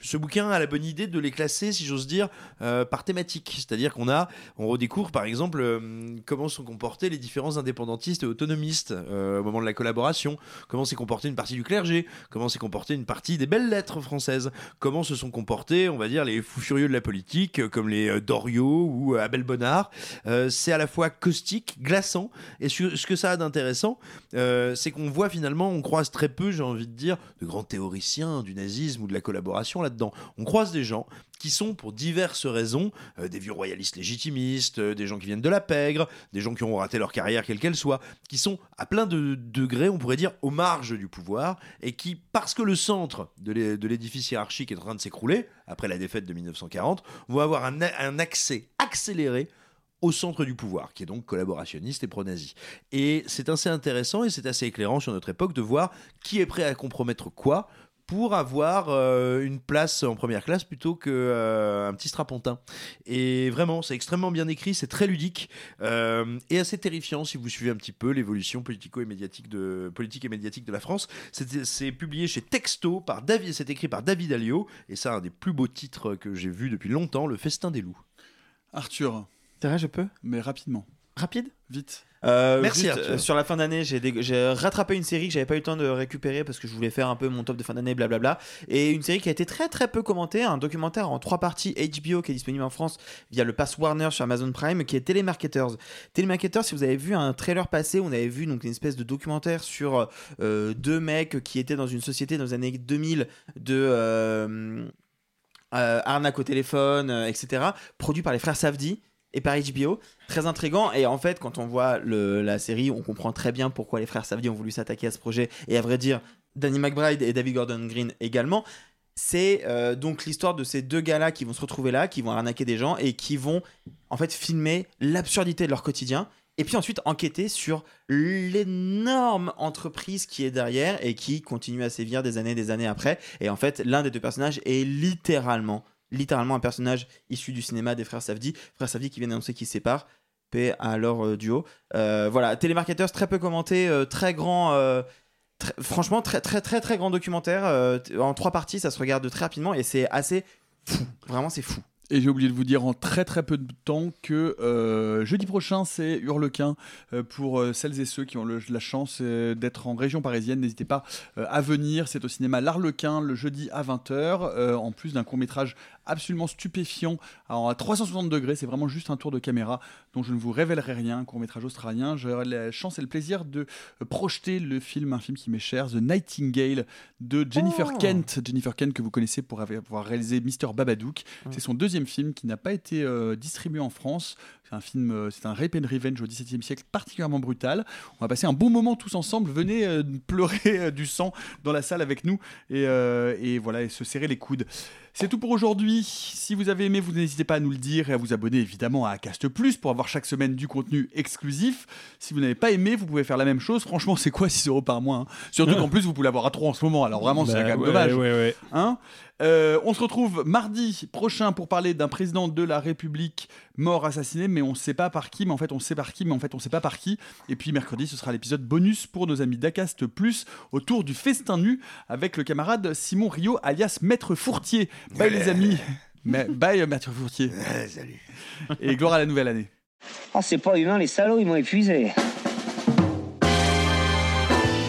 ce bouquin a la bonne idée de les classer, si j'ose dire, euh, par thématique. C'est-à-dire qu'on a, on redécouvre par exemple comment sont comportés les différents indépendantistes et autonomistes au moment de la collaboration, comment s'est comportée une partie du clergé, comment s'est comportée une partie des belles lettres françaises, comment se sont comportés, on va dire, les fous furieux de la politique, comme les Doriot ou Abel Bonnard. Euh, c'est à la fois caustique, glaçant, et ce que ça a d'intéressant, euh, c'est qu'on voit finalement, on croise très peu, j'ai envie de dire, de grands théoriciens du nazisme ou de la collaboration là-dedans. On croise des gens qui sont pour diverses raisons euh, des vieux royalistes légitimistes, des gens qui viennent de la pègre, des gens qui ont raté leur carrière quelle qu'elle soit, qui sont à plein de degrés, on pourrait dire, aux marges du pouvoir, et qui, parce que le centre de l'é- de l'édifice hiérarchique est en train de s'écrouler, après la défaite de 1940, vont avoir un accès accéléré au centre du pouvoir, qui est donc collaborationniste et pro-nazi. Et c'est assez intéressant et c'est assez éclairant sur notre époque de voir qui est prêt à compromettre quoi pour avoir euh, une place en première classe plutôt que euh, petit strapontin. Et vraiment, c'est extrêmement bien écrit, c'est très ludique euh, et assez terrifiant si vous suivez un petit peu l'évolution politico et médiatique de politique et médiatique de la France. C'est publié chez Texto par David, c'est écrit par David Alliot et c'est un des plus beaux titres que j'ai vu depuis longtemps, Le Festin des loups. Arthur. C'est vrai, je peux? Mais rapidement. Rapide? Vite. Euh, Merci, juste, Arthur. euh, sur la fin d'année, j'ai dég- j'ai rattrapé une série que j'avais pas eu le temps de récupérer parce que je voulais faire un peu mon top de fin d'année, blablabla. Et une série qui a été très très peu commentée, un documentaire en trois parties HBO qui est disponible en France via le pass Warner sur Amazon Prime, qui est Telemarketers. Telemarketers, si vous avez vu un trailer passé, on avait vu donc une espèce de documentaire sur euh, deux mecs qui étaient dans une société dans les années 2000 de euh, euh, arnaque au téléphone, euh, etc. Produit par les frères Safdie et par HBO. Très intrigant. Et en fait, quand on voit la série, on comprend très bien pourquoi les frères Safdie ont voulu s'attaquer à ce projet. Et à vrai dire, Danny McBride et David Gordon Green également. C'est euh, donc l'histoire de ces deux gars-là qui vont se retrouver là, qui vont arnaquer des gens et qui vont en fait filmer l'absurdité de leur quotidien. Et puis ensuite enquêter sur l'énorme entreprise qui est derrière et qui continue à sévir des années et des années après. Et en fait, l'un des deux personnages est littéralement, littéralement un personnage issu du cinéma des frères Safdie. Frères Safdie qui viennent annoncer qu'ils se séparent. Paix à leur euh, duo. Euh, voilà, Télémarketeurs très peu commenté, euh, très grand. franchement, très très très très grand documentaire. en trois parties, ça se regarde très rapidement et c'est assez fou. Vraiment, c'est fou. Et j'ai oublié de vous dire en très très peu de temps que jeudi prochain c'est Hurlequin pour celles et ceux qui ont la chance d'être en région parisienne. N'hésitez pas à venir. C'est au cinéma L'Arlequin le jeudi à 20h. en plus d'un court métrage absolument stupéfiant alors, à 360 degrés. C'est vraiment juste un tour de caméra dont je ne vous révélerai rien. Un court métrage australien. J'aurai la chance et le plaisir de projeter le film, un film qui m'est cher, The Nightingale de Jennifer Oh. Kent. Jennifer Kent que vous connaissez pour avoir réalisé Mr Babadook. C'est son deuxième film qui n'a pas été euh, distribué en France. C'est un film, euh, c'est un rape and revenge au XVIIe siècle particulièrement brutal. On va passer un bon moment tous ensemble. Venez euh, [LAUGHS] pleurer euh, du sang dans la salle avec nous et, et voilà et se serrer les coudes. C'est tout pour aujourd'hui. Si vous avez aimé, vous n'hésitez pas à nous le dire et à vous abonner évidemment à Cast Plus pour avoir chaque semaine du contenu exclusif. Si vous n'avez pas aimé, vous pouvez faire la même chose. Franchement, c'est quoi 6 euros par mois hein? Surtout qu'en plus, vous pouvez l'avoir à 3 en ce moment. Alors vraiment, c'est Bah quand même ouais, dommage. ouais, ouais. Hein? Euh, on se retrouve mardi prochain pour parler d'un président de la République mort assassiné, mais on ne sait pas par qui, mais en fait on sait par qui, mais en fait on ne sait pas par qui. Et puis mercredi, ce sera l'épisode bonus pour nos amis d'Acast Plus autour du festin nu avec le camarade Simon Rio alias Maître Fourtier. Bye les amis. Mais- Bye Maître Fourtier. salut. Et gloire à la nouvelle année. Oh, c'est pas humain, les salauds, ils m'ont épuisé.